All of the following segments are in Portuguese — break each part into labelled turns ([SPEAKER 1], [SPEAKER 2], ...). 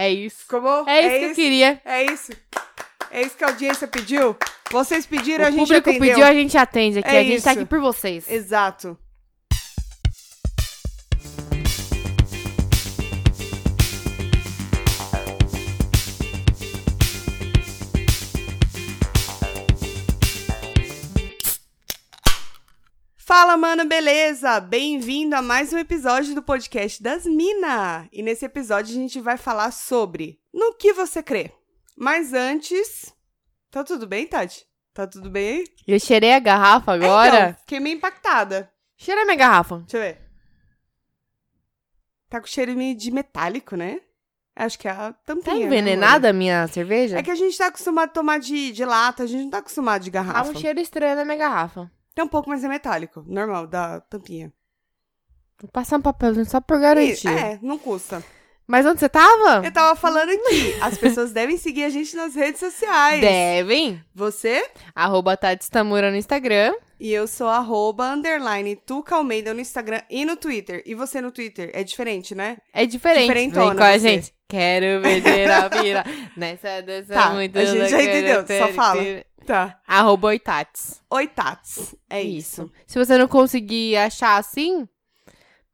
[SPEAKER 1] É isso.
[SPEAKER 2] Ficou bom?
[SPEAKER 1] É isso que eu queria.
[SPEAKER 2] É isso. É isso que a audiência pediu? Vocês pediram, a
[SPEAKER 1] O
[SPEAKER 2] gente
[SPEAKER 1] público
[SPEAKER 2] atendeu.
[SPEAKER 1] pediu, a gente atende aqui.
[SPEAKER 2] É
[SPEAKER 1] a gente tá
[SPEAKER 2] isso.
[SPEAKER 1] aqui por vocês.
[SPEAKER 2] Exato. Fala, mano, beleza? Bem-vindo a mais um episódio do podcast das Mina. E nesse episódio a gente vai falar sobre no que você crê. Mas antes, tá tudo bem, Tati? Tá tudo bem aí?
[SPEAKER 1] Eu cheirei a garrafa
[SPEAKER 2] É,
[SPEAKER 1] agora.
[SPEAKER 2] então, fiquei meio impactada.
[SPEAKER 1] Cheira minha garrafa.
[SPEAKER 2] Deixa eu ver. Tá com cheiro meio de metálico, né? Acho que é a tampinha.
[SPEAKER 1] Tá
[SPEAKER 2] né,
[SPEAKER 1] envenenada a minha cerveja?
[SPEAKER 2] É que a gente tá acostumado a tomar de, de lata, a gente não tá acostumado de
[SPEAKER 1] Tá
[SPEAKER 2] garrafa.
[SPEAKER 1] um cheiro estranho na minha garrafa.
[SPEAKER 2] Tem um pouco, mas é metálico. Normal, da tampinha.
[SPEAKER 1] Vou passar um papelzinho só por garantir.
[SPEAKER 2] é, não custa.
[SPEAKER 1] Mas onde você tava?
[SPEAKER 2] Eu tava falando aqui, as pessoas devem seguir a gente nas redes sociais.
[SPEAKER 1] Devem.
[SPEAKER 2] Você
[SPEAKER 1] Arroba Tati Tamura no Instagram.
[SPEAKER 2] e eu sou arroba, underline, Tuca Almeida no Instagram e no Twitter. E você no Twitter? É diferente, né?
[SPEAKER 1] É diferente.
[SPEAKER 2] Diferentona
[SPEAKER 1] Vem com a gente. Quero ver a vira. Nessa dança
[SPEAKER 2] Tá,
[SPEAKER 1] muito
[SPEAKER 2] a gente já entendeu, só fala. Tá.
[SPEAKER 1] Arroba Oitats.
[SPEAKER 2] Oi, Tats. É isso.
[SPEAKER 1] Se você não conseguir achar assim,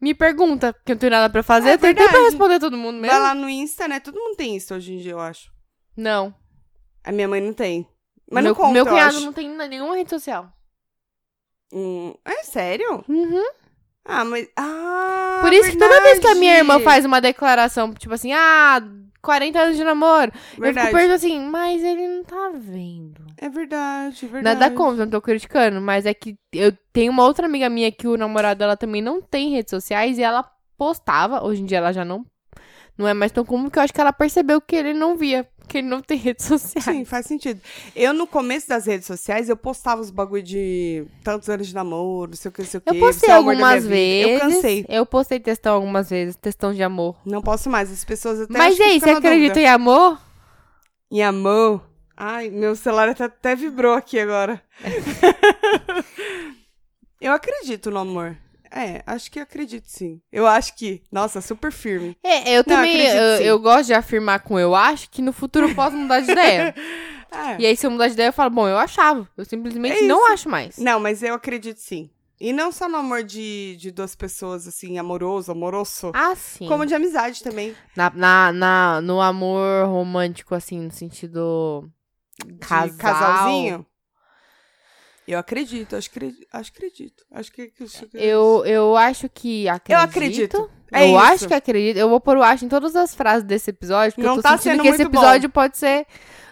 [SPEAKER 1] me pergunta, porque eu não tenho nada pra fazer.
[SPEAKER 2] É
[SPEAKER 1] eu tenho tempo pra responder todo mundo mesmo.
[SPEAKER 2] Vai lá no Insta, né? Todo mundo tem Insta hoje em dia, eu acho.
[SPEAKER 1] Não.
[SPEAKER 2] A minha mãe não tem. Mas
[SPEAKER 1] meu,
[SPEAKER 2] não conta,
[SPEAKER 1] meu
[SPEAKER 2] eu
[SPEAKER 1] cunhado não tem nenhuma rede social.
[SPEAKER 2] Hum, é sério?
[SPEAKER 1] Uhum.
[SPEAKER 2] Ah, mas... Ah,
[SPEAKER 1] Por isso que toda vez que a minha irmã
[SPEAKER 2] verdade.
[SPEAKER 1] faz uma declaração, tipo assim, ah, 40 anos de namoro, eu
[SPEAKER 2] Verdade.
[SPEAKER 1] fico pensando assim, mas ele não tá vendo.
[SPEAKER 2] É verdade, é verdade.
[SPEAKER 1] Nada contra, não tô criticando, mas é que eu tenho uma outra amiga minha que o namorado dela também não tem redes sociais e ela postava, hoje em dia ela já não não é mais tão comum, porque eu acho que ela percebeu que ele não via, que ele não tem redes sociais.
[SPEAKER 2] Sim, faz sentido. Eu, no começo das redes sociais, eu postava os bagulho de tantos anos de namoro, não sei o que, não sei o que.
[SPEAKER 1] Eu postei algumas vezes.
[SPEAKER 2] Eu cansei.
[SPEAKER 1] Eu postei textão algumas vezes, textão de amor.
[SPEAKER 2] Não posso mais. As pessoas até
[SPEAKER 1] Mas e aí,
[SPEAKER 2] ficam
[SPEAKER 1] você acredita
[SPEAKER 2] dúvida.
[SPEAKER 1] em amor?
[SPEAKER 2] Em amor? Ai, meu celular até, até vibrou aqui agora. eu acredito no amor. É, acho que acredito sim. Eu acho que. Nossa, super firme.
[SPEAKER 1] É, eu
[SPEAKER 2] Não,
[SPEAKER 1] também, eu, eu gosto de afirmar com eu acho que no futuro eu posso mudar de ideia.
[SPEAKER 2] É.
[SPEAKER 1] e aí, se eu mudar de ideia, eu falo, bom, eu achava. Eu simplesmente
[SPEAKER 2] É
[SPEAKER 1] não acho mais.
[SPEAKER 2] Não, mas eu acredito sim. E não só no amor de, de duas pessoas, assim, amoroso, amoroso.
[SPEAKER 1] Ah, sim.
[SPEAKER 2] Como de amizade também.
[SPEAKER 1] Na, na, na- no amor romântico, assim, no sentido.
[SPEAKER 2] De
[SPEAKER 1] Casal.
[SPEAKER 2] casalzinho. Eu acredito, acho que acredito. Acho que acredito. Acho que. acho que-
[SPEAKER 1] Eu, eu acho que acredito.
[SPEAKER 2] Eu acredito. É
[SPEAKER 1] eu
[SPEAKER 2] isso.
[SPEAKER 1] acho que acredito. Eu vou pôr o acho em todas as frases desse episódio, porque
[SPEAKER 2] Não
[SPEAKER 1] eu tô
[SPEAKER 2] tá
[SPEAKER 1] sentindo
[SPEAKER 2] sendo
[SPEAKER 1] que esse
[SPEAKER 2] muito bom.
[SPEAKER 1] episódio pode ser.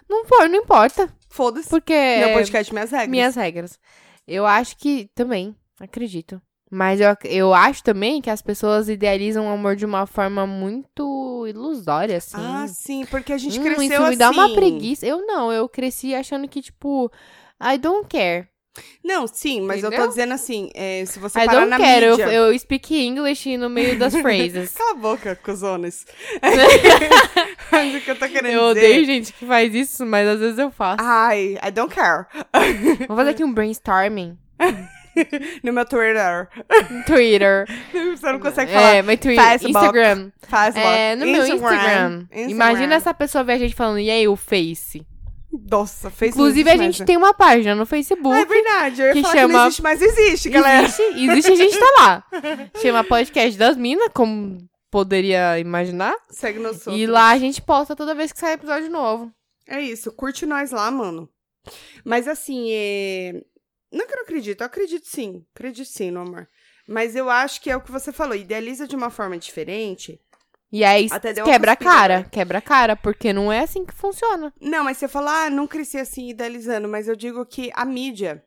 [SPEAKER 1] Não for, não importa.
[SPEAKER 2] Foda-se.
[SPEAKER 1] Porque.
[SPEAKER 2] Meu podcast, minhas regras.
[SPEAKER 1] minhas regras. Eu acho que também, acredito. Mas eu, eu acho também que as pessoas idealizam o amor de uma forma muito ilusória, assim.
[SPEAKER 2] Ah, sim, porque a gente
[SPEAKER 1] Hum,
[SPEAKER 2] cresceu
[SPEAKER 1] isso
[SPEAKER 2] assim.
[SPEAKER 1] me dá uma preguiça. Eu não, eu cresci achando que, tipo, I don't care.
[SPEAKER 2] Não, sim, mas eu
[SPEAKER 1] Entendeu?
[SPEAKER 2] tô dizendo assim, é, se você
[SPEAKER 1] I
[SPEAKER 2] parar na
[SPEAKER 1] care. Eu,
[SPEAKER 2] mídia...
[SPEAKER 1] eu speak English no meio das phrases.
[SPEAKER 2] Cala a boca, cuzones. Mas o que eu tô querendo
[SPEAKER 1] eu
[SPEAKER 2] dizer...
[SPEAKER 1] odeio gente que faz isso, mas às vezes eu faço.
[SPEAKER 2] Ai, I don't care.
[SPEAKER 1] Vamos fazer aqui um brainstorming.
[SPEAKER 2] no meu Twitter.
[SPEAKER 1] Twitter.
[SPEAKER 2] Você não consegue falar.
[SPEAKER 1] É, meu Twitter.
[SPEAKER 2] Facebook.
[SPEAKER 1] Instagram.
[SPEAKER 2] Faz lá.
[SPEAKER 1] É, no meu Instagram. Imagina essa pessoa ver a gente falando, e aí, o Face?
[SPEAKER 2] Nossa, fez
[SPEAKER 1] Inclusive, a gente tem uma página no Facebook.
[SPEAKER 2] Ah, é verdade. Eu ia
[SPEAKER 1] que
[SPEAKER 2] falar que
[SPEAKER 1] chama-
[SPEAKER 2] não existe, mas existe, galera.
[SPEAKER 1] Existe, existe, a gente tá lá. Chama Podcast das Minas, como poderia imaginar.
[SPEAKER 2] Segue no.
[SPEAKER 1] E lá a gente posta toda vez que sai episódio novo.
[SPEAKER 2] É isso, curte nós lá, mano. Mas assim, é... não que eu não acredito, eu acredito sim. Acredito sim, no amor. Mas eu acho que é o que você falou, idealiza de uma forma diferente.
[SPEAKER 1] E aí quebra a cara,
[SPEAKER 2] né?
[SPEAKER 1] quebra a cara, porque não é assim que funciona.
[SPEAKER 2] Não, mas você fala, ah, não cresci assim idealizando, mas eu digo que a mídia,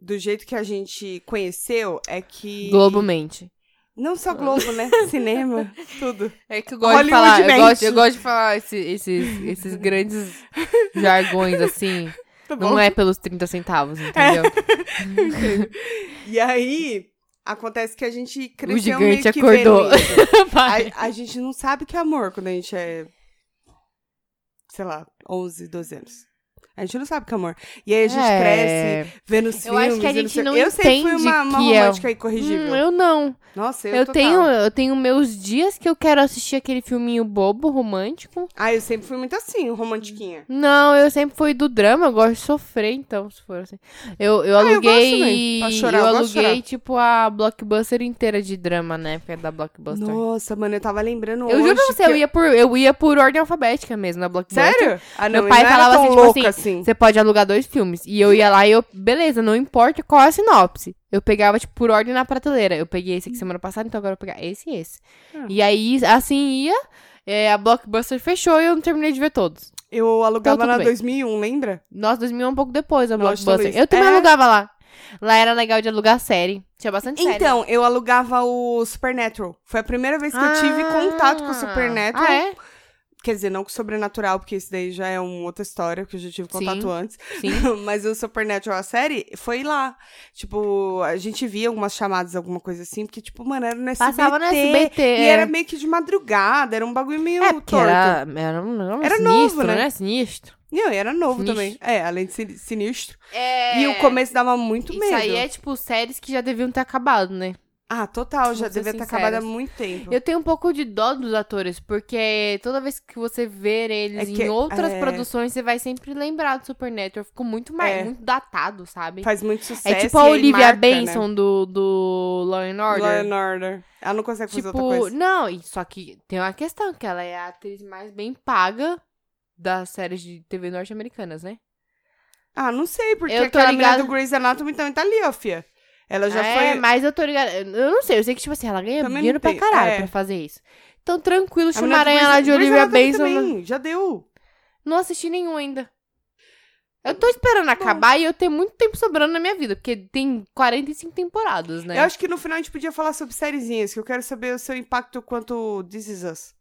[SPEAKER 2] do jeito que a gente conheceu, é que.
[SPEAKER 1] Globalmente.
[SPEAKER 2] Não só Globo, né? Cinema, tudo.
[SPEAKER 1] É que eu gosto de
[SPEAKER 2] Hollywood
[SPEAKER 1] falar, eu gosto, eu gosto de falar esse- esses, esses grandes jargões assim.
[SPEAKER 2] Tá?
[SPEAKER 1] Não é pelos 30 centavos, entendeu?
[SPEAKER 2] E aí, acontece que a gente cresceu
[SPEAKER 1] o gigante
[SPEAKER 2] meio que
[SPEAKER 1] acordou.
[SPEAKER 2] A, a gente não sabe o que é amor quando a gente é, sei lá, 11, 12 anos. A gente não sabe que é amor. E aí a gente
[SPEAKER 1] É.
[SPEAKER 2] cresce vendo os
[SPEAKER 1] Eu
[SPEAKER 2] filmes.
[SPEAKER 1] acho que a
[SPEAKER 2] não
[SPEAKER 1] gente não
[SPEAKER 2] Eu sempre fui uma, uma
[SPEAKER 1] é-
[SPEAKER 2] romântica incorrigível.
[SPEAKER 1] Hum, eu não.
[SPEAKER 2] Nossa, eu,
[SPEAKER 1] Eu
[SPEAKER 2] total.
[SPEAKER 1] tenho, eu tenho meus dias que eu quero assistir aquele filminho bobo, romântico.
[SPEAKER 2] Ah, eu sempre fui muito assim, romantiquinha.
[SPEAKER 1] Não, eu sempre fui do drama, eu gosto de sofrer, então, se for assim. Eu, eu
[SPEAKER 2] Ah, eu
[SPEAKER 1] aluguei.
[SPEAKER 2] também. Pra chorar,
[SPEAKER 1] eu
[SPEAKER 2] eu
[SPEAKER 1] aluguei, tipo, a blockbuster inteira de drama, né? Época da blockbuster.
[SPEAKER 2] Nossa, mano, eu tava lembrando
[SPEAKER 1] eu
[SPEAKER 2] hoje
[SPEAKER 1] juro pra você,
[SPEAKER 2] que
[SPEAKER 1] eu ia, por, eu ia por ordem alfabética mesmo na blockbuster.
[SPEAKER 2] Sério? Ah,
[SPEAKER 1] Meu
[SPEAKER 2] não,
[SPEAKER 1] pai
[SPEAKER 2] eu não
[SPEAKER 1] falava assim, tipo
[SPEAKER 2] louca assim.
[SPEAKER 1] Você pode alugar dois filmes. E eu ia lá e eu, beleza, não importa qual é a sinopse. Eu pegava, tipo, por ordem na prateleira. Eu peguei esse aqui semana passada, então agora eu vou pegar esse e esse.
[SPEAKER 2] Ah.
[SPEAKER 1] E aí, assim ia, é, a Blockbuster fechou e eu não terminei de ver todos.
[SPEAKER 2] Eu alugava
[SPEAKER 1] Então,
[SPEAKER 2] na
[SPEAKER 1] bem.
[SPEAKER 2] 2001, lembra?
[SPEAKER 1] Nossa, 2000 é um pouco depois a Blockbuster. Eu também
[SPEAKER 2] É.
[SPEAKER 1] alugava lá. Lá era legal de alugar série. Tinha bastante série.
[SPEAKER 2] Então, eu alugava o Supernatural. Foi a primeira vez que eu tive
[SPEAKER 1] Ah.
[SPEAKER 2] contato com o Supernatural.
[SPEAKER 1] Ah, é?
[SPEAKER 2] Quer dizer, não com Sobrenatural, porque isso daí já é uma outra história, que eu já tive contato
[SPEAKER 1] Sim.
[SPEAKER 2] antes.
[SPEAKER 1] Sim.
[SPEAKER 2] Mas o Supernatural, a série, foi lá. Tipo, a gente via algumas chamadas, alguma coisa assim, porque, tipo, mano, era no SBT.
[SPEAKER 1] Passava no SBT.
[SPEAKER 2] E
[SPEAKER 1] é.
[SPEAKER 2] era meio que de madrugada, era um bagulho meio
[SPEAKER 1] É,
[SPEAKER 2] torto.
[SPEAKER 1] era, era um negócio
[SPEAKER 2] Era
[SPEAKER 1] sinistro,
[SPEAKER 2] novo, né?
[SPEAKER 1] Sinistro.
[SPEAKER 2] Não, e era novo
[SPEAKER 1] Sinistro.
[SPEAKER 2] também. É, além de sin- sinistro.
[SPEAKER 1] É...
[SPEAKER 2] E o começo dava muito
[SPEAKER 1] Isso
[SPEAKER 2] medo.
[SPEAKER 1] aí é, tipo, séries que já deviam ter acabado, né?
[SPEAKER 2] Ah, total, já devia ter acabado há muito tempo.
[SPEAKER 1] Eu tenho um pouco de dó dos atores, porque toda vez que você vê eles
[SPEAKER 2] É que-
[SPEAKER 1] em outras
[SPEAKER 2] é.
[SPEAKER 1] produções, você vai sempre lembrar do Supernatural. Ficou muito, mais,
[SPEAKER 2] É.
[SPEAKER 1] muito datado, sabe?
[SPEAKER 2] Faz muito sucesso.
[SPEAKER 1] É tipo a Olivia
[SPEAKER 2] marca,
[SPEAKER 1] Benson do, do Law and
[SPEAKER 2] Né?
[SPEAKER 1] Order.
[SPEAKER 2] Law and Order. Ela não consegue fazer outra
[SPEAKER 1] Tipo,
[SPEAKER 2] coisa.
[SPEAKER 1] não, só que tem uma questão, que ela é a atriz mais bem paga das séries de TV norte-americanas, né?
[SPEAKER 2] Ah, não sei, porque
[SPEAKER 1] Eu tô
[SPEAKER 2] aquela
[SPEAKER 1] ligada-
[SPEAKER 2] do Grey's Anatomy também tá ali, ó, fia. Ela já
[SPEAKER 1] é,
[SPEAKER 2] foi...
[SPEAKER 1] mas eu tô ligada. Eu não sei, eu sei que, tipo assim, ela ganha
[SPEAKER 2] Também não
[SPEAKER 1] dinheiro pra caralho
[SPEAKER 2] é.
[SPEAKER 1] pra fazer isso. Então, tranquilo,
[SPEAKER 2] A menina do
[SPEAKER 1] chamarem
[SPEAKER 2] Grey's-
[SPEAKER 1] ela de Olivia Benson.
[SPEAKER 2] também, já deu.
[SPEAKER 1] Não assisti nenhum ainda. Eu tô esperando acabar e eu tenho muito tempo sobrando na minha vida, porque tem 45 temporadas, né?
[SPEAKER 2] Eu acho que no final a gente podia falar sobre sériezinhas, que eu quero saber o seu impacto quanto This Is Us.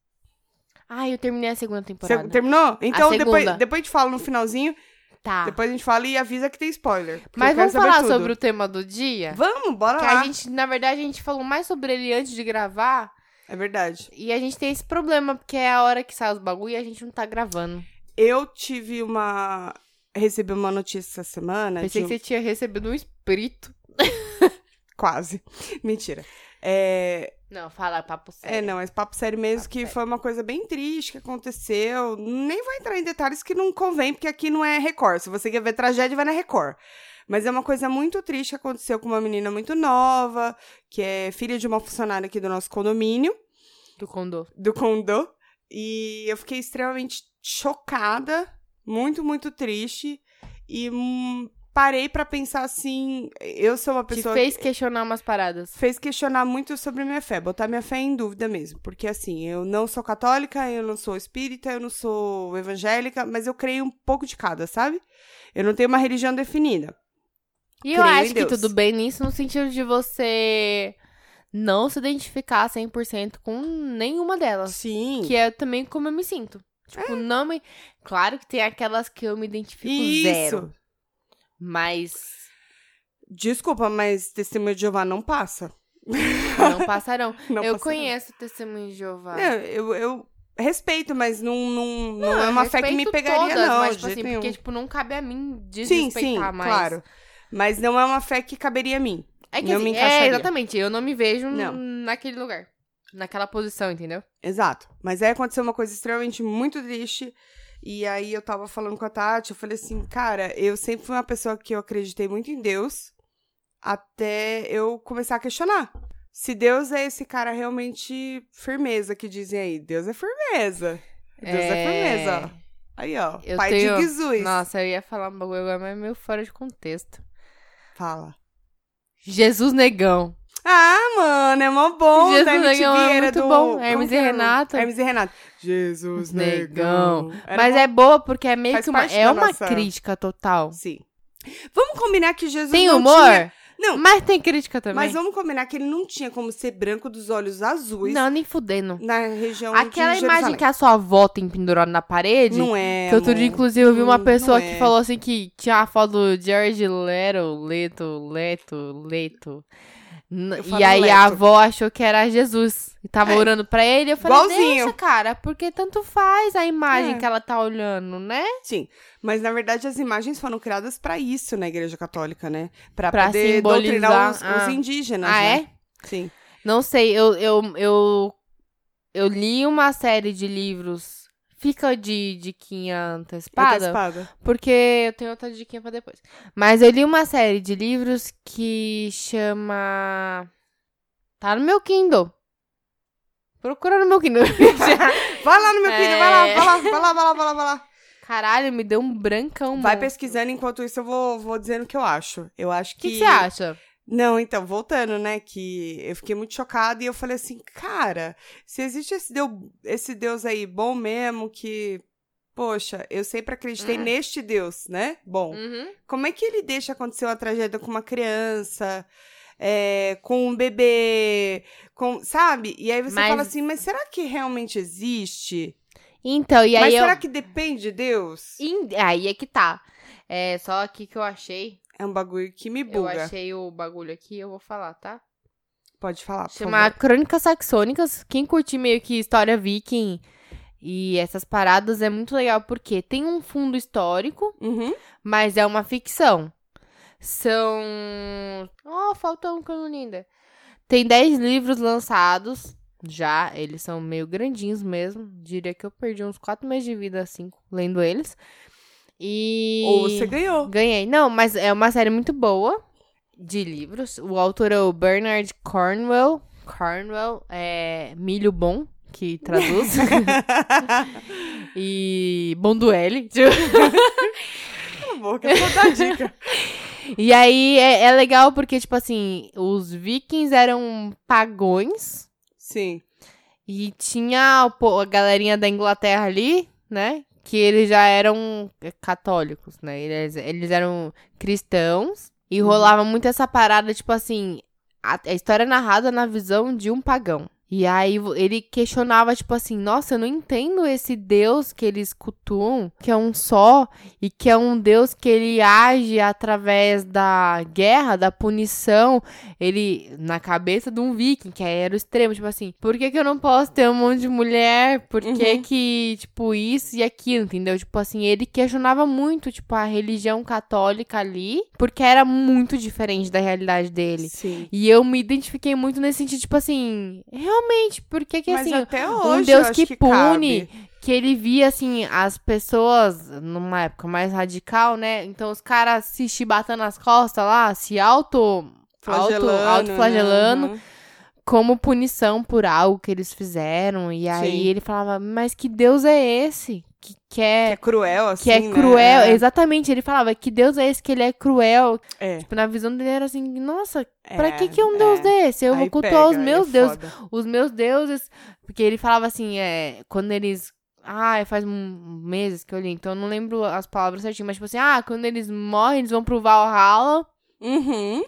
[SPEAKER 1] Ah, eu terminei a segunda
[SPEAKER 2] Você
[SPEAKER 1] temporada.
[SPEAKER 2] terminou? Então depois, depois a gente fala no finalzinho,
[SPEAKER 1] Tá.
[SPEAKER 2] depois a gente fala e avisa que tem spoiler.
[SPEAKER 1] Mas vamos falar
[SPEAKER 2] tudo.
[SPEAKER 1] sobre o tema do dia?
[SPEAKER 2] Vamos, bora
[SPEAKER 1] Que
[SPEAKER 2] lá.
[SPEAKER 1] a gente, na verdade, a gente falou mais sobre ele antes de gravar.
[SPEAKER 2] É verdade.
[SPEAKER 1] E a gente tem esse problema, porque é a hora que sai os bagulho e a gente não tá gravando.
[SPEAKER 2] Eu tive uma... Recebi uma notícia essa semana.
[SPEAKER 1] Pensei
[SPEAKER 2] de
[SPEAKER 1] que você tinha recebido um espírito.
[SPEAKER 2] Quase. Mentira. É...
[SPEAKER 1] Não, fala papo sério.
[SPEAKER 2] É, não, mas papo sério mesmo,
[SPEAKER 1] Papo
[SPEAKER 2] que
[SPEAKER 1] sério.
[SPEAKER 2] foi uma coisa bem triste que aconteceu. Nem vou entrar em detalhes que não convém, porque aqui não é Record. Se você quer ver tragédia, vai na Record. Mas é uma coisa muito triste que aconteceu com uma menina muito nova, que é filha de uma funcionária aqui do nosso condomínio,
[SPEAKER 1] Do condô.
[SPEAKER 2] do condô. E eu fiquei extremamente chocada, muito, muito triste. E hum, parei pra pensar assim. Eu sou uma
[SPEAKER 1] Te
[SPEAKER 2] pessoa.
[SPEAKER 1] fez questionar umas paradas.
[SPEAKER 2] fez questionar muito sobre minha fé, botar minha fé em dúvida mesmo. Porque assim, eu não sou católica, eu não sou espírita, eu não sou evangélica, mas eu creio um pouco de cada, sabe? Eu não tenho uma religião definida.
[SPEAKER 1] E eu
[SPEAKER 2] Creio em
[SPEAKER 1] acho que tudo bem nisso, no sentido de você não se identificar 100% com nenhuma delas.
[SPEAKER 2] Sim.
[SPEAKER 1] Que é também como eu me sinto. Tipo, não me. Claro que tem aquelas que eu me identifico
[SPEAKER 2] Isso.
[SPEAKER 1] zero. Mas
[SPEAKER 2] Desculpa, mas testemunho de Jeová não passa.
[SPEAKER 1] não passarão.
[SPEAKER 2] Não
[SPEAKER 1] eu
[SPEAKER 2] passarão.
[SPEAKER 1] conheço o testemunho de Jeová.
[SPEAKER 2] Não, eu, eu respeito, mas não, não, não,
[SPEAKER 1] Não,
[SPEAKER 2] é uma fé que me pegaria,
[SPEAKER 1] todas,
[SPEAKER 2] não.
[SPEAKER 1] Mas, tipo assim, porque, tipo, não cabe a mim
[SPEAKER 2] sim,
[SPEAKER 1] desrespeitar
[SPEAKER 2] sim,
[SPEAKER 1] mais.
[SPEAKER 2] claro. Mas não é uma fé que caberia a mim.
[SPEAKER 1] É que
[SPEAKER 2] Não
[SPEAKER 1] assim,
[SPEAKER 2] me
[SPEAKER 1] é,
[SPEAKER 2] encaixaria.
[SPEAKER 1] exatamente. Eu não me vejo
[SPEAKER 2] Não.
[SPEAKER 1] naquele lugar. Naquela posição, entendeu?
[SPEAKER 2] Exato. Mas aí aconteceu uma coisa extremamente muito triste. E aí eu tava falando com a Tati, eu falei assim, cara, eu sempre fui uma pessoa que eu acreditei muito em Deus, até eu começar a questionar. Se Deus é esse cara realmente firmeza que dizem aí, Deus é firmeza. Deus é, firmeza, ó. Aí, ó,
[SPEAKER 1] Eu
[SPEAKER 2] pai
[SPEAKER 1] tenho-
[SPEAKER 2] de Jesus.
[SPEAKER 1] Nossa, eu ia falar um bagulho agora, mas é meio fora de contexto.
[SPEAKER 2] Fala.
[SPEAKER 1] Jesus Negão.
[SPEAKER 2] Ah, mano, é mó bom
[SPEAKER 1] Jesus
[SPEAKER 2] MTV,
[SPEAKER 1] Negão é muito
[SPEAKER 2] do...
[SPEAKER 1] bom. Hermes e
[SPEAKER 2] era?
[SPEAKER 1] Renato.
[SPEAKER 2] Hermes e Renato. Jesus
[SPEAKER 1] Negão.
[SPEAKER 2] Negão.
[SPEAKER 1] Mas
[SPEAKER 2] mó-
[SPEAKER 1] é boa porque é meio
[SPEAKER 2] Faz
[SPEAKER 1] que uma, é uma
[SPEAKER 2] nossa-
[SPEAKER 1] crítica total.
[SPEAKER 2] Sim. Vamos combinar que Jesus
[SPEAKER 1] Tem
[SPEAKER 2] não
[SPEAKER 1] humor,
[SPEAKER 2] tinha- Não,
[SPEAKER 1] mas tem crítica também.
[SPEAKER 2] Mas vamos combinar que ele não tinha como ser branco dos olhos azuis
[SPEAKER 1] Não, nem fudendo.
[SPEAKER 2] na região
[SPEAKER 1] Aquela
[SPEAKER 2] de
[SPEAKER 1] imagem que a sua avó tem pendurada na parede.
[SPEAKER 2] Não é,
[SPEAKER 1] Que outro dia, inclusive, eu vi uma
[SPEAKER 2] Não-
[SPEAKER 1] pessoa
[SPEAKER 2] não
[SPEAKER 1] que
[SPEAKER 2] é.
[SPEAKER 1] falou assim que tinha a foto do Jared Leto, Leto, Leto, Leto. E aí a
[SPEAKER 2] Leto.
[SPEAKER 1] avó achou que era Jesus. E tava
[SPEAKER 2] É.
[SPEAKER 1] orando pra ele. Eu falei,
[SPEAKER 2] Igualzinho.
[SPEAKER 1] deixa, cara, porque tanto faz a imagem
[SPEAKER 2] É.
[SPEAKER 1] que ela tá olhando, né?
[SPEAKER 2] Sim, mas na verdade as imagens foram criadas pra isso na Igreja Católica, né? Pra,
[SPEAKER 1] Pra
[SPEAKER 2] poder
[SPEAKER 1] simbolizar,
[SPEAKER 2] doutrinar os, os
[SPEAKER 1] ah.
[SPEAKER 2] indígenas,
[SPEAKER 1] ah,
[SPEAKER 2] né?
[SPEAKER 1] é?
[SPEAKER 2] Sim.
[SPEAKER 1] Não sei, eu, eu, eu, eu li uma série de livros. Fica de diquinha antecipada?
[SPEAKER 2] Antecipada.
[SPEAKER 1] Porque eu tenho outra diquinha pra depois. Mas eu li uma série de livros que chama. Tá no meu Kindle. Procura no meu Kindle.
[SPEAKER 2] Vai lá no meu
[SPEAKER 1] É.
[SPEAKER 2] filho, vai lá, vai lá, vai lá, vai lá, vai lá, vai lá.
[SPEAKER 1] Caralho, me deu um brancão.
[SPEAKER 2] Vai
[SPEAKER 1] mano.
[SPEAKER 2] pesquisando, enquanto isso eu vou, vou dizendo o que eu acho. Eu acho
[SPEAKER 1] O
[SPEAKER 2] que...
[SPEAKER 1] que que você acha?
[SPEAKER 2] Não, então, voltando, né, que eu fiquei muito chocada e eu falei assim, cara, se existe esse Deus, esse Deus aí bom mesmo, que, poxa, eu sempre acreditei
[SPEAKER 1] Hum.
[SPEAKER 2] neste Deus, né, bom,
[SPEAKER 1] Uhum.
[SPEAKER 2] como é que ele deixa acontecer uma tragédia com uma criança, é, com um bebê, com, sabe? E aí você
[SPEAKER 1] Mas-
[SPEAKER 2] fala assim, mas será que realmente existe?
[SPEAKER 1] Então, e aí
[SPEAKER 2] mas
[SPEAKER 1] eu.
[SPEAKER 2] será que depende de Deus?
[SPEAKER 1] Em- Aí é que tá. É só aqui que eu achei.
[SPEAKER 2] É um bagulho que me
[SPEAKER 1] Eu
[SPEAKER 2] buga.
[SPEAKER 1] achei o bagulho aqui, eu vou falar, tá?
[SPEAKER 2] Pode falar, por
[SPEAKER 1] Chama
[SPEAKER 2] favor.
[SPEAKER 1] Crônicas Saxônicas. Quem curte meio que história viking e essas paradas é muito legal, porque tem um fundo histórico,
[SPEAKER 2] Uhum.
[SPEAKER 1] mas é uma ficção. São. Oh, faltou um cano linda. Tem 10 livros lançados. Já, eles são meio grandinhos mesmo. Diria que eu perdi uns 4 meses de vida, assim, lendo eles. E.
[SPEAKER 2] Ou você ganhou.
[SPEAKER 1] Ganhei. Não, mas é uma série muito boa de livros. O autor é o Bernard Cornwell. Cornwell é milho bom, que traduz. e Bonduelli.
[SPEAKER 2] Cala a boca, só dá dica.
[SPEAKER 1] E aí é, é legal porque, tipo assim, os vikings eram pagões.
[SPEAKER 2] Sim.
[SPEAKER 1] E tinha a galerinha da Inglaterra ali, né? Que eles já eram católicos, né? Eles, eles eram cristãos. E rolava muito essa parada, tipo assim, a, a história é narrada na visão de um pagão. E aí ele questionava, tipo assim, nossa, eu não entendo esse Deus que eles cultuam, que é um só, e que é um Deus que ele age através da guerra, da punição, ele, na cabeça de um viking, que era o extremo, tipo assim, por que que eu não posso ter um monte de mulher? Por que
[SPEAKER 2] Uhum.
[SPEAKER 1] que, tipo, isso e aquilo, entendeu? Tipo assim, ele questionava muito, tipo, a religião católica ali, porque era muito diferente da realidade dele.
[SPEAKER 2] Sim.
[SPEAKER 1] E eu me identifiquei muito nesse sentido, tipo assim, realmente, por que que,
[SPEAKER 2] Mas
[SPEAKER 1] assim,
[SPEAKER 2] até hoje
[SPEAKER 1] um
[SPEAKER 2] eu
[SPEAKER 1] Deus que,
[SPEAKER 2] que
[SPEAKER 1] pune,
[SPEAKER 2] cabe.
[SPEAKER 1] que ele via, assim, as pessoas, numa época mais radical, né? Então os caras se chibatando nas costas lá, se auto... Auto,
[SPEAKER 2] Flagelando,
[SPEAKER 1] autoflagelando
[SPEAKER 2] né? Uhum.
[SPEAKER 1] como punição por algo que eles fizeram. E aí
[SPEAKER 2] Sim.
[SPEAKER 1] ele falava, mas que Deus é esse? Que
[SPEAKER 2] Que é
[SPEAKER 1] quer.
[SPEAKER 2] cruel, assim,
[SPEAKER 1] Que é
[SPEAKER 2] né?
[SPEAKER 1] cruel,
[SPEAKER 2] É.
[SPEAKER 1] exatamente. Ele falava que Deus é esse, que ele é cruel.
[SPEAKER 2] É.
[SPEAKER 1] Tipo, na visão dele era assim, nossa, pra
[SPEAKER 2] é,
[SPEAKER 1] que que um
[SPEAKER 2] é.
[SPEAKER 1] Deus desse? Eu
[SPEAKER 2] Aí
[SPEAKER 1] vou cultuar
[SPEAKER 2] pega,
[SPEAKER 1] os meus
[SPEAKER 2] é
[SPEAKER 1] deuses.
[SPEAKER 2] foda.
[SPEAKER 1] Os meus deuses. Porque ele falava assim, é, quando eles. Ah, faz um- meses que eu li, então eu não lembro as palavras certinho, mas tipo assim, ah, quando eles morrem, eles vão pro Valhalla.
[SPEAKER 2] Uhum.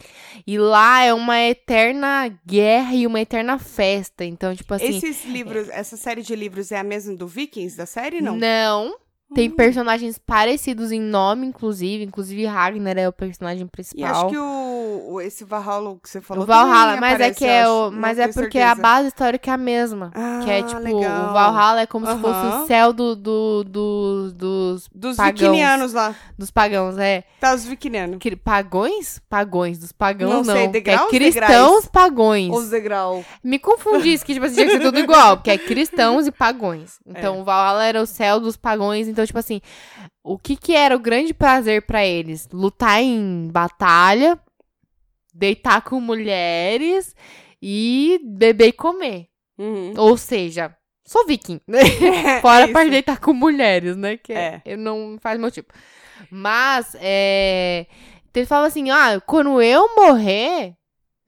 [SPEAKER 1] E lá é uma eterna guerra e uma eterna festa. Então, tipo assim.
[SPEAKER 2] Esses livros, essa série de livros é a mesma do Vikings, da série, não?
[SPEAKER 1] Não. Tem
[SPEAKER 2] Hum.
[SPEAKER 1] personagens parecidos em nome, inclusive. Inclusive, Ragnar é o personagem
[SPEAKER 2] E
[SPEAKER 1] principal.
[SPEAKER 2] acho que o, esse Valhalla que você falou
[SPEAKER 1] o Valhalla, mas é
[SPEAKER 2] aparece,
[SPEAKER 1] que
[SPEAKER 2] eu
[SPEAKER 1] é o, mas é porque
[SPEAKER 2] certeza.
[SPEAKER 1] a base histórica é a mesma.
[SPEAKER 2] Ah,
[SPEAKER 1] que é tipo,
[SPEAKER 2] legal.
[SPEAKER 1] o Valhalla é como se fosse o céu do, do, do- dos,
[SPEAKER 2] Dos
[SPEAKER 1] pagãos.
[SPEAKER 2] vikinianos lá.
[SPEAKER 1] dos pagãos, é.
[SPEAKER 2] Tá, os vikinianos.
[SPEAKER 1] Que- Pagões? Pagões, dos pagãos
[SPEAKER 2] Não
[SPEAKER 1] não.
[SPEAKER 2] sei,
[SPEAKER 1] que
[SPEAKER 2] degraus,
[SPEAKER 1] é cristãos
[SPEAKER 2] degraus?
[SPEAKER 1] pagões.
[SPEAKER 2] Os degrau.
[SPEAKER 1] Me confundi, isso que tipo assim, tinha que ser tudo igual, porque é cristãos e pagões. Então, o Valhalla era o céu dos pagões, então, tipo assim, o que que era o grande prazer pra eles? Lutar em batalha, deitar com mulheres e beber e comer.
[SPEAKER 2] Uhum.
[SPEAKER 1] Ou seja, sou viking.
[SPEAKER 2] É,
[SPEAKER 1] Fora
[SPEAKER 2] isso.
[SPEAKER 1] pra deitar com mulheres, né? Que
[SPEAKER 2] É.
[SPEAKER 1] eu não faz meu tipo. Mas, é. Então ele fala assim: ah, quando eu morrer,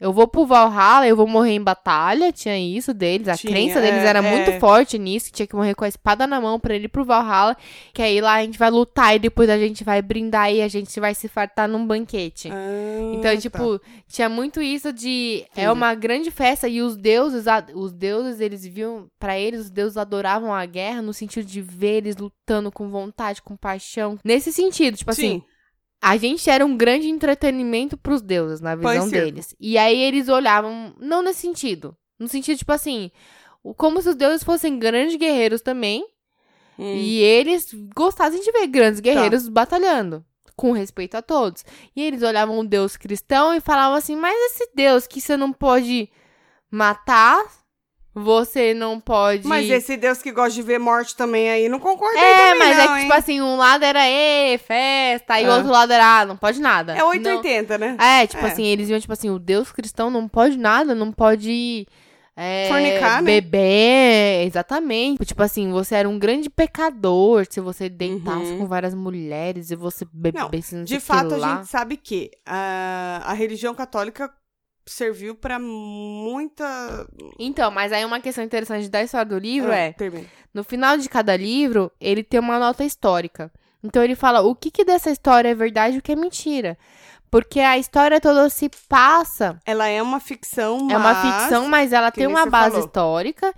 [SPEAKER 1] eu vou pro Valhalla, eu vou morrer em batalha. Tinha isso deles. A
[SPEAKER 2] Tinha,
[SPEAKER 1] crença deles
[SPEAKER 2] é,
[SPEAKER 1] era
[SPEAKER 2] é.
[SPEAKER 1] muito forte nisso, que tinha que morrer com a espada na mão pra ele ir pro Valhalla. Que aí lá a gente vai lutar e depois a gente vai brindar e a gente vai se fartar num banquete.
[SPEAKER 2] Ah,
[SPEAKER 1] Então,
[SPEAKER 2] tá.
[SPEAKER 1] tipo, tinha muito isso de é uma grande festa e os deuses, os deuses, eles viam pra eles, os deuses adoravam a guerra no sentido de ver eles lutando com vontade, com paixão. Nesse sentido, tipo assim,
[SPEAKER 2] Sim.
[SPEAKER 1] A gente era um grande entretenimento pros deuses, na visão deles. E aí eles olhavam, não nesse sentido. No sentido, tipo assim, como se os deuses fossem grandes guerreiros também.
[SPEAKER 2] Hum.
[SPEAKER 1] E eles gostassem de ver grandes guerreiros batalhando. Com respeito a todos. E eles olhavam o Deus cristão e falavam assim: Mas esse Deus que você não pode matar, você não pode.
[SPEAKER 2] Mas esse Deus que gosta de ver morte também aí, não concorda
[SPEAKER 1] É,
[SPEAKER 2] também
[SPEAKER 1] mas
[SPEAKER 2] não,
[SPEAKER 1] é que,
[SPEAKER 2] hein?
[SPEAKER 1] tipo assim, um lado era, ê, festa, e o
[SPEAKER 2] Ah.
[SPEAKER 1] outro lado era, ah, não pode nada.
[SPEAKER 2] É
[SPEAKER 1] Não-
[SPEAKER 2] 880, né?
[SPEAKER 1] É, tipo
[SPEAKER 2] É.
[SPEAKER 1] assim, eles iam, tipo assim, o Deus cristão não pode nada, não pode. É,
[SPEAKER 2] Fornicar, né?
[SPEAKER 1] Beber, exatamente. Tipo assim, você era um grande pecador se você deitasse
[SPEAKER 2] Uhum.
[SPEAKER 1] com várias mulheres e você bebesse não,
[SPEAKER 2] De
[SPEAKER 1] sei o que
[SPEAKER 2] fato, a gente sabe que a, a religião católica serviu pra muita...
[SPEAKER 1] Então, mas aí uma questão interessante da história do livro
[SPEAKER 2] Ah,
[SPEAKER 1] é, no final de cada livro, ele tem uma nota histórica. Então ele fala o que, que dessa história é verdade e o que é mentira. Porque a história toda se passa
[SPEAKER 2] Ela é uma ficção, mas...
[SPEAKER 1] É uma ficção, mas ela
[SPEAKER 2] que
[SPEAKER 1] tem uma base
[SPEAKER 2] falou.
[SPEAKER 1] histórica,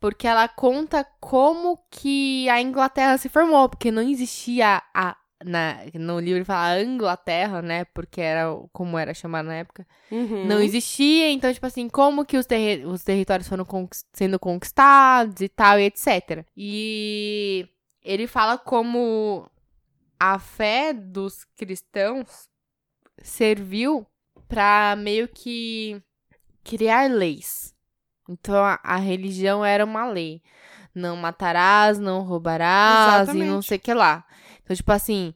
[SPEAKER 1] porque ela conta como que a Inglaterra se formou, porque não existia a na, no livro fala a Inglaterra, né? Porque era como era chamada na época.
[SPEAKER 2] Uhum.
[SPEAKER 1] Não existia, então, tipo assim, como que os, terri- os territórios foram conquis- sendo conquistados e tal, e etc. E ele fala como a fé dos cristãos serviu pra meio que criar leis. Então a, a religião era uma lei. Não matarás, não roubarás e não
[SPEAKER 2] Exatamente.
[SPEAKER 1] sei o que lá. Então, tipo assim,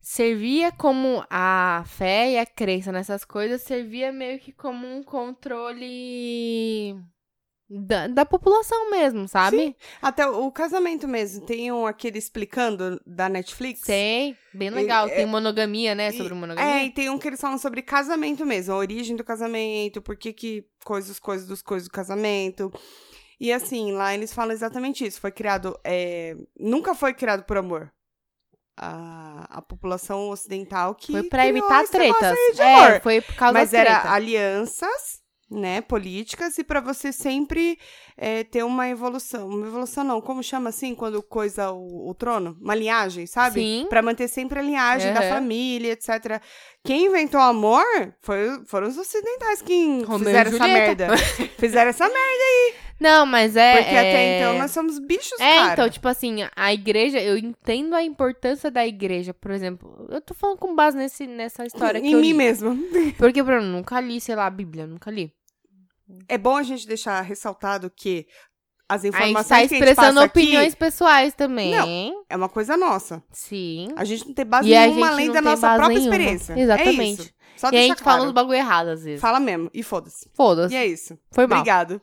[SPEAKER 1] servia como a fé e a crença nessas coisas servia meio que como um controle da, da população mesmo, sabe?
[SPEAKER 2] Até o, casamento mesmo. Tem um, aquele explicando da Netflix.
[SPEAKER 1] Sei, bem legal.
[SPEAKER 2] E-
[SPEAKER 1] Tem monogamia, né?
[SPEAKER 2] E-
[SPEAKER 1] Sobre
[SPEAKER 2] É,
[SPEAKER 1] monogamia.
[SPEAKER 2] e tem um que eles falam sobre casamento mesmo, a origem do casamento, por que que coisas, coisas dos coisas do casamento. E assim, lá eles falam exatamente isso. Foi criado. é, nunca foi criado por amor. A, a população ocidental que.
[SPEAKER 1] foi
[SPEAKER 2] criou
[SPEAKER 1] evitar tretas.
[SPEAKER 2] aí.
[SPEAKER 1] É, foi por causa
[SPEAKER 2] Mas
[SPEAKER 1] da
[SPEAKER 2] era
[SPEAKER 1] treta.
[SPEAKER 2] alianças, né, políticas, e pra você sempre é, ter uma evolução. Uma evolução não, como chama assim, quando coisa o, o trono? Uma linhagem, sabe?
[SPEAKER 1] Sim.
[SPEAKER 2] Pra manter sempre a linhagem da
[SPEAKER 1] Aham.
[SPEAKER 2] família, etc. Quem inventou o amor foi, foram os ocidentais que
[SPEAKER 1] Romeu
[SPEAKER 2] fizeram essa merda. fizeram essa merda,
[SPEAKER 1] Não, mas é.
[SPEAKER 2] porque até
[SPEAKER 1] é-
[SPEAKER 2] então nós somos bichos,
[SPEAKER 1] É,
[SPEAKER 2] cara.
[SPEAKER 1] então, tipo assim, a igreja, eu entendo a importância da igreja, por exemplo. Eu tô falando com base nesse, nessa história que
[SPEAKER 2] em mim
[SPEAKER 1] li.
[SPEAKER 2] mesmo.
[SPEAKER 1] Porque, eu nunca li, sei lá, a Bíblia, nunca li.
[SPEAKER 2] É bom a gente deixar ressaltado que as
[SPEAKER 1] A gente
[SPEAKER 2] informações
[SPEAKER 1] tá
[SPEAKER 2] que a gente
[SPEAKER 1] expressando
[SPEAKER 2] passa aqui
[SPEAKER 1] opiniões pessoais também.
[SPEAKER 2] Não. é uma coisa nossa.
[SPEAKER 1] Sim.
[SPEAKER 2] A gente não tem base
[SPEAKER 1] E
[SPEAKER 2] nenhuma além da nossa própria
[SPEAKER 1] nenhuma.
[SPEAKER 2] experiência.
[SPEAKER 1] Exatamente.
[SPEAKER 2] É isso. Só
[SPEAKER 1] E a gente fala
[SPEAKER 2] claro.
[SPEAKER 1] uns bagulho errado às vezes.
[SPEAKER 2] Fala mesmo. E foda-se.
[SPEAKER 1] Foda-se.
[SPEAKER 2] E é isso.
[SPEAKER 1] Foi mal.
[SPEAKER 2] Obrigado.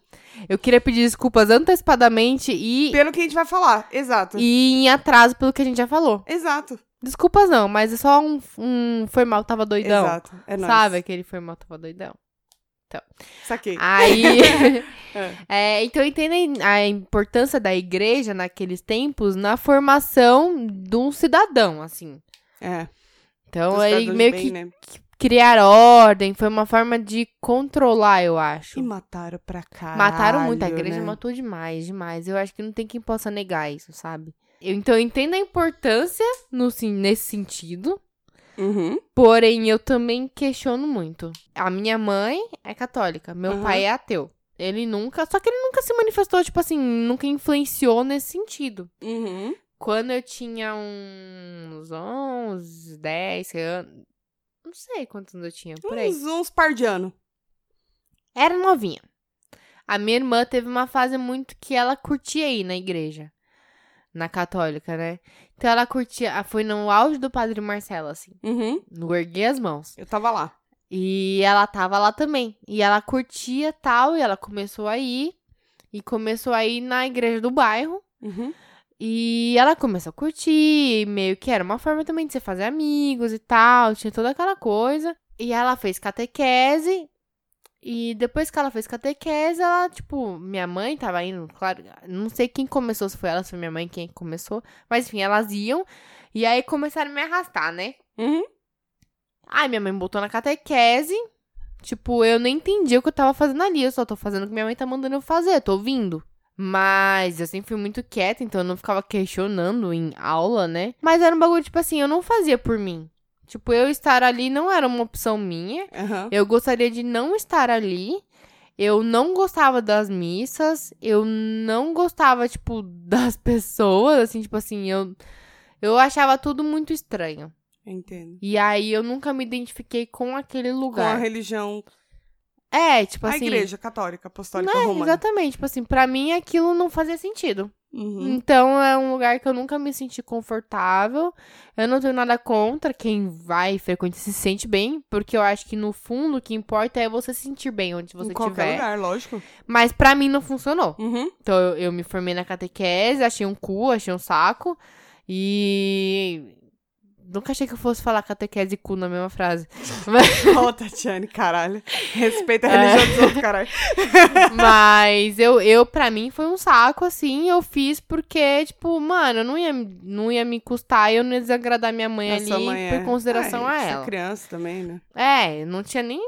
[SPEAKER 1] Eu queria pedir desculpas antecipadamente e,
[SPEAKER 2] Pelo que a gente vai falar. Exato.
[SPEAKER 1] e em atraso pelo que a gente já falou.
[SPEAKER 2] Exato.
[SPEAKER 1] Desculpas não, mas é só um, um foi mal, tava doidão.
[SPEAKER 2] Exato. É nóis.
[SPEAKER 1] Sabe aquele foi mal, tava doidão.
[SPEAKER 2] Saquei.
[SPEAKER 1] Aí.
[SPEAKER 2] É.
[SPEAKER 1] É, então entendem a importância da igreja naqueles tempos na formação de um cidadão, assim.
[SPEAKER 2] É.
[SPEAKER 1] Então ele
[SPEAKER 2] de
[SPEAKER 1] meio
[SPEAKER 2] bem,
[SPEAKER 1] que
[SPEAKER 2] né?
[SPEAKER 1] Criar ordem, foi uma forma de controlar, eu acho.
[SPEAKER 2] E mataram pra caralho,
[SPEAKER 1] Mataram muito, a igreja
[SPEAKER 2] né?
[SPEAKER 1] matou demais, demais. Eu acho que não tem quem possa negar isso, sabe? Eu, então eu entendo a importância no, sim- nesse sentido,
[SPEAKER 2] Uhum.
[SPEAKER 1] porém eu também questiono muito. A minha mãe é católica, meu
[SPEAKER 2] Aham.
[SPEAKER 1] pai é ateu. Ele nunca, só que ele nunca se manifestou, tipo assim, nunca influenciou nesse sentido.
[SPEAKER 2] Uhum.
[SPEAKER 1] Quando eu tinha uns 11, 10 anos, não sei quantos anos eu tinha, por aí.
[SPEAKER 2] Uns, uns par de ano.
[SPEAKER 1] Era novinha. A minha irmã teve uma fase muito que ela curtia ir na igreja. Na católica, né? Então ela curtia. Foi no auge do Padre Marcelo, assim.
[SPEAKER 2] Uhum.
[SPEAKER 1] No erguei as mãos.
[SPEAKER 2] Eu tava lá.
[SPEAKER 1] E ela tava lá também. E ela curtia tal. E ela começou a ir. E começou a ir na igreja do bairro.
[SPEAKER 2] Uhum.
[SPEAKER 1] E ela começou a curtir, meio que era uma forma também de você fazer amigos e tal, tinha toda aquela coisa. E ela fez catequese. E depois que ela fez catequese, ela, tipo, minha mãe tava indo, claro, não sei quem começou, se foi ela, se foi minha mãe quem começou. Mas enfim, elas iam. E aí começaram a me arrastar, né?
[SPEAKER 2] Uhum.
[SPEAKER 1] Aí minha mãe botou na catequese. Tipo, eu nem entendi o que eu tava fazendo ali. Eu só tô fazendo o que minha mãe tá mandando eu fazer, tô ouvindo. Mas eu sempre fui muito quieta, então eu não ficava questionando em aula, né? Mas era um bagulho, tipo assim, eu não fazia por mim. Tipo, eu estar ali não era uma opção minha.
[SPEAKER 2] Aham.
[SPEAKER 1] Eu gostaria de não estar ali. Eu não gostava das missas. Eu não gostava, tipo, das pessoas. Assim, tipo assim, eu, eu achava tudo muito estranho.
[SPEAKER 2] Entendo.
[SPEAKER 1] E aí eu nunca me identifiquei com aquele
[SPEAKER 2] Com a
[SPEAKER 1] lugar.
[SPEAKER 2] religião.
[SPEAKER 1] É, tipo
[SPEAKER 2] a
[SPEAKER 1] assim.
[SPEAKER 2] igreja católica, apostólica
[SPEAKER 1] Né,
[SPEAKER 2] romana.
[SPEAKER 1] exatamente. Tipo assim, pra mim aquilo não fazia sentido.
[SPEAKER 2] Uhum.
[SPEAKER 1] Então é um lugar que eu nunca me senti confortável. Eu não tenho nada contra quem vai e frequenta se sente bem, porque eu acho que no fundo o que importa é você se sentir bem onde você
[SPEAKER 2] em qualquer
[SPEAKER 1] estiver.
[SPEAKER 2] lugar, lógico.
[SPEAKER 1] Mas pra mim não funcionou.
[SPEAKER 2] Uhum.
[SPEAKER 1] Então eu, eu me formei na catequese, achei um cu, achei um saco e nunca achei que eu fosse falar catequese e cu na mesma frase. Mas-
[SPEAKER 2] Ô, Tatiane, caralho. Respeita a
[SPEAKER 1] É.
[SPEAKER 2] religião dos outros, caralho.
[SPEAKER 1] Mas eu, eu, pra mim, foi um saco, assim. Eu fiz porque, tipo, mano, não ia, não ia me custar eu não ia desagradar minha mãe ali
[SPEAKER 2] mãe
[SPEAKER 1] por
[SPEAKER 2] é-
[SPEAKER 1] consideração
[SPEAKER 2] Ah,
[SPEAKER 1] a
[SPEAKER 2] é
[SPEAKER 1] ela.
[SPEAKER 2] criança também, né?
[SPEAKER 1] É, não tinha nem,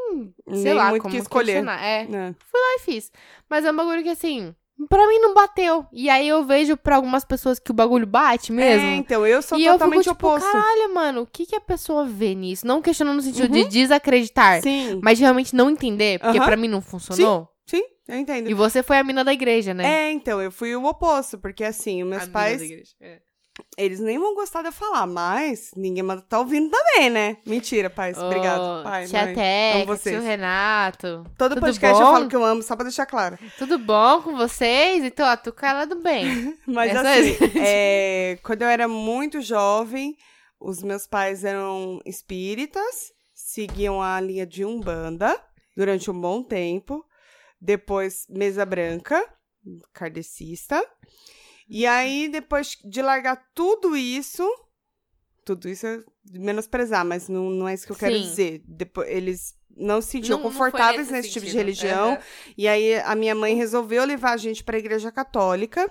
[SPEAKER 1] sei
[SPEAKER 2] Nem
[SPEAKER 1] lá,
[SPEAKER 2] muito
[SPEAKER 1] como
[SPEAKER 2] que escolher.
[SPEAKER 1] É,
[SPEAKER 2] É.
[SPEAKER 1] aí fiz. Mas é um bagulho que, assim, pra mim não bateu. E aí eu vejo pra algumas pessoas que o bagulho bate mesmo.
[SPEAKER 2] É, então, eu sou
[SPEAKER 1] e eu
[SPEAKER 2] totalmente
[SPEAKER 1] fico, tipo,
[SPEAKER 2] oposto.
[SPEAKER 1] caralho, mano, o que que a pessoa vê nisso? Não questionando no sentido de
[SPEAKER 2] Uhum.
[SPEAKER 1] desacreditar,
[SPEAKER 2] Sim,
[SPEAKER 1] mas de realmente não entender, porque
[SPEAKER 2] Aham.
[SPEAKER 1] pra mim não funcionou.
[SPEAKER 2] sim, eu entendo.
[SPEAKER 1] E você foi a mina da igreja, né?
[SPEAKER 2] É, então, eu fui o oposto, porque assim, os meus
[SPEAKER 1] A mina
[SPEAKER 2] pais,
[SPEAKER 1] da igreja, é.
[SPEAKER 2] Eles nem vão gostar de eu falar, mas ninguém manda tá ouvindo também, né? Mentira, pais. Obrigado,
[SPEAKER 1] Ô,
[SPEAKER 2] pai,
[SPEAKER 1] Tia
[SPEAKER 2] mãe.
[SPEAKER 1] Teca, tio Renato.
[SPEAKER 2] Todo
[SPEAKER 1] tudo
[SPEAKER 2] podcast
[SPEAKER 1] bom?
[SPEAKER 2] eu falo que eu amo, só pra deixar claro.
[SPEAKER 1] Tudo bom com vocês? Então, ó, tô com ela do bem.
[SPEAKER 2] Mas
[SPEAKER 1] Essa
[SPEAKER 2] assim,
[SPEAKER 1] é-
[SPEAKER 2] é, quando eu era muito jovem, os meus pais eram espíritas, seguiam a linha de Umbanda durante um bom tempo. Depois, mesa branca, kardecista. E aí, depois de largar tudo isso, tudo isso é menosprezar, mas não, não é isso que eu quero
[SPEAKER 1] Sim.
[SPEAKER 2] dizer. Depois, eles não se sentiam
[SPEAKER 1] Não- não
[SPEAKER 2] confortáveis
[SPEAKER 1] nesse
[SPEAKER 2] nesse tipo de religião.
[SPEAKER 1] Aham.
[SPEAKER 2] E aí a minha mãe resolveu levar a gente pra igreja católica,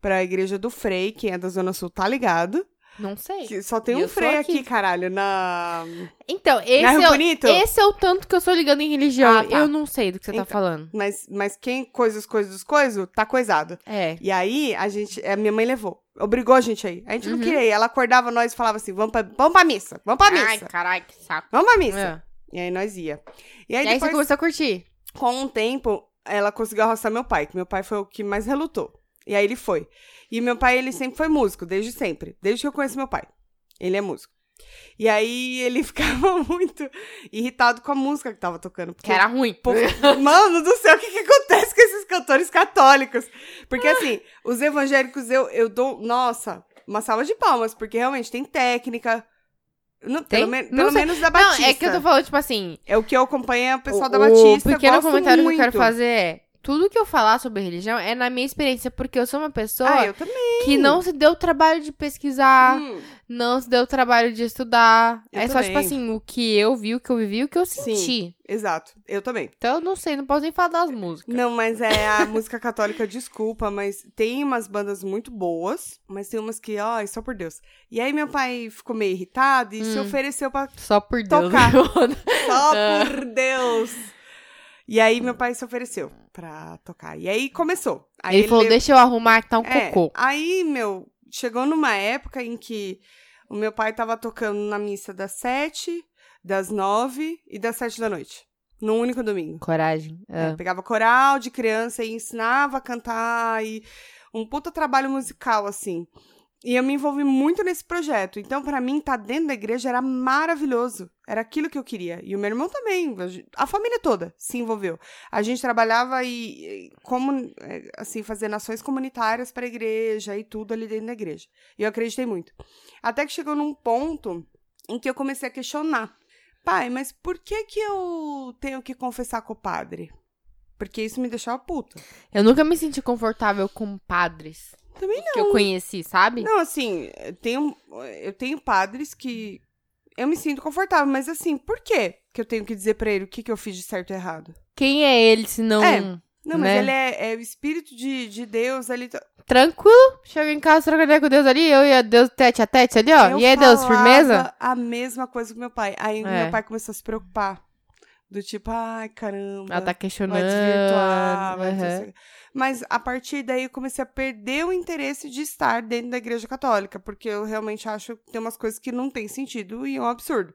[SPEAKER 2] pra igreja do Frei, quem é da Zona Sul tá ligado.
[SPEAKER 1] Não sei.
[SPEAKER 2] Que só tem
[SPEAKER 1] E
[SPEAKER 2] um
[SPEAKER 1] eu sou
[SPEAKER 2] Frei
[SPEAKER 1] aqui.
[SPEAKER 2] aqui, caralho, na.
[SPEAKER 1] Então, esse
[SPEAKER 2] na
[SPEAKER 1] é, o,
[SPEAKER 2] Bonito?
[SPEAKER 1] esse é o tanto que eu sou ligando em religião.
[SPEAKER 2] Ah, tá.
[SPEAKER 1] Eu não sei do que você tá
[SPEAKER 2] Então.
[SPEAKER 1] falando.
[SPEAKER 2] Mas, mas quem coisa os coisas dos coisas, tá coisado.
[SPEAKER 1] É.
[SPEAKER 2] E aí a gente. A minha mãe levou. Obrigou a gente aí. A gente não
[SPEAKER 1] Uhum.
[SPEAKER 2] queria ir. Ela acordava nós e falava assim: vamos pra, vamos pra missa, vamos pra
[SPEAKER 1] Ai,
[SPEAKER 2] missa.
[SPEAKER 1] caralho, que saco.
[SPEAKER 2] Vamos pra missa.
[SPEAKER 1] É.
[SPEAKER 2] E aí nós ia. E
[SPEAKER 1] E
[SPEAKER 2] aí
[SPEAKER 1] aí,
[SPEAKER 2] depois,
[SPEAKER 1] você começou a curtir?
[SPEAKER 2] com um tempo, ela conseguiu arrastar meu pai, que meu pai foi o que mais relutou. E aí ele foi. E meu pai, ele sempre foi músico, desde sempre. Desde que eu conheço meu pai. Ele é músico. E aí ele ficava muito irritado com a música que tava tocando.
[SPEAKER 1] Que era ruim.
[SPEAKER 2] Pô, Mano do céu, o que, que acontece com esses cantores católicos? Porque assim, os evangélicos eu, eu dou, nossa, uma salva de palmas, porque realmente tem técnica. Não,
[SPEAKER 1] Tem?
[SPEAKER 2] Pelo,
[SPEAKER 1] Não
[SPEAKER 2] pelo menos da
[SPEAKER 1] Não,
[SPEAKER 2] Batista.
[SPEAKER 1] é que eu tô falando, tipo assim.
[SPEAKER 2] É o que eu acompanho é o pessoal
[SPEAKER 1] o,
[SPEAKER 2] da Batista.
[SPEAKER 1] O pequeno comentário
[SPEAKER 2] muito.
[SPEAKER 1] que eu quero fazer é: tudo que eu falar sobre religião é na minha experiência, porque eu sou uma pessoa
[SPEAKER 2] Ah, também.
[SPEAKER 1] que não se deu o trabalho de pesquisar,
[SPEAKER 2] Hum,
[SPEAKER 1] não se deu o trabalho de estudar.
[SPEAKER 2] Eu
[SPEAKER 1] é só, tipo
[SPEAKER 2] também.
[SPEAKER 1] assim, o que eu vi, o que eu vivi, o que eu
[SPEAKER 2] Sim.
[SPEAKER 1] senti.
[SPEAKER 2] exato, eu também.
[SPEAKER 1] Então eu não sei, não posso nem falar das músicas.
[SPEAKER 2] Não, mas é a música católica, desculpa, mas tem umas bandas muito boas, mas tem umas que, ai, só por Deus. E aí meu pai ficou meio irritado e se
[SPEAKER 1] Hum.
[SPEAKER 2] ofereceu pra
[SPEAKER 1] Só por Deus.
[SPEAKER 2] Tocar. Só
[SPEAKER 1] Ah.
[SPEAKER 2] por Deus! E aí meu pai se ofereceu pra tocar. E aí começou. Aí
[SPEAKER 1] ele falou, deixa eu arrumar que tá um
[SPEAKER 2] é,
[SPEAKER 1] cocô.
[SPEAKER 2] Aí, meu, chegou numa época em que o meu pai tava tocando na missa das sete, das nove e das sete da noite. Num único domingo.
[SPEAKER 1] Coragem.
[SPEAKER 2] É,
[SPEAKER 1] É.
[SPEAKER 2] pegava coral de criança e ensinava a cantar e um puta trabalho musical, assim. E eu me envolvi muito nesse projeto. Então, pra mim, estar dentro da igreja era maravilhoso. Era aquilo que eu queria. E o meu irmão também. a família toda se envolveu. A gente trabalhava e, como, é, assim, fazer nações comunitárias para a igreja e tudo ali dentro da igreja. E eu acreditei muito. Até que chegou num ponto em que eu comecei a questionar. Pai, mas por que que eu tenho que confessar com o padre? Porque isso me deixava puta.
[SPEAKER 1] Eu nunca me senti confortável com padres
[SPEAKER 2] Também
[SPEAKER 1] que eu conheci, sabe?
[SPEAKER 2] Não, assim, eu tenho, eu tenho padres que eu me sinto confortável, mas assim, por quê que eu tenho que dizer pra ele o que, que eu fiz de certo e errado?
[SPEAKER 1] Quem é ele se não.
[SPEAKER 2] É. Não, mas
[SPEAKER 1] Né?
[SPEAKER 2] ele é, é o espírito de, de Deus ali. tá-
[SPEAKER 1] Tranquilo? Chega em casa, troca ideia com Deus ali, eu e a Deus tete a tete ali, ó.
[SPEAKER 2] Eu
[SPEAKER 1] e aí, Deus, firmeza?
[SPEAKER 2] a mesma coisa com meu pai. Aí
[SPEAKER 1] É.
[SPEAKER 2] meu pai começou a se preocupar. Do tipo, ai, caramba.
[SPEAKER 1] Ela tá
[SPEAKER 2] vai
[SPEAKER 1] questionando.
[SPEAKER 2] desvirtuar, vai
[SPEAKER 1] aham.
[SPEAKER 2] descer. Mas a partir daí eu comecei a perder o interesse de estar dentro da igreja católica, porque eu realmente acho que tem umas coisas que não tem sentido e é um absurdo.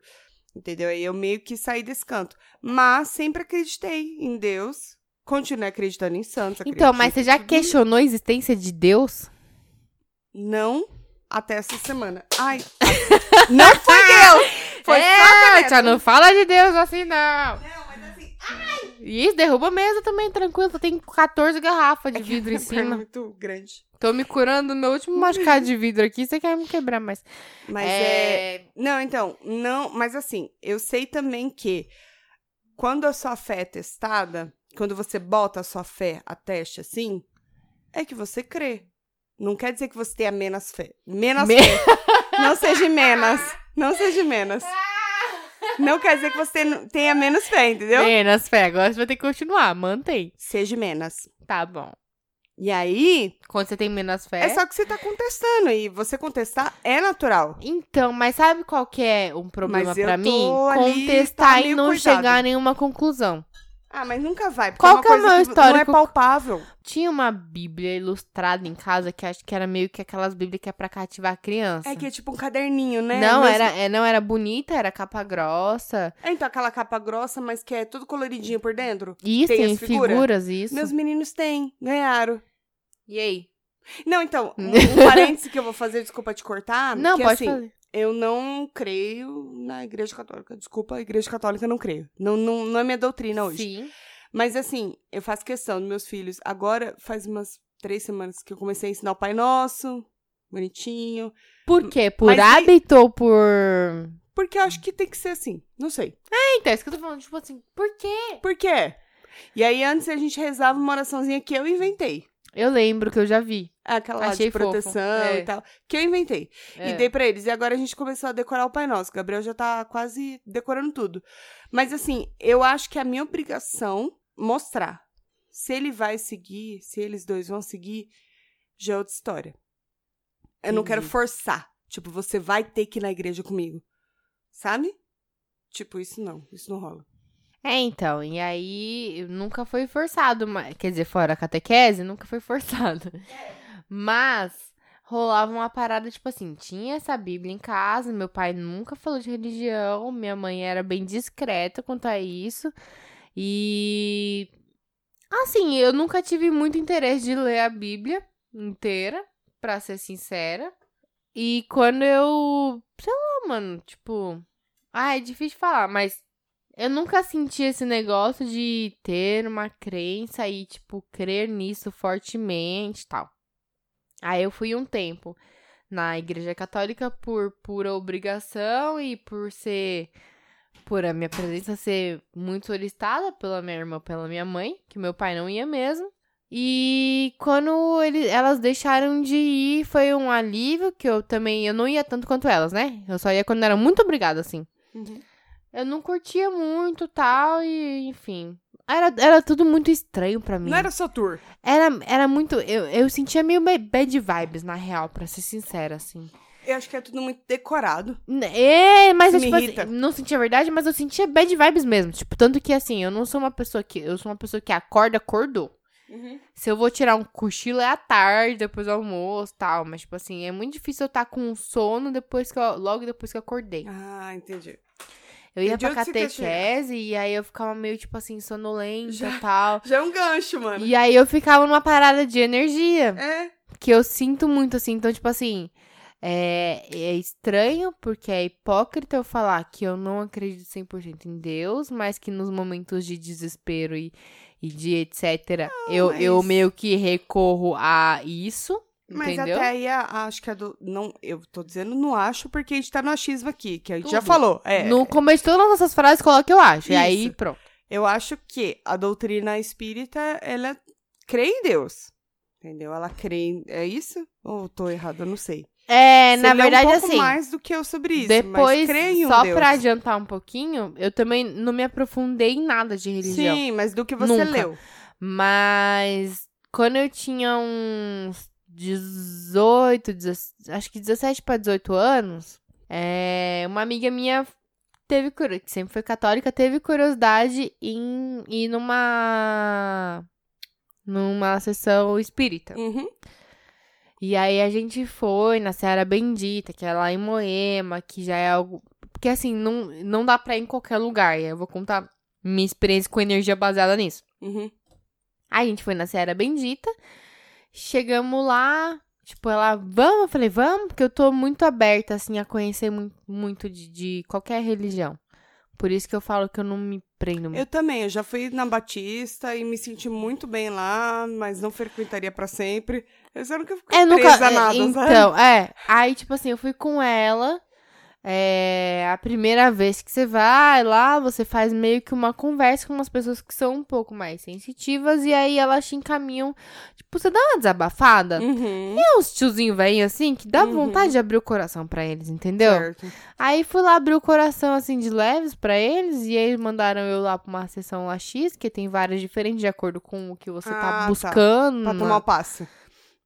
[SPEAKER 2] Entendeu? Aí eu meio que saí desse canto. Mas sempre acreditei em Deus. Continuei acreditando em santos.
[SPEAKER 1] Então, mas você já questionou a existência de Deus?
[SPEAKER 2] Não até essa semana. Ai. não foi Deus! Foi
[SPEAKER 1] é, já não fala de Deus assim, não.
[SPEAKER 2] Não, mas assim.
[SPEAKER 1] Isso, derruba a mesa também, tranquilo. Tenho 14 garrafas de vidro em
[SPEAKER 2] É
[SPEAKER 1] cima.
[SPEAKER 2] muito grande.
[SPEAKER 1] Tô me curando no meu último machucado de vidro aqui. Você quer me quebrar mais?
[SPEAKER 2] Mas é... Não, então, não, mas assim, eu sei também que quando a sua fé é testada, quando você bota a sua fé a teste assim, é que você crê. Não quer dizer que você tenha menos fé. Menos
[SPEAKER 1] Me-
[SPEAKER 2] fé. Não seja menos. Não seja menos. Não quer dizer que você tenha menos fé, entendeu?
[SPEAKER 1] Menos fé. Agora você vai ter que continuar. Mantém.
[SPEAKER 2] Seja menos.
[SPEAKER 1] Tá bom.
[SPEAKER 2] E aí,
[SPEAKER 1] Quando você tem menos fé.
[SPEAKER 2] é só que você tá contestando. E você contestar é natural.
[SPEAKER 1] Então, mas sabe qual que é um problema
[SPEAKER 2] tô
[SPEAKER 1] mim?
[SPEAKER 2] ali,
[SPEAKER 1] Contestar
[SPEAKER 2] tá
[SPEAKER 1] e não
[SPEAKER 2] coisado.
[SPEAKER 1] chegar a nenhuma conclusão.
[SPEAKER 2] Ah, mas nunca vai. Porque
[SPEAKER 1] Qual
[SPEAKER 2] é
[SPEAKER 1] que é o meu
[SPEAKER 2] que não é
[SPEAKER 1] histórico?
[SPEAKER 2] palpável.
[SPEAKER 1] Tinha uma bíblia ilustrada em casa que acho que era meio que aquelas bíblias que é pra cativar a criança.
[SPEAKER 2] É que é tipo um caderninho, né?
[SPEAKER 1] não,
[SPEAKER 2] Meus-
[SPEAKER 1] era, é, não era bonita, era capa grossa.
[SPEAKER 2] É, então aquela capa grossa, mas que é tudo coloridinho por dentro.
[SPEAKER 1] Isso,
[SPEAKER 2] Tem
[SPEAKER 1] tem,
[SPEAKER 2] as figura?
[SPEAKER 1] figuras, isso.
[SPEAKER 2] Meus meninos têm, ganharam.
[SPEAKER 1] E aí?
[SPEAKER 2] Não, então, um, um parêntese que eu vou fazer, desculpa te cortar.
[SPEAKER 1] não,
[SPEAKER 2] que,
[SPEAKER 1] pode
[SPEAKER 2] assim,
[SPEAKER 1] fazer.
[SPEAKER 2] Eu não creio na igreja católica. Desculpa, a igreja católica eu não creio. Não, não, não é minha doutrina hoje.
[SPEAKER 1] Sim.
[SPEAKER 2] Mas assim, eu faço questão dos meus filhos. Agora faz umas três semanas que eu comecei a ensinar o Pai Nosso. Bonitinho.
[SPEAKER 1] Por quê? Por
[SPEAKER 2] Mas
[SPEAKER 1] hábito ou por.
[SPEAKER 2] Porque eu acho que tem que ser assim. Não sei.
[SPEAKER 1] É, então, é isso que eu tô falando. Tipo assim, por quê?
[SPEAKER 2] Por quê? E aí, antes a gente rezava uma oraçãozinha que eu inventei.
[SPEAKER 1] Eu lembro que eu já vi.
[SPEAKER 2] Aquela lá
[SPEAKER 1] Achei
[SPEAKER 2] de proteção
[SPEAKER 1] É.
[SPEAKER 2] e tal. Que eu inventei.
[SPEAKER 1] É.
[SPEAKER 2] E dei pra eles. E agora a gente começou a decorar o Pai Nosso. O Gabriel já tá quase decorando tudo. Mas assim, eu acho que é a minha obrigação mostrar. Se ele vai seguir, se eles dois vão seguir, já é outra história. Eu não quero
[SPEAKER 1] Entendi.
[SPEAKER 2] forçar. Tipo, você vai ter que ir na igreja comigo. Sabe? Tipo, isso não. Isso não rola.
[SPEAKER 1] É, então, e aí nunca foi forçado, quer dizer, fora a catequese, nunca foi forçado. Mas rolava uma parada, tipo assim, tinha essa Bíblia em casa, meu pai nunca falou de religião, minha mãe era bem discreta quanto a isso. E assim, eu nunca tive muito interesse de ler a Bíblia inteira, pra ser sincera. E quando eu, sei lá, mano, tipo, ah, é difícil falar, mas eu nunca senti esse negócio de ter uma crença e, tipo, crer nisso fortemente e tal. Aí eu fui um tempo na igreja católica por pura obrigação e por ser. Por a minha presença ser muito solicitada pela minha irmã, pela minha mãe, que meu pai não ia mesmo. E quando ele, elas deixaram de ir, foi um alívio, que eu também. Eu não ia tanto quanto elas, né? Eu só ia quando era muito obrigada, assim. Eu não curtia muito tal, e enfim. Era, era tudo muito estranho pra mim.
[SPEAKER 2] Não era só tour.
[SPEAKER 1] Era, era muito. Eu, eu sentia meio ba- bad vibes, na real, pra ser sincera, assim.
[SPEAKER 2] Eu acho que é tudo muito decorado.
[SPEAKER 1] É, mas eu, tipo, assim,
[SPEAKER 2] irrita.
[SPEAKER 1] não sentia verdade, mas eu sentia bad vibes mesmo. Tipo, tanto que assim, eu não sou uma pessoa que. Eu sou uma pessoa que acorda, acordou. Se eu vou tirar um cochilo é à tarde, depois do almoço tal. Mas, tipo assim, é muito difícil eu estar com sono depois que eu, logo depois que eu acordei.
[SPEAKER 2] Ah, entendi.
[SPEAKER 1] Eu ia pra catequese e aí eu ficava meio, tipo assim, sonolenta e tal.
[SPEAKER 2] Já é um gancho, mano.
[SPEAKER 1] E aí eu ficava numa parada de energia.
[SPEAKER 2] É.
[SPEAKER 1] Que eu sinto muito, assim. Então, tipo assim. É, é estranho, porque é hipócrita eu falar que eu não acredito 100% em Deus, mas que nos momentos de desespero e, e de etc. eu, eu
[SPEAKER 2] mas-
[SPEAKER 1] meio que recorro a isso.
[SPEAKER 2] Mas
[SPEAKER 1] entendeu?
[SPEAKER 2] até aí, a- a- acho que a do. Não, eu tô dizendo não acho, porque a gente tá no achismo aqui, que a gente já
[SPEAKER 1] Tudo.
[SPEAKER 2] falou. É.
[SPEAKER 1] No começo de todas as nossas frases, coloca eu acho. E aí,
[SPEAKER 2] Isso.
[SPEAKER 1] pronto.
[SPEAKER 2] Eu acho que a doutrina espírita, ela crê em Deus. Entendeu? Ela crê em. É isso? Ou eu tô errado? Eu não sei.
[SPEAKER 1] É,
[SPEAKER 2] Você
[SPEAKER 1] na verdade,
[SPEAKER 2] um pouco
[SPEAKER 1] assim.
[SPEAKER 2] mais do que eu sobre isso.
[SPEAKER 1] Depois,
[SPEAKER 2] um
[SPEAKER 1] só
[SPEAKER 2] Deus.
[SPEAKER 1] pra adiantar um pouquinho, eu também não me aprofundei em nada de religião.
[SPEAKER 2] Sim, mas do que você
[SPEAKER 1] Nunca.
[SPEAKER 2] leu.
[SPEAKER 1] Mas quando eu tinha uns 18, 17, acho que 17 para 18 anos, é, uma amiga minha teve que sempre foi católica, teve curiosidade em ir numa numa sessão espírita.
[SPEAKER 2] Uhum.
[SPEAKER 1] E aí a gente foi na Serra Bendita, que é lá em Moema, que já é algo. Porque assim, não, não dá pra ir em qualquer lugar. E eu vou contar minha experiência com energia baseada nisso.
[SPEAKER 2] Uhum.
[SPEAKER 1] Aí a gente foi na Serra Bendita, chegamos lá, tipo, ela, vamos? Eu falei, vamos, porque eu tô muito aberta, assim, a conhecer mu muito de, de qualquer religião. Por isso que eu falo que eu não me prendo muito.
[SPEAKER 2] Eu também, eu já fui na Batista e me senti muito bem lá, mas não frequentaria pra sempre. Eu só nunca fiquei
[SPEAKER 1] É, nunca.
[SPEAKER 2] presa a
[SPEAKER 1] é,
[SPEAKER 2] nada, sabe?
[SPEAKER 1] então, é. Aí, tipo assim, eu fui com ela. É, a primeira vez que você vai lá, você faz meio que uma conversa com umas pessoas que são um pouco mais sensitivas. E aí elas te encaminham. Tipo, você dá uma desabafada.
[SPEAKER 2] Uhum.
[SPEAKER 1] Tem uns tiozinhos velhos assim que dá
[SPEAKER 2] Uhum.
[SPEAKER 1] vontade de abrir o coração pra eles, entendeu?
[SPEAKER 2] Certo.
[SPEAKER 1] Aí fui lá abrir o coração assim de leves pra eles. E aí mandaram eu lá pra uma sessão lá X, que tem várias diferentes de acordo com o que você
[SPEAKER 2] Ah,
[SPEAKER 1] tá
[SPEAKER 2] tá.
[SPEAKER 1] buscando.
[SPEAKER 2] Pra
[SPEAKER 1] na-
[SPEAKER 2] tomar o passe.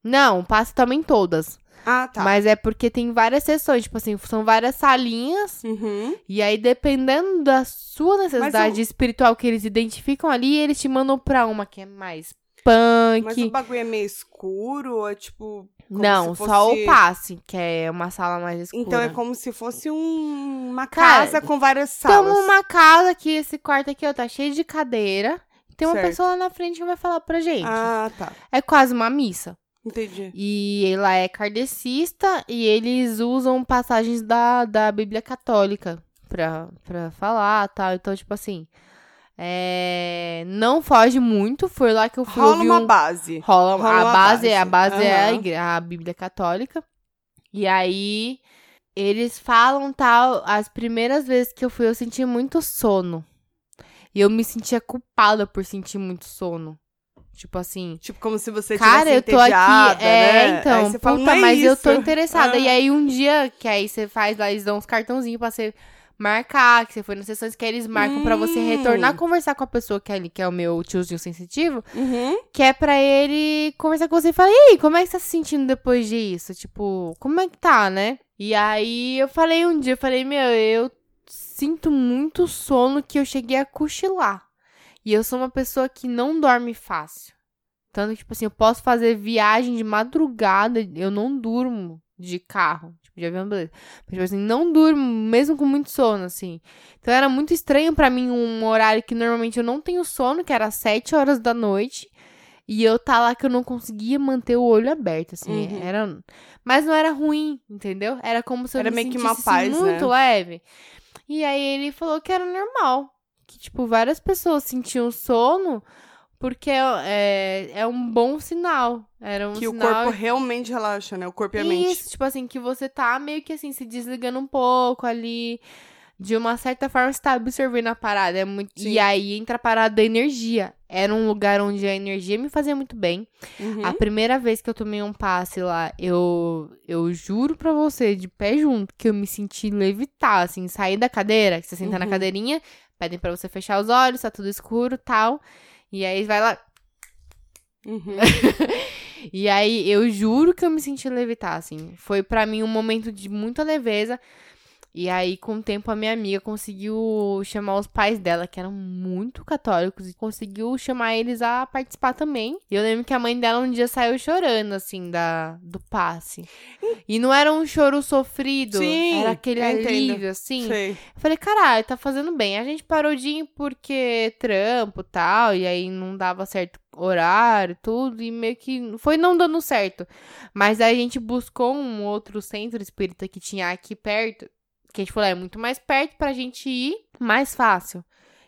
[SPEAKER 1] Não, passe também todas.
[SPEAKER 2] Ah, tá.
[SPEAKER 1] Mas é porque tem várias sessões, tipo assim, são várias salinhas.
[SPEAKER 2] Uhum.
[SPEAKER 1] E aí, dependendo da sua necessidade
[SPEAKER 2] o-
[SPEAKER 1] espiritual que eles identificam ali, eles te mandam pra uma que é mais punk.
[SPEAKER 2] Mas o bagulho é meio escuro ou é tipo.
[SPEAKER 1] Não,
[SPEAKER 2] se
[SPEAKER 1] só
[SPEAKER 2] fosse-
[SPEAKER 1] o passe, que é uma sala mais escura.
[SPEAKER 2] Então é como se fosse um- uma
[SPEAKER 1] Cara,
[SPEAKER 2] casa com várias salas.
[SPEAKER 1] Tamo uma casa que esse quarto aqui, ó, tá cheio de cadeira. Tem uma
[SPEAKER 2] Certo.
[SPEAKER 1] pessoa lá na frente que vai falar pra gente.
[SPEAKER 2] Ah, tá.
[SPEAKER 1] É quase uma missa.
[SPEAKER 2] Entendi.
[SPEAKER 1] E ela é kardecista e eles usam passagens da, da Bíblia Católica pra, pra falar tal. Então, tipo assim, é, não foge muito. Foi lá que eu fui
[SPEAKER 2] Rola uma
[SPEAKER 1] um...
[SPEAKER 2] base.
[SPEAKER 1] Rola,
[SPEAKER 2] rola
[SPEAKER 1] a
[SPEAKER 2] uma
[SPEAKER 1] base, é a
[SPEAKER 2] base.
[SPEAKER 1] base é a, igre- a Bíblia Católica. E aí eles falam tal, as primeiras vezes que eu fui eu senti muito sono. E eu me sentia culpada por sentir muito sono. Tipo assim,
[SPEAKER 2] Tipo, como se você
[SPEAKER 1] Cara, eu tô aqui. É,
[SPEAKER 2] né?
[SPEAKER 1] então,
[SPEAKER 2] você fala,
[SPEAKER 1] puta,
[SPEAKER 2] "Não é
[SPEAKER 1] mas eu tô
[SPEAKER 2] isso."
[SPEAKER 1] interessada.
[SPEAKER 2] Ah.
[SPEAKER 1] E aí, um dia que aí você faz lá, eles dão uns cartãozinhos pra você marcar, que você foi nas sessões que eles marcam pra você
[SPEAKER 2] Hum.
[SPEAKER 1] retornar conversar com a pessoa que é ali, que é o meu tiozinho sensitivo,
[SPEAKER 2] Uhum.
[SPEAKER 1] que é pra ele conversar com você e falar: e aí, como é que você tá se sentindo depois disso? Tipo, como é que tá, né? E aí eu falei um dia, eu falei, meu, eu sinto muito sono que eu cheguei a cochilar. E eu sou uma pessoa que não dorme fácil. Tanto que, tipo assim, eu posso fazer viagem de madrugada, eu não durmo de carro. Tipo, de avião, beleza. Mas, tipo assim, não durmo, mesmo com muito sono, assim. Então era muito estranho pra mim um horário que normalmente eu não tenho sono, que era às 7 horas da noite. E eu tá lá que eu não conseguia manter o olho aberto, assim.
[SPEAKER 2] Uhum.
[SPEAKER 1] Era... Mas não era ruim, entendeu? Era como se eu
[SPEAKER 2] Era
[SPEAKER 1] me
[SPEAKER 2] meio que uma paz,
[SPEAKER 1] muito
[SPEAKER 2] né?
[SPEAKER 1] leve. E aí ele falou que era normal. Que, tipo, várias pessoas sentiam sono porque é, é um bom sinal. Era um
[SPEAKER 2] Que o
[SPEAKER 1] sinal...
[SPEAKER 2] corpo realmente relaxa, né? O corpo e a mente.
[SPEAKER 1] Isso, tipo assim, que você tá meio que assim, se desligando um pouco ali. De uma certa forma, você tá absorvendo a parada. É muito...
[SPEAKER 2] Sim.
[SPEAKER 1] E aí entra a parada da energia. Era um lugar onde a energia me fazia muito bem.
[SPEAKER 2] Uhum.
[SPEAKER 1] A primeira vez que eu tomei um passe lá, eu, eu juro pra você, de pé junto, que eu me senti levitar, assim, sair da cadeira, que você senta na
[SPEAKER 2] Uhum.
[SPEAKER 1] cadeirinha, pedem pra você fechar os olhos, tá tudo escuro tal. E aí vai lá.
[SPEAKER 2] Uhum.
[SPEAKER 1] E aí eu juro que eu me senti levitar, assim. Foi pra mim um momento de muita leveza. E aí, com o tempo, a minha amiga conseguiu chamar os pais dela, que eram muito católicos, e conseguiu chamar eles a participar também. E eu lembro que a mãe dela um dia saiu chorando, assim, da, do passe. E não era um choro sofrido,
[SPEAKER 2] Sim,
[SPEAKER 1] era aquele
[SPEAKER 2] entendo.
[SPEAKER 1] alívio, assim.
[SPEAKER 2] Sei.
[SPEAKER 1] Eu falei, caralho, tá fazendo bem. A gente parou de ir porque trampo e tal, e aí não dava certo horário, tudo, e meio que foi não dando certo. Mas aí a gente buscou um outro centro espírita que tinha aqui perto, que a gente falou, é muito mais perto pra gente ir, mais fácil.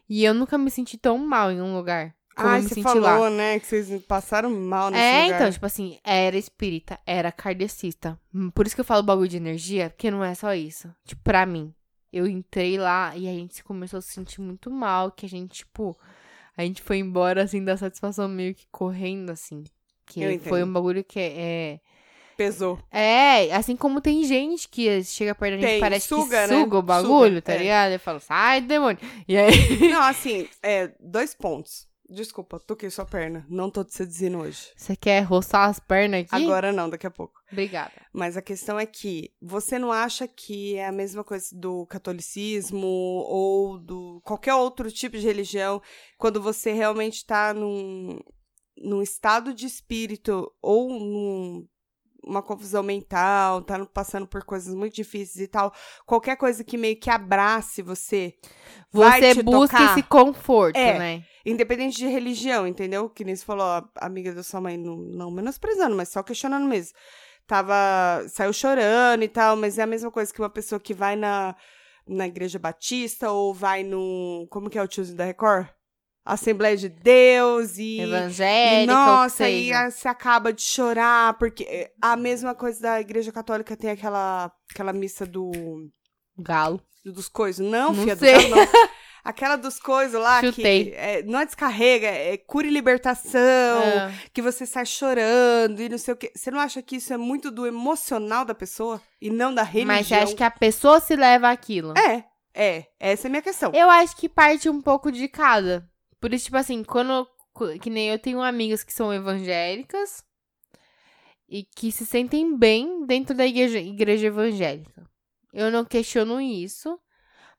[SPEAKER 1] E eu nunca me senti tão mal em um lugar. Como
[SPEAKER 2] Ah, você falou,
[SPEAKER 1] lá.
[SPEAKER 2] né? Que vocês passaram mal nesse
[SPEAKER 1] É,
[SPEAKER 2] lugar.
[SPEAKER 1] então, tipo assim, era espírita, era kardecista. Hum, Por isso que eu falo bagulho de energia, porque não é só isso. Tipo, pra mim, eu entrei lá e a gente começou a se sentir muito mal, que a gente, tipo, a gente foi embora, assim, da satisfação meio que correndo, assim. Que
[SPEAKER 2] Eu
[SPEAKER 1] foi
[SPEAKER 2] entendo.
[SPEAKER 1] um bagulho que é...
[SPEAKER 2] Pesou.
[SPEAKER 1] É, assim como tem gente que chega perto da gente
[SPEAKER 2] Tem,
[SPEAKER 1] parece
[SPEAKER 2] suga,
[SPEAKER 1] que
[SPEAKER 2] né?
[SPEAKER 1] suga o bagulho,
[SPEAKER 2] Suga,
[SPEAKER 1] tá
[SPEAKER 2] é.
[SPEAKER 1] ligado? Eu falo, sai, demônio. E aí...
[SPEAKER 2] Não, assim, é, dois pontos. Desculpa, toquei sua perna. Não tô te seduzindo hoje.
[SPEAKER 1] Você quer roçar as pernas aqui?
[SPEAKER 2] Agora não, daqui a pouco.
[SPEAKER 1] Obrigada.
[SPEAKER 2] Mas a questão é que você não acha que é a mesma coisa do catolicismo ou do qualquer outro tipo de religião, quando você realmente tá num, num estado de espírito ou num uma confusão mental, tá passando por coisas muito difíceis e tal, qualquer coisa que meio que abrace você,
[SPEAKER 1] Você busca
[SPEAKER 2] tocar,
[SPEAKER 1] esse conforto,
[SPEAKER 2] É.
[SPEAKER 1] né?
[SPEAKER 2] independente de religião, entendeu? Que nem você falou, a amiga da sua mãe, não, não menosprezando, mas só questionando mesmo. Tava, saiu chorando e tal, mas é a mesma coisa que uma pessoa que vai na, na igreja batista ou vai no, como que é o tiozinho da Record? Assembleia de Deus e...
[SPEAKER 1] Evangélica,
[SPEAKER 2] E, nossa, e você acaba de chorar, porque a mesma coisa da Igreja Católica tem aquela, aquela missa do,
[SPEAKER 1] Galo.
[SPEAKER 2] dos coisos. Não,
[SPEAKER 1] Não
[SPEAKER 2] filha,
[SPEAKER 1] sei.
[SPEAKER 2] do galo, não. Aquela dos coisos lá
[SPEAKER 1] Chutei.
[SPEAKER 2] que é, não é descarrega, é cura e libertação,
[SPEAKER 1] Ah,
[SPEAKER 2] que você sai chorando e não sei o quê. Você não acha que isso é muito do emocional da pessoa e não da religião?
[SPEAKER 1] mas você acha que a pessoa se leva àquilo?
[SPEAKER 2] É, é. Essa é a minha questão.
[SPEAKER 1] Eu acho que parte um pouco de cada. Por isso, tipo assim, quando. Que nem eu tenho amigas que são evangélicas e que se sentem bem dentro da igreja, igreja evangélica. Eu não questiono isso,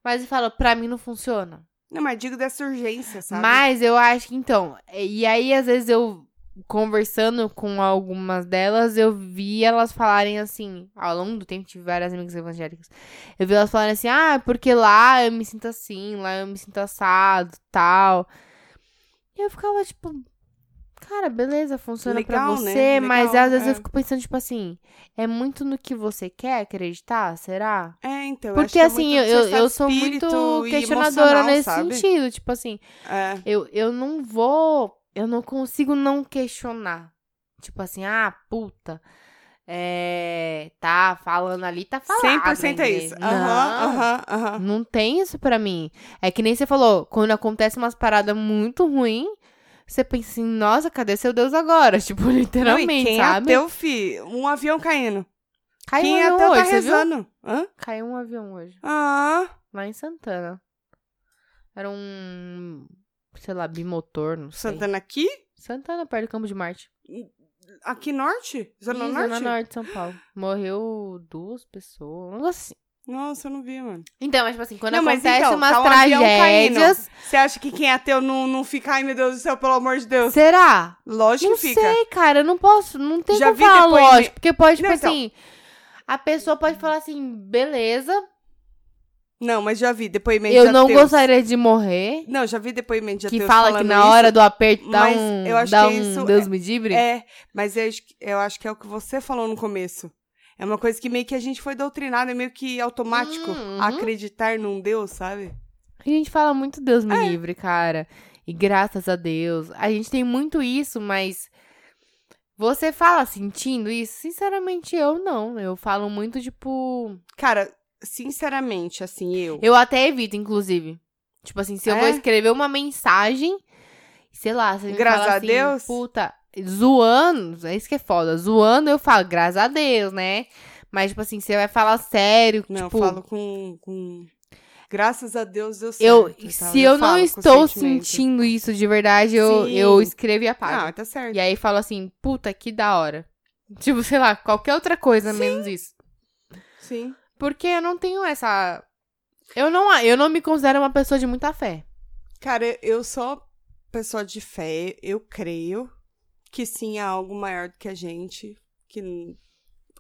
[SPEAKER 1] mas eu falo, pra mim não funciona.
[SPEAKER 2] Não, mas digo dessa urgência, sabe?
[SPEAKER 1] Mas eu acho que então. E aí, às vezes, eu conversando com algumas delas, eu vi elas falarem assim, ao longo do tempo, tive várias amigas evangélicas. Eu vi elas falarem assim, ah, porque lá eu me sinto assim, lá eu me sinto assado, tal. E eu ficava, tipo, cara, beleza, funciona
[SPEAKER 2] Legal,
[SPEAKER 1] pra
[SPEAKER 2] né?
[SPEAKER 1] você, mas
[SPEAKER 2] Legal,
[SPEAKER 1] às vezes
[SPEAKER 2] é.
[SPEAKER 1] eu fico pensando, tipo assim, é muito no que você quer acreditar, será?
[SPEAKER 2] É, então.
[SPEAKER 1] Porque
[SPEAKER 2] que é
[SPEAKER 1] assim,
[SPEAKER 2] muito
[SPEAKER 1] eu, eu, sou muito questionadora nesse
[SPEAKER 2] sabe?
[SPEAKER 1] sentido, tipo assim,
[SPEAKER 2] É.
[SPEAKER 1] eu, eu não vou. Eu não consigo não questionar. Tipo assim, ah, puta. É. Tá falando ali, tá falando.
[SPEAKER 2] 100% é isso.
[SPEAKER 1] Não,
[SPEAKER 2] Aham, aham, aham.
[SPEAKER 1] não tem isso pra mim. É que nem você falou, quando acontece umas paradas muito ruins, você pensa assim, nossa, cadê seu Deus agora? Tipo,
[SPEAKER 2] Não, e
[SPEAKER 1] literalmente,
[SPEAKER 2] quem
[SPEAKER 1] sabe?
[SPEAKER 2] é ateu, fi? Um avião caindo.
[SPEAKER 1] Caiu
[SPEAKER 2] quem
[SPEAKER 1] um
[SPEAKER 2] é
[SPEAKER 1] avião
[SPEAKER 2] ateu
[SPEAKER 1] hoje,
[SPEAKER 2] tá
[SPEAKER 1] você viu?
[SPEAKER 2] rezando. Hã?
[SPEAKER 1] Caiu um avião hoje.
[SPEAKER 2] Ah,
[SPEAKER 1] Lá em Santana. Era um. Sei lá, bimotor, não sei.
[SPEAKER 2] Santana aqui?
[SPEAKER 1] Santana, perto do Campo de Marte.
[SPEAKER 2] Aqui norte? Zona
[SPEAKER 1] Ih,
[SPEAKER 2] norte?
[SPEAKER 1] Zona Norte de São Paulo. Morreu duas pessoas. Um assim.
[SPEAKER 2] Nossa, eu não vi, mano.
[SPEAKER 1] Então, mas tipo assim, quando
[SPEAKER 2] Não, mas
[SPEAKER 1] acontece
[SPEAKER 2] então,
[SPEAKER 1] umas
[SPEAKER 2] tá um
[SPEAKER 1] tragédias.
[SPEAKER 2] Você acha que quem é ateu não, não fica, ai meu Deus do céu, pelo amor de Deus?
[SPEAKER 1] Será?
[SPEAKER 2] Lógico
[SPEAKER 1] não
[SPEAKER 2] que fica.
[SPEAKER 1] sei, cara. Eu não posso. Não tem
[SPEAKER 2] Já
[SPEAKER 1] como
[SPEAKER 2] vi
[SPEAKER 1] falar lógico. Porque pode, tipo
[SPEAKER 2] Não, então.
[SPEAKER 1] assim. A pessoa pode falar assim, beleza.
[SPEAKER 2] Não, mas já vi depoimento
[SPEAKER 1] Eu
[SPEAKER 2] de
[SPEAKER 1] não
[SPEAKER 2] ateus.
[SPEAKER 1] gostaria de morrer.
[SPEAKER 2] Não, já vi depoimento de
[SPEAKER 1] Que fala que na hora
[SPEAKER 2] isso.
[SPEAKER 1] do aperto dá um.
[SPEAKER 2] eu acho
[SPEAKER 1] dá
[SPEAKER 2] que
[SPEAKER 1] um
[SPEAKER 2] isso
[SPEAKER 1] Deus me livre.
[SPEAKER 2] É, mas eu, acho que- eu acho que é o que você falou no começo. É uma coisa que meio que a gente foi doutrinado, é meio que automático
[SPEAKER 1] Uhum.
[SPEAKER 2] acreditar num Deus, sabe?
[SPEAKER 1] A gente fala muito Deus me
[SPEAKER 2] É.
[SPEAKER 1] livre, cara. E graças a Deus. A gente tem muito isso, mas. Você fala sentindo isso? Sinceramente, eu não. Eu falo muito, tipo.
[SPEAKER 2] Cara, sinceramente, assim, eu.
[SPEAKER 1] Eu até evito, inclusive. Tipo assim, se eu vou
[SPEAKER 2] É?
[SPEAKER 1] escrever uma mensagem, sei lá, você me
[SPEAKER 2] Graças
[SPEAKER 1] fala
[SPEAKER 2] a
[SPEAKER 1] assim,
[SPEAKER 2] Deus?
[SPEAKER 1] puta, zoando, é isso que é foda. Zoando, eu falo, graças a Deus, né? Mas, tipo assim, você vai falar sério,
[SPEAKER 2] Não,
[SPEAKER 1] tipo,
[SPEAKER 2] eu falo com, com. Graças a Deus
[SPEAKER 1] eu,
[SPEAKER 2] e tal,
[SPEAKER 1] se eu, não
[SPEAKER 2] falo com
[SPEAKER 1] estou sentindo isso de verdade, eu,
[SPEAKER 2] Sim.
[SPEAKER 1] eu escrevo e apago.
[SPEAKER 2] Ah, tá certo.
[SPEAKER 1] E aí falo assim, puta, que da hora. Tipo, sei lá, qualquer outra coisa, menos isso.
[SPEAKER 2] Sim.
[SPEAKER 1] Porque eu não tenho essa. Eu não, eu não me considero uma pessoa de muita fé.
[SPEAKER 2] Cara, eu sou pessoa de fé, eu creio que sim há algo maior do que a gente, que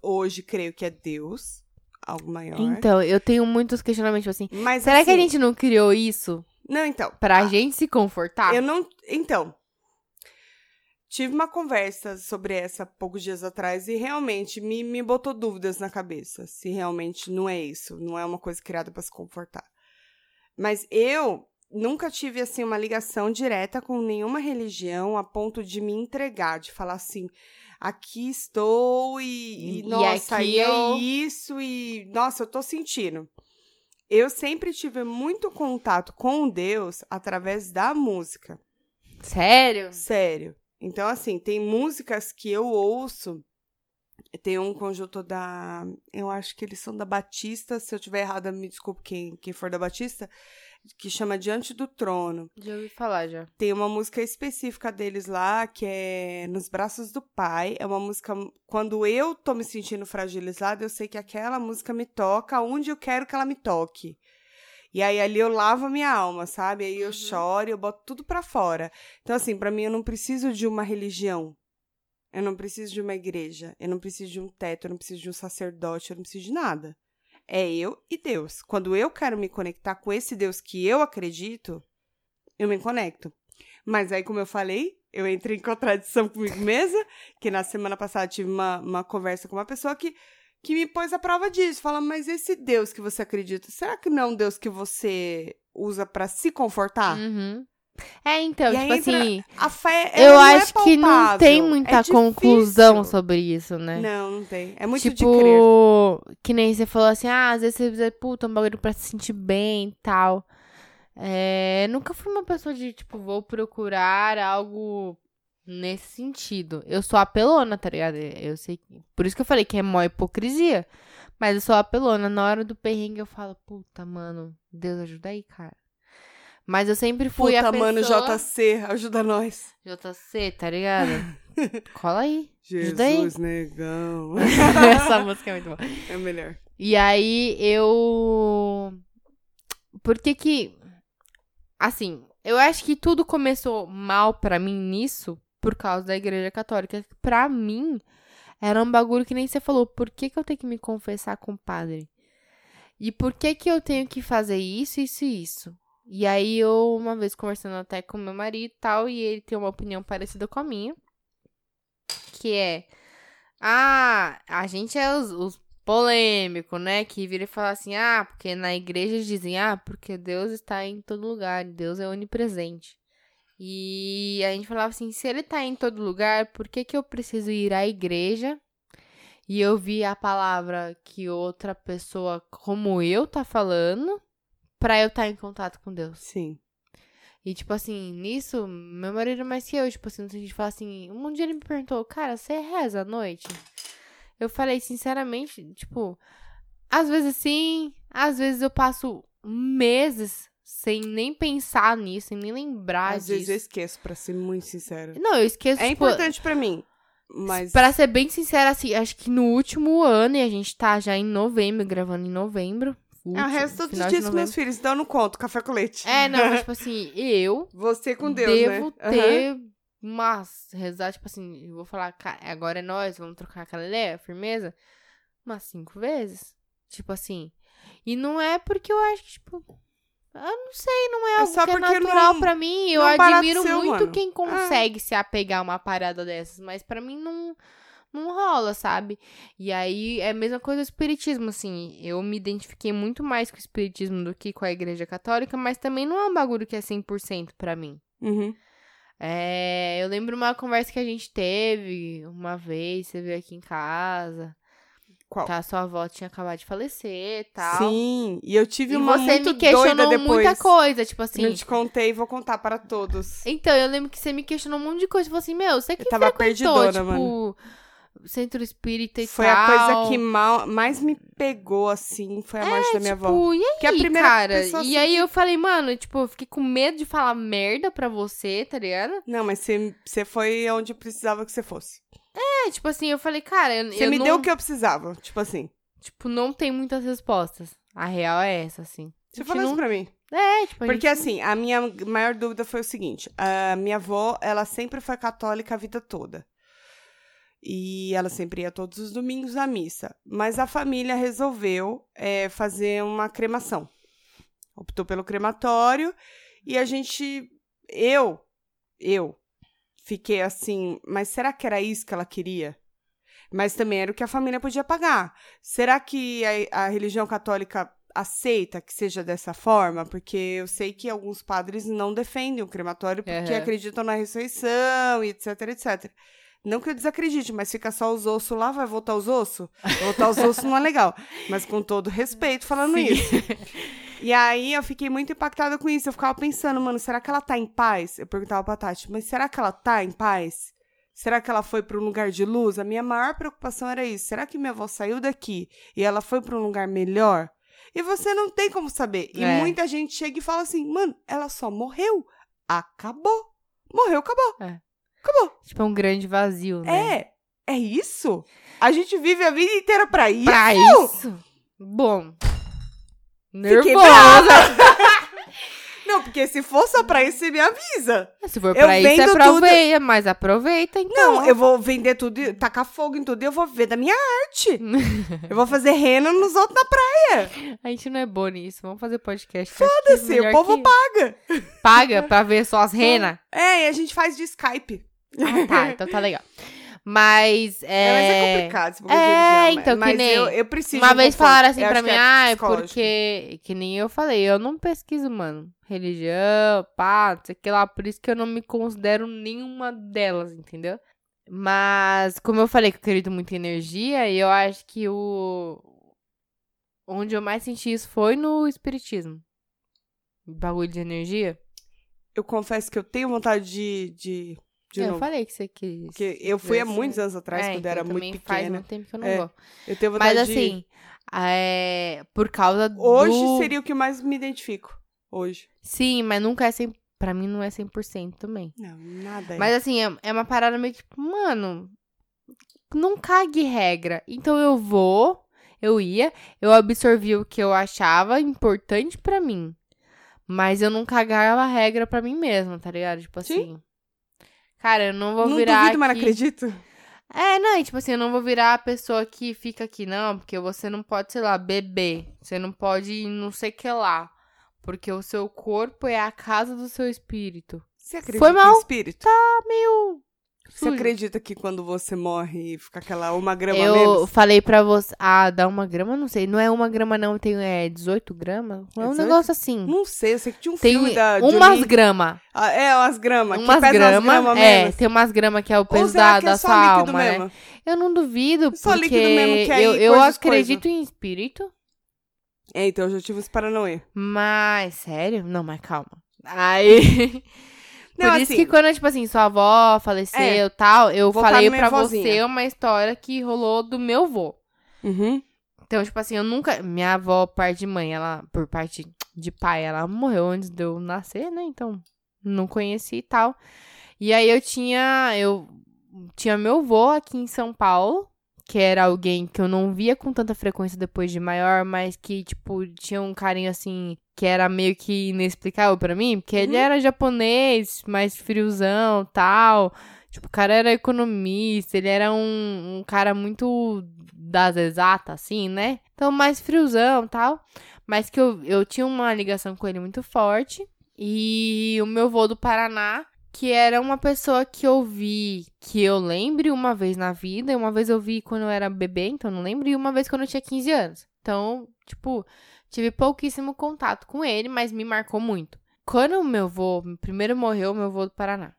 [SPEAKER 2] hoje creio que é Deus, algo maior.
[SPEAKER 1] Então, eu tenho muitos questionamentos, tipo assim.
[SPEAKER 2] Mas
[SPEAKER 1] Será que a
[SPEAKER 2] assim,
[SPEAKER 1] gente não criou isso
[SPEAKER 2] Não, então.
[SPEAKER 1] pra
[SPEAKER 2] ah,
[SPEAKER 1] gente se confortar?
[SPEAKER 2] Eu não. Então. Tive uma conversa sobre essa poucos dias atrás e realmente me, me botou dúvidas na cabeça. Se realmente não é isso, não é uma coisa criada pra se confortar. Mas eu nunca tive assim uma ligação direta com nenhuma religião a ponto de me entregar, de falar assim, aqui estou e, e,
[SPEAKER 1] E
[SPEAKER 2] nossa,
[SPEAKER 1] aqui
[SPEAKER 2] e é
[SPEAKER 1] eu-
[SPEAKER 2] isso e nossa, eu tô sentindo. Eu sempre tive muito contato com Deus através da música.
[SPEAKER 1] Sério?
[SPEAKER 2] Sério. Então, assim, tem músicas que eu ouço. Tem um conjunto da. Eu acho que eles são da Batista. Se eu tiver errada, me desculpe quem, quem for da Batista. que chama Diante do Trono.
[SPEAKER 1] Já ouvi falar já.
[SPEAKER 2] Tem uma música específica deles lá, que é Nos Braços do Pai. É uma música. Quando eu tô me sentindo fragilizada, eu sei que aquela música me toca onde eu quero que ela me toque. E aí ali eu lavo a minha alma, sabe? Aí eu
[SPEAKER 1] Uhum.
[SPEAKER 2] choro, eu boto tudo pra fora. Então, assim, pra mim eu não preciso de uma religião. Eu não preciso de uma igreja. Eu não preciso de um teto, eu não preciso de um sacerdote, eu não preciso de nada. É eu e Deus. Quando eu quero me conectar com esse Deus que eu acredito, eu me conecto. Mas aí, como eu falei, eu entrei em contradição comigo mesma, que na semana passada tive uma, uma conversa com uma pessoa que, que me pôs à prova disso. Fala, mas esse Deus que você acredita, será que não é um Deus que você usa pra se confortar?
[SPEAKER 1] Uhum. É, então,
[SPEAKER 2] E
[SPEAKER 1] tipo assim,
[SPEAKER 2] A fé
[SPEAKER 1] eu
[SPEAKER 2] é
[SPEAKER 1] acho que não tem
[SPEAKER 2] é
[SPEAKER 1] muita
[SPEAKER 2] difícil.
[SPEAKER 1] conclusão sobre isso, né?
[SPEAKER 2] Não, não tem. É muito
[SPEAKER 1] tipo,
[SPEAKER 2] de crer.
[SPEAKER 1] que nem você falou assim, ah, às vezes você diz, puta, um bagulho pra se sentir bem e tal. É, nunca fui uma pessoa de, tipo, vou procurar algo nesse sentido. Eu sou apelona, tá ligado? Eu sei. Por isso que eu falei que é mó hipocrisia. Mas eu sou apelona. Na hora do perrengue eu falo, puta, mano, Deus ajuda aí, cara. Mas eu sempre fui
[SPEAKER 2] Puta,
[SPEAKER 1] a pessoa...
[SPEAKER 2] mano, JC, ajuda nós.
[SPEAKER 1] JC, tá ligado? Cola aí. Ajuda aí.
[SPEAKER 2] Jesus, negão.
[SPEAKER 1] Essa música é muito boa.
[SPEAKER 2] É melhor.
[SPEAKER 1] E aí eu. Por que que. Assim, eu acho que tudo começou mal pra mim nisso por causa da igreja católica. Pra mim, era um bagulho que nem você falou. Por que, que eu tenho que me confessar com o padre? E por que que eu tenho que fazer isso, isso e isso? E aí eu, uma vez conversando até com meu marido e tal, e ele tem uma opinião parecida com a minha. Que é. Ah, a gente é os, os polêmicos, né? Que vira e fala assim, ah, porque na igreja dizem, ah, porque Deus está em todo lugar, Deus é onipresente. E a gente falava assim, se ele tá em todo lugar, por que que eu preciso ir à igreja e ouvir a palavra que outra pessoa como eu tá falando pra eu estar em contato com Deus?
[SPEAKER 2] Sim.
[SPEAKER 1] E, tipo assim, nisso, meu marido é mais que eu, tipo assim, a gente fala assim, um dia ele me perguntou, cara, você reza à noite? Eu falei, sinceramente, tipo, às vezes sim, às vezes eu passo meses sem nem pensar nisso, sem nem lembrar
[SPEAKER 2] Às vezes eu
[SPEAKER 1] disso.
[SPEAKER 2] esqueço, pra ser muito sincera.
[SPEAKER 1] Não, eu esqueço,
[SPEAKER 2] É
[SPEAKER 1] tipo,
[SPEAKER 2] importante pra mim, mas...
[SPEAKER 1] Pra ser bem sincera, assim, acho que no último ano, e a gente tá já em novembro, gravando em novembro.
[SPEAKER 2] É o
[SPEAKER 1] último-
[SPEAKER 2] resto todos os dias com meus filhos, então eu não conto, café com leite.
[SPEAKER 1] É, não, mas tipo assim, eu
[SPEAKER 2] Você com Deus,
[SPEAKER 1] devo
[SPEAKER 2] né?
[SPEAKER 1] Ter umas rezar, tipo assim, eu vou falar, "Ca- agora é nós, vamos trocar aquela ideia, firmeza, umas cinco vezes. Tipo assim. E não é porque eu acho que, tipo. Eu não sei, não é
[SPEAKER 2] É
[SPEAKER 1] algo
[SPEAKER 2] só
[SPEAKER 1] que é natural
[SPEAKER 2] não-
[SPEAKER 1] pra mim. Eu admiro
[SPEAKER 2] seu,
[SPEAKER 1] muito
[SPEAKER 2] mano.
[SPEAKER 1] quem consegue se apegar a uma parada dessas, mas pra mim não. Não rola, sabe? E aí é a mesma coisa do espiritismo, assim. Eu me identifiquei muito mais com o espiritismo do que com a igreja católica, mas também não é um bagulho que é 100% pra mim.
[SPEAKER 2] Uhum.
[SPEAKER 1] É, eu lembro uma conversa que a gente teve uma vez, você veio aqui em casa,
[SPEAKER 2] Qual?
[SPEAKER 1] a sua avó tinha acabado de falecer e tal.
[SPEAKER 2] Sim, e eu tive
[SPEAKER 1] E
[SPEAKER 2] uma
[SPEAKER 1] você
[SPEAKER 2] muito
[SPEAKER 1] me questionou
[SPEAKER 2] doida depois.
[SPEAKER 1] muita coisa, tipo assim.
[SPEAKER 2] Não te contei, vou contar para todos.
[SPEAKER 1] Então, eu lembro que você me questionou um monte de coisa. Falou assim, meu, você que
[SPEAKER 2] Eu tava perdidona,
[SPEAKER 1] tipo,
[SPEAKER 2] mano.
[SPEAKER 1] centro espírita e
[SPEAKER 2] Foi
[SPEAKER 1] tal.
[SPEAKER 2] a coisa que mal, mais me pegou, assim, foi a morte da minha avó.
[SPEAKER 1] Tipo, e aí,
[SPEAKER 2] Que é a primeira
[SPEAKER 1] cara?
[SPEAKER 2] pessoa,
[SPEAKER 1] E
[SPEAKER 2] assim,
[SPEAKER 1] aí
[SPEAKER 2] que-
[SPEAKER 1] eu falei, mano, tipo, eu fiquei com medo de falar merda pra você, tá ligado?
[SPEAKER 2] Não, mas você, você foi onde eu precisava que você fosse.
[SPEAKER 1] É, tipo assim, eu falei, cara, eu,
[SPEAKER 2] Você
[SPEAKER 1] eu
[SPEAKER 2] me
[SPEAKER 1] não,
[SPEAKER 2] deu o que eu precisava, tipo assim.
[SPEAKER 1] tipo, não tem muitas respostas. A real é essa, assim.
[SPEAKER 2] Você falou isso
[SPEAKER 1] não-
[SPEAKER 2] pra mim.
[SPEAKER 1] É, tipo, a
[SPEAKER 2] Porque
[SPEAKER 1] gente...
[SPEAKER 2] assim, a minha maior dúvida foi o seguinte: a minha avó, ela sempre foi católica a vida toda. E ela sempre ia todos os domingos à missa. Mas a família resolveu é, fazer uma cremação. Optou pelo crematório. E a gente. Eu. Eu. Fiquei assim, mas será que era isso que ela queria? Mas também era o que a família podia pagar. Será que a, a religião católica aceita que seja dessa forma? Porque eu sei que alguns padres não defendem o crematório porque
[SPEAKER 1] Aham.
[SPEAKER 2] acreditam na ressurreição e etc, etc. Não que eu desacredite, mas fica só os ossos lá, vai voltar os ossos? Voltar os ossos não é legal. Mas com todo respeito falando
[SPEAKER 1] Sim.
[SPEAKER 2] isso. E aí eu fiquei muito impactada com isso. Eu ficava pensando, mano, será que ela tá em paz? Eu perguntava pra Tati, mas será que ela tá em paz? Será que ela foi pra um lugar de luz? A minha maior preocupação era isso. Será que minha avó saiu daqui e ela foi pra um lugar melhor? E você não tem como saber. E
[SPEAKER 1] É.
[SPEAKER 2] muita gente chega e fala assim, mano, ela só morreu. Acabou. Morreu, acabou.
[SPEAKER 1] É.
[SPEAKER 2] Acabou.
[SPEAKER 1] Tipo, é um grande vazio, né?
[SPEAKER 2] É. É isso? A gente vive a vida inteira pra isso?
[SPEAKER 1] Pra isso? Bom. Nervosa.
[SPEAKER 2] Não, porque se for só pra isso, você me avisa.
[SPEAKER 1] Se for
[SPEAKER 2] Eu
[SPEAKER 1] pra isso,
[SPEAKER 2] vendo
[SPEAKER 1] aproveita. Mas aproveita, então.
[SPEAKER 2] Não, eu vou vender tudo, e tacar fogo em tudo e eu vou viver da minha arte. eu vou fazer rena nos outros na praia.
[SPEAKER 1] A gente não é bom nisso. Vamos fazer podcast.
[SPEAKER 2] Foda-se, o povo paga.
[SPEAKER 1] paga pra ver só as renas.
[SPEAKER 2] É, e a gente faz de Skype.
[SPEAKER 1] Ah, tá. Então tá legal. Mas é.
[SPEAKER 2] É, mas é complicado bagulho de
[SPEAKER 1] É, então, que
[SPEAKER 2] mas
[SPEAKER 1] nem
[SPEAKER 2] eu, eu preciso.
[SPEAKER 1] Uma
[SPEAKER 2] um
[SPEAKER 1] vez
[SPEAKER 2] conforto.
[SPEAKER 1] falaram assim
[SPEAKER 2] Eu
[SPEAKER 1] pra mim,
[SPEAKER 2] que é
[SPEAKER 1] ah, é porque. Que nem eu falei, eu não pesquiso, mano. Religião, pá, não sei o que lá. Por isso que eu não me considero nenhuma delas, entendeu? Mas, como eu falei que eu acredito muito em energia, eu acho que o. Onde eu mais senti isso foi no Espiritismo. Bagulho de energia.
[SPEAKER 2] Eu confesso que eu tenho vontade de. de, de
[SPEAKER 1] eu
[SPEAKER 2] novo.
[SPEAKER 1] falei que você quis.
[SPEAKER 2] Porque eu fui há
[SPEAKER 1] Esse-
[SPEAKER 2] muitos anos atrás,
[SPEAKER 1] É,
[SPEAKER 2] quando
[SPEAKER 1] então
[SPEAKER 2] era muito
[SPEAKER 1] Faz
[SPEAKER 2] pequena.
[SPEAKER 1] muito tempo que eu não
[SPEAKER 2] É,
[SPEAKER 1] vou.
[SPEAKER 2] Eu tenho vontade
[SPEAKER 1] Mas
[SPEAKER 2] de.
[SPEAKER 1] assim, é, por causa do...
[SPEAKER 2] Hoje seria o que mais me identifico. Hoje.
[SPEAKER 1] Sim, mas nunca é 100%. Pra mim não é 100% também.
[SPEAKER 2] Não, nada. é.
[SPEAKER 1] Mas assim, é, é uma parada meio que, tipo, mano, não cague regra. Então eu vou, eu ia, eu absorvi o que eu achava importante pra mim. Mas eu não cagava regra pra mim mesma, tá ligado? Tipo
[SPEAKER 2] Sim.
[SPEAKER 1] Cara, eu não vou
[SPEAKER 2] não
[SPEAKER 1] virar.
[SPEAKER 2] duvido, mas não
[SPEAKER 1] aqui-
[SPEAKER 2] acredito.
[SPEAKER 1] É, não, e tipo assim, eu não vou virar a pessoa que fica aqui, não, porque você não pode, sei lá, beber. Você não pode não sei o que lá. Porque o seu corpo é a casa do seu espírito.
[SPEAKER 2] Você acredita
[SPEAKER 1] Foi mal.
[SPEAKER 2] espírito?
[SPEAKER 1] Tá meio.
[SPEAKER 2] Você acredita que quando você morre fica aquela uma grama
[SPEAKER 1] Eu
[SPEAKER 2] menos?
[SPEAKER 1] falei pra você. Ah, dá uma grama? Não sei. Não é uma grama, não. Tem é, 18 gramas? É um
[SPEAKER 2] 18?
[SPEAKER 1] negócio assim.
[SPEAKER 2] Não sei, eu sei que tinha um
[SPEAKER 1] Tem
[SPEAKER 2] filme da
[SPEAKER 1] umas
[SPEAKER 2] Johnny...
[SPEAKER 1] grama.
[SPEAKER 2] Ah, é, umas gramas.
[SPEAKER 1] Umas
[SPEAKER 2] pesa
[SPEAKER 1] grama. é, tem umas grama que é o peso da,
[SPEAKER 2] que é
[SPEAKER 1] da
[SPEAKER 2] só
[SPEAKER 1] sua alma, né?
[SPEAKER 2] mesmo?
[SPEAKER 1] Eu não duvido,
[SPEAKER 2] Só
[SPEAKER 1] porque
[SPEAKER 2] líquido mesmo, que aí
[SPEAKER 1] eu, eu acredito em espírito.
[SPEAKER 2] É, então eu já tive esse paranoia.
[SPEAKER 1] Mas, sério? Não, mas calma. Aí.
[SPEAKER 2] Não,
[SPEAKER 1] Por isso
[SPEAKER 2] assim-
[SPEAKER 1] que quando, tipo assim, sua avó faleceu e tal, eu falei pra
[SPEAKER 2] vozinha.
[SPEAKER 1] você uma história que rolou do meu vô.
[SPEAKER 2] Uhum.
[SPEAKER 1] Então, tipo assim, eu nunca. Minha avó, parte de mãe, ela, por parte de pai, ela morreu antes de eu nascer, né? Então, não conheci e tal. E aí eu tinha. Eu tinha meu vô aqui em São Paulo, que era alguém que eu não via com tanta frequência depois de maior, mas que, tipo, tinha um carinho assim. Que era meio que inexplicável pra mim, porque ele
[SPEAKER 2] Uhum.
[SPEAKER 1] era japonês, mais friozão tal. Tipo, o cara era economista, ele era um, um cara muito das exatas, assim, né? Então, mais friozão e tal. Mas que eu, eu tinha uma ligação com ele muito forte. E o meu vô do Paraná, que era uma pessoa que eu vi, que eu lembre uma vez na vida. Uma vez eu vi quando eu era bebê, então não lembro. E uma vez quando eu tinha 15 anos. Então, tipo, tive pouquíssimo contato com ele, mas me marcou muito. Quando o meu vô, primeiro morreu o meu vô do Paraná.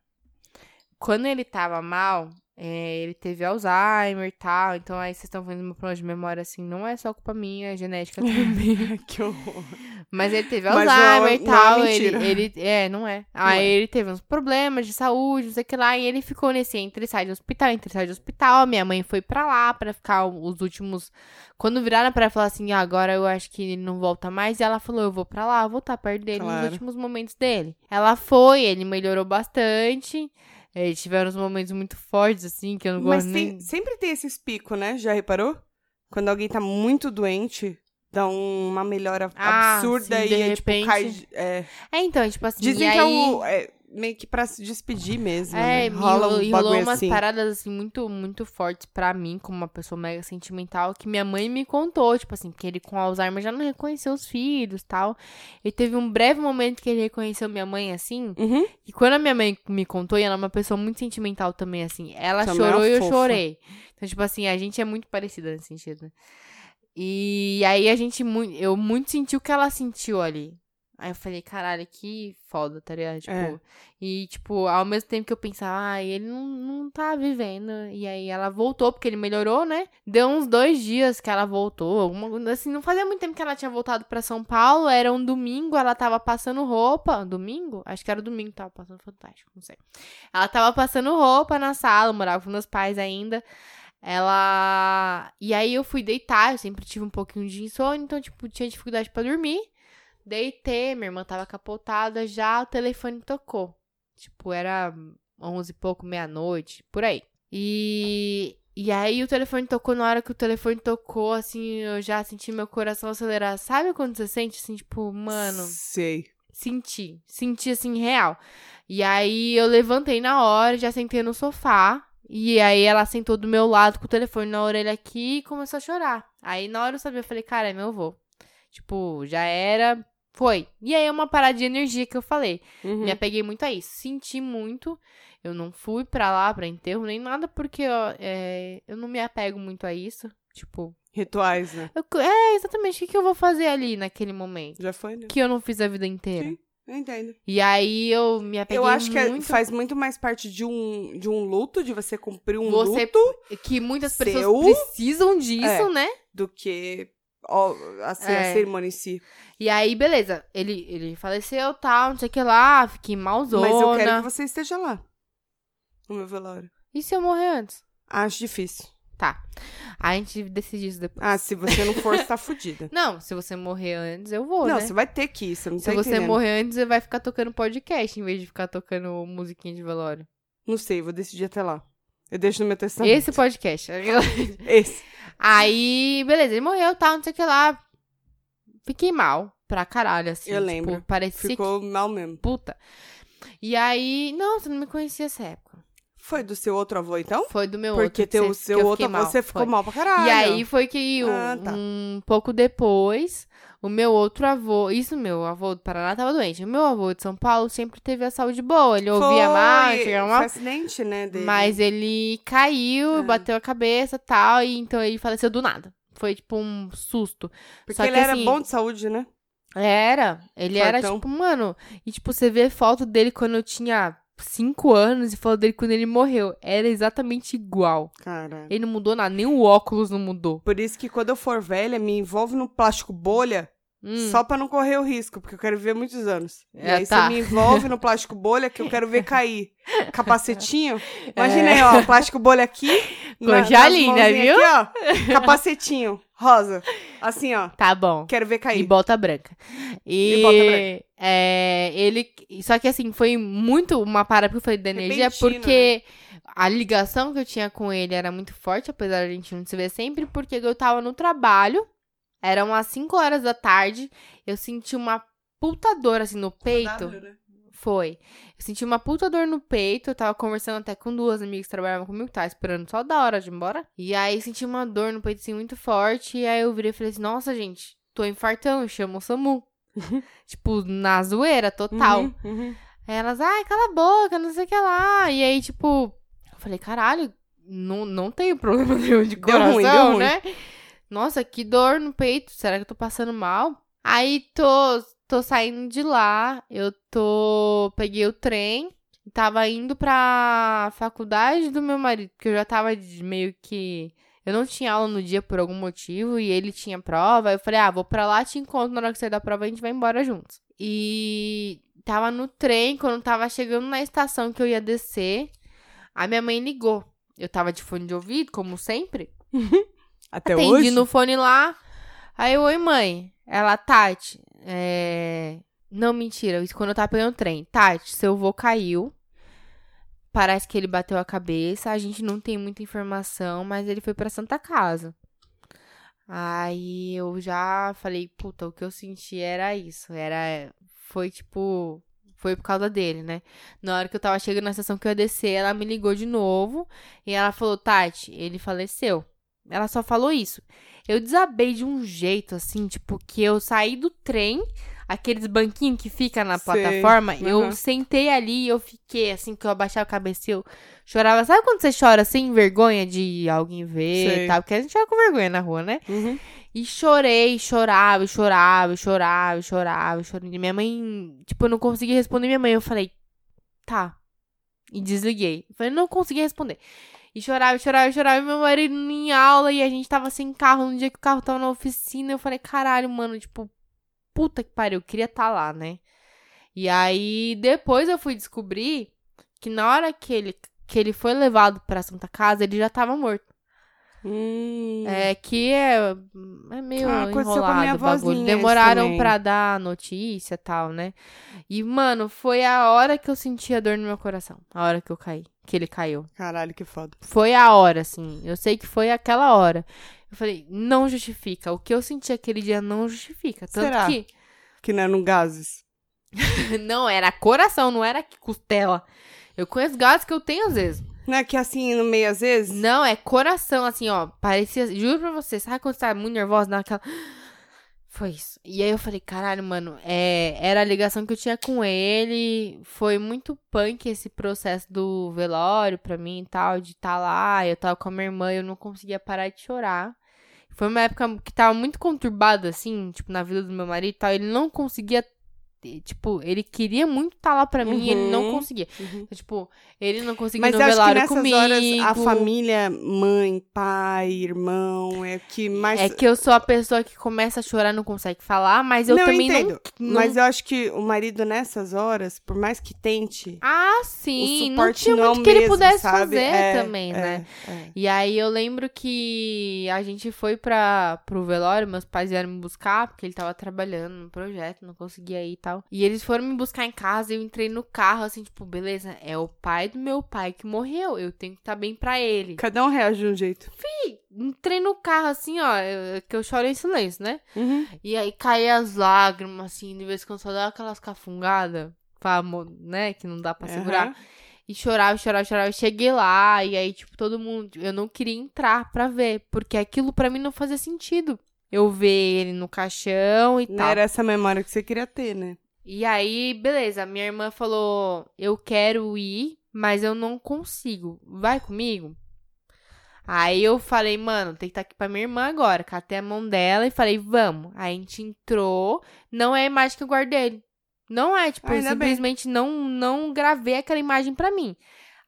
[SPEAKER 1] Quando ele tava mal, é, ele teve Alzheimer e tal. Então aí vocês estão vendo meu problema de memória assim, não é só culpa minha, é genética também.
[SPEAKER 2] que horror.
[SPEAKER 1] Mas ele teve
[SPEAKER 2] Mas não é
[SPEAKER 1] Alzheimer e
[SPEAKER 2] não é
[SPEAKER 1] tal. ele, ele. É, não é. Aí
[SPEAKER 2] é.
[SPEAKER 1] ele teve uns problemas de saúde, não sei o que lá. E ele ficou nesse entre sai de hospital, entre sai de hospital. Minha mãe foi pra lá pra ficar os últimos. Quando viraram pra ela falar assim, "Ah, agora eu acho que ele não volta mais. E ela falou, eu vou pra lá, vou estar perto dele
[SPEAKER 2] Claro.
[SPEAKER 1] nos últimos momentos dele. Ela foi, ele melhorou bastante. É, tiveram uns momentos muito fortes, assim, que eu não
[SPEAKER 2] Mas
[SPEAKER 1] gosto
[SPEAKER 2] tem-
[SPEAKER 1] nem.
[SPEAKER 2] sempre tem esses picos, né? Já reparou? Quando alguém tá muito doente, dá um- uma melhora
[SPEAKER 1] Ah,
[SPEAKER 2] absurda
[SPEAKER 1] sim,
[SPEAKER 2] e
[SPEAKER 1] de
[SPEAKER 2] é, tipo,
[SPEAKER 1] repente.
[SPEAKER 2] cai. É,
[SPEAKER 1] É, então, tipo assim.
[SPEAKER 2] dizem
[SPEAKER 1] e
[SPEAKER 2] que é,
[SPEAKER 1] aí...
[SPEAKER 2] o, é meio que pra se despedir mesmo.
[SPEAKER 1] É,
[SPEAKER 2] né?
[SPEAKER 1] e
[SPEAKER 2] Rola
[SPEAKER 1] ro-
[SPEAKER 2] um
[SPEAKER 1] e rolou umas
[SPEAKER 2] assim.
[SPEAKER 1] paradas, assim, muito, muito fortes pra mim, como uma pessoa mega sentimental, que minha mãe me contou, tipo assim, que ele com Alzheimer já não reconheceu os filhos tal. E teve um breve momento que ele reconheceu minha mãe, assim,
[SPEAKER 2] Uhum.
[SPEAKER 1] e quando a minha mãe me contou, e ela é uma pessoa muito sentimental também, assim, ela
[SPEAKER 2] é
[SPEAKER 1] chorou e eu
[SPEAKER 2] fofa.
[SPEAKER 1] chorei. Então, tipo assim, a gente é muito parecida nesse sentido, né? E aí a gente, eu muito senti o que ela sentiu ali. Aí eu falei, caralho, que foda, tá ligado? Tipo,
[SPEAKER 2] É.
[SPEAKER 1] e, tipo, ao mesmo tempo que eu pensava, ah, ele não, não tá vivendo. E aí ela voltou, porque ele melhorou, né? Deu uns dois dias que ela voltou. Alguma, assim, não fazia muito tempo que ela tinha voltado pra São Paulo. Era um domingo, ela tava passando roupa. Domingo? Acho que era domingo que tava passando fantástico, não sei. Ela tava passando roupa na sala, morava com meus pais ainda. Ela. E aí eu fui deitar, eu sempre tive um pouquinho de insônia, então, tipo, tinha dificuldade pra dormir. Deitei, minha irmã tava capotada já, o telefone tocou. Tipo, era onze e pouco, meia-noite, por aí. E. E aí o telefone tocou, na hora que o telefone tocou, assim, eu já senti meu coração acelerar. Sabe quando você sente, assim, tipo, mano.
[SPEAKER 2] Sei.
[SPEAKER 1] Senti. Senti, assim, real. E aí eu levantei na hora, já sentei no sofá. E aí ela sentou do meu lado com o telefone na orelha aqui e começou a chorar. Aí na hora eu sabia, eu falei, cara, é meu avô. Tipo, já era, foi. E aí é uma parada de energia que eu falei.
[SPEAKER 2] Uhum.
[SPEAKER 1] Me apeguei muito a isso. Senti muito. Eu não fui pra lá, pra enterro, nem nada, porque ó, é, eu não me apego muito a isso. Tipo,
[SPEAKER 2] Rituais, né?
[SPEAKER 1] eu- é exatamente o que, eu vou fazer ali naquele momento.
[SPEAKER 2] Já foi, né?
[SPEAKER 1] Que eu não fiz a vida inteira.
[SPEAKER 2] Sim. Eu entendo.
[SPEAKER 1] E aí eu me apeguei
[SPEAKER 2] Eu acho que é-
[SPEAKER 1] muito.
[SPEAKER 2] faz muito mais parte de um, de um luto, de você cumprir um
[SPEAKER 1] Você-
[SPEAKER 2] luto,
[SPEAKER 1] Que muitas
[SPEAKER 2] Seu?
[SPEAKER 1] pessoas precisam disso,
[SPEAKER 2] É.
[SPEAKER 1] né?
[SPEAKER 2] do que assim, a
[SPEAKER 1] É.
[SPEAKER 2] cerimônia em si.
[SPEAKER 1] E aí, beleza. Ele, ele faleceu, tal, não sei o que lá. Fiquei malzona.
[SPEAKER 2] Mas eu quero que você esteja lá. No meu velório.
[SPEAKER 1] E se eu morrer antes?
[SPEAKER 2] Acho difícil.
[SPEAKER 1] Tá. A gente decide isso depois.
[SPEAKER 2] Ah, se você não for, você tá fudida.
[SPEAKER 1] Não, se você morrer antes, eu vou,
[SPEAKER 2] Não,
[SPEAKER 1] né?
[SPEAKER 2] você vai ter que ir, você não
[SPEAKER 1] Se
[SPEAKER 2] tá
[SPEAKER 1] você
[SPEAKER 2] entendendo.
[SPEAKER 1] morrer antes, você vai ficar tocando podcast em vez de ficar tocando musiquinha de velório.
[SPEAKER 2] Não sei, vou decidir até lá. Eu deixo no meu testamento.
[SPEAKER 1] Esse podcast.
[SPEAKER 2] Esse.
[SPEAKER 1] Aí, beleza, ele morreu, tal, não sei o que lá. Fiquei mal pra caralho, assim.
[SPEAKER 2] Eu
[SPEAKER 1] tipo,
[SPEAKER 2] lembro.
[SPEAKER 1] Parecia
[SPEAKER 2] Ficou mal mesmo.
[SPEAKER 1] que puta. E aí, não, você não me conhecia essa época.
[SPEAKER 2] Foi do seu outro avô, então?
[SPEAKER 1] Foi do meu
[SPEAKER 2] Porque
[SPEAKER 1] outro. que
[SPEAKER 2] teu,
[SPEAKER 1] você-
[SPEAKER 2] seu
[SPEAKER 1] que eu
[SPEAKER 2] outro avô, você ficou
[SPEAKER 1] foi.
[SPEAKER 2] mal pra caralho.
[SPEAKER 1] E aí foi que um,
[SPEAKER 2] Ah, tá.
[SPEAKER 1] um pouco depois, o meu outro avô, isso meu avô do Paraná tava doente. O meu avô de São Paulo sempre teve a saúde boa, ele ouvia
[SPEAKER 2] Foi,
[SPEAKER 1] mais, chegava
[SPEAKER 2] Foi
[SPEAKER 1] mal.
[SPEAKER 2] acidente, né, dele.
[SPEAKER 1] Mas ele caiu,
[SPEAKER 2] É.
[SPEAKER 1] bateu a cabeça tal, e então ele faleceu do nada. Foi tipo um susto.
[SPEAKER 2] Porque ele era
[SPEAKER 1] assim,
[SPEAKER 2] bom de saúde, né?
[SPEAKER 1] Era. Ele era tipo, mano. E tipo, você vê foto dele quando eu tinha 5 anos e foto dele quando ele morreu. Era exatamente igual.
[SPEAKER 2] Cara.
[SPEAKER 1] Ele não mudou nada, nem o óculos não mudou.
[SPEAKER 2] Por isso que quando eu for velha, me envolve no plástico bolha,
[SPEAKER 1] Hum.
[SPEAKER 2] só pra não correr o risco, porque eu quero viver muitos anos. e
[SPEAKER 1] É,
[SPEAKER 2] aí
[SPEAKER 1] tá.
[SPEAKER 2] você me envolve no plástico bolha, que eu quero ver cair. Capacetinho. Imagina aí, ó, plástico bolha aqui. na-
[SPEAKER 1] Coisa linda,
[SPEAKER 2] mãozinhas
[SPEAKER 1] viu?
[SPEAKER 2] Aqui, ó, capacetinho, rosa. Assim, ó,
[SPEAKER 1] Tá bom.
[SPEAKER 2] quero ver
[SPEAKER 1] E
[SPEAKER 2] cair.
[SPEAKER 1] bota branca. E,
[SPEAKER 2] E bota branca.
[SPEAKER 1] É, ele. Só que assim, foi muito uma parada que eu falei da energia,
[SPEAKER 2] Repentina,
[SPEAKER 1] porque a ligação que eu tinha com ele era muito forte, apesar de a gente não se ver sempre, porque eu tava no trabalho, eram umas 5 horas da tarde, eu senti uma puta dor assim no peito.
[SPEAKER 2] né?
[SPEAKER 1] Foi. Eu senti uma puta dor no peito. Eu tava conversando até com duas amigas que trabalhavam comigo, que tava esperando só da hora de ir embora. E aí senti uma dor no peito assim muito forte. E aí eu virei e falei assim: Nossa, gente, tô infartando, chama o SAMU. tipo, na zoeira total.
[SPEAKER 2] Uhum, uhum.
[SPEAKER 1] Aí elas, ai, cala a boca, não sei o que lá. E aí, tipo, eu falei, caralho, não, não tenho problema nenhum de
[SPEAKER 2] Deu
[SPEAKER 1] coração,
[SPEAKER 2] ruim, deu ruim.
[SPEAKER 1] né? Nossa, que dor no peito. Será que eu tô passando mal? Aí tô, tô saindo de lá, eu tô. Peguei o trem, tava indo pra faculdade do meu marido, porque eu já tava meio que. Eu não tinha aula no dia por algum motivo e ele tinha prova. Eu falei, ah, vou pra lá, te encontro na hora que sair da prova, a gente vai embora juntos. E tava no trem, quando tava chegando na estação que eu ia descer, a minha mãe ligou. Eu tava de fone de ouvido, como sempre.
[SPEAKER 2] Até
[SPEAKER 1] Atendi
[SPEAKER 2] hoje?
[SPEAKER 1] no fone lá. Aí, eu, oi, mãe. Ela, Tati, é... Não, mentira. Isso quando eu tava pegando o trem. Tati, seu avô caiu. Parece que ele bateu a cabeça. A gente não tem muita informação, mas ele foi pra Santa Casa. Aí eu já falei, puta, o que eu senti era isso. Era. Foi tipo. Foi por causa dele, né? Na hora que eu tava chegando na estação que eu ia descer, ela me ligou de novo. E ela falou, Tati, ele faleceu. Ela só falou isso. Eu desabei de um jeito, assim, tipo, que eu saí do trem, aqueles banquinhos que fica na
[SPEAKER 2] Sei,
[SPEAKER 1] plataforma, eu sentei ali e eu fiquei, assim, que eu abaixava a cabeça e eu chorava. Sabe quando você chora sem vergonha de alguém ver
[SPEAKER 2] Sei.
[SPEAKER 1] e tal? Porque a gente chora com vergonha na rua, né?
[SPEAKER 2] Uhum.
[SPEAKER 1] E chorei, chorava, chorava, chorava, chorava, chorava. E minha mãe, tipo, eu não conseguia responder minha mãe. Eu falei, tá. E desliguei. Eu falei, não consegui responder. E chorava, chorava, chorava. E meu marido em aula, e a gente tava sem carro. No dia que o carro tava na oficina, eu falei, caralho, mano, tipo, puta que pariu, eu queria estar lá, né? E aí, depois eu fui descobrir que na hora que ele, que ele foi levado pra Santa Casa, ele já tava morto.
[SPEAKER 2] Hum.
[SPEAKER 1] É que é, é meio
[SPEAKER 2] Ah, aconteceu com a minha
[SPEAKER 1] enrolado o bagulho. Demoraram pra dar notícia e tal, né? E, mano, foi a hora que eu senti a dor no meu coração. A hora que eu caí. Que ele caiu.
[SPEAKER 2] Caralho, que foda.
[SPEAKER 1] Foi a hora, assim. Eu sei que foi aquela hora. Eu falei, não justifica. O que eu senti aquele dia não justifica. Tanto
[SPEAKER 2] Será?
[SPEAKER 1] que.
[SPEAKER 2] Que não eram gases.
[SPEAKER 1] não, era coração, não era costela. Eu conheço gatos que eu tenho às vezes.
[SPEAKER 2] Não é que assim, no meio, às vezes?
[SPEAKER 1] Não, é coração, assim, ó. Parecia. Juro pra você, sabe quando você tá muito nervosa, dá aquela. Foi isso. E aí eu falei, caralho, mano, é, era a ligação que eu tinha com ele. Foi muito punk esse processo do velório pra mim e tal, de estar tá lá. Eu tava com a minha irmã e eu não conseguia parar de chorar. Foi uma época que tava muito conturbada, assim, tipo, na vida do meu marido e tal. Ele não conseguia. Tipo, ele queria muito estar tá lá pra mim e ele não
[SPEAKER 2] Uhum.
[SPEAKER 1] conseguia.
[SPEAKER 2] Uhum.
[SPEAKER 1] Tipo, ele não conseguia
[SPEAKER 2] Mas
[SPEAKER 1] no
[SPEAKER 2] que
[SPEAKER 1] velório
[SPEAKER 2] nessas
[SPEAKER 1] comigo.
[SPEAKER 2] horas a família, mãe, pai, irmão, é que mais.
[SPEAKER 1] É que eu sou a pessoa que começa a chorar e não consegue falar, mas eu
[SPEAKER 2] não,
[SPEAKER 1] também
[SPEAKER 2] eu entendo.
[SPEAKER 1] não, não.
[SPEAKER 2] Mas eu acho que o marido nessas horas, por mais que tente,
[SPEAKER 1] Ah, sim. Não tinha
[SPEAKER 2] não,
[SPEAKER 1] muito que ele
[SPEAKER 2] mesmo,
[SPEAKER 1] pudesse
[SPEAKER 2] sabe?
[SPEAKER 1] fazer
[SPEAKER 2] É,
[SPEAKER 1] também,
[SPEAKER 2] é,
[SPEAKER 1] né?
[SPEAKER 2] é.
[SPEAKER 1] E aí eu lembro que a gente foi pra, pro velório, meus pais vieram me buscar, porque ele tava trabalhando no projeto, não conseguia ir e tal. E eles foram me buscar em casa, eu entrei no carro, assim, tipo, beleza, é o pai do meu pai que morreu, eu tenho que estar bem pra ele.
[SPEAKER 2] Cada um reage de um jeito.
[SPEAKER 1] Entrei no carro, assim, ó, eu- que eu choro em silêncio, né?
[SPEAKER 2] Uhum.
[SPEAKER 1] E aí caía as lágrimas, assim, de vez em quando só dava aquelas cafungadas, né, que não dá pra segurar. E chorava, chorava, chorava. Eu cheguei lá, e aí, tipo, todo mundo. Eu não queria entrar pra ver, porque aquilo pra mim não fazia sentido. Eu ver ele no caixão e
[SPEAKER 2] Não
[SPEAKER 1] tal.
[SPEAKER 2] era essa memória que você queria ter, né?
[SPEAKER 1] E aí, beleza, minha irmã falou: Eu quero ir, mas eu não consigo. Vai comigo? Aí eu falei, mano, tem que estar aqui pra minha irmã agora. Catei a mão dela e falei, vamos. Aí a gente entrou. Não é a imagem que eu guardei. Não é, tipo, eu
[SPEAKER 2] bem.
[SPEAKER 1] simplesmente não, não gravei aquela imagem pra mim.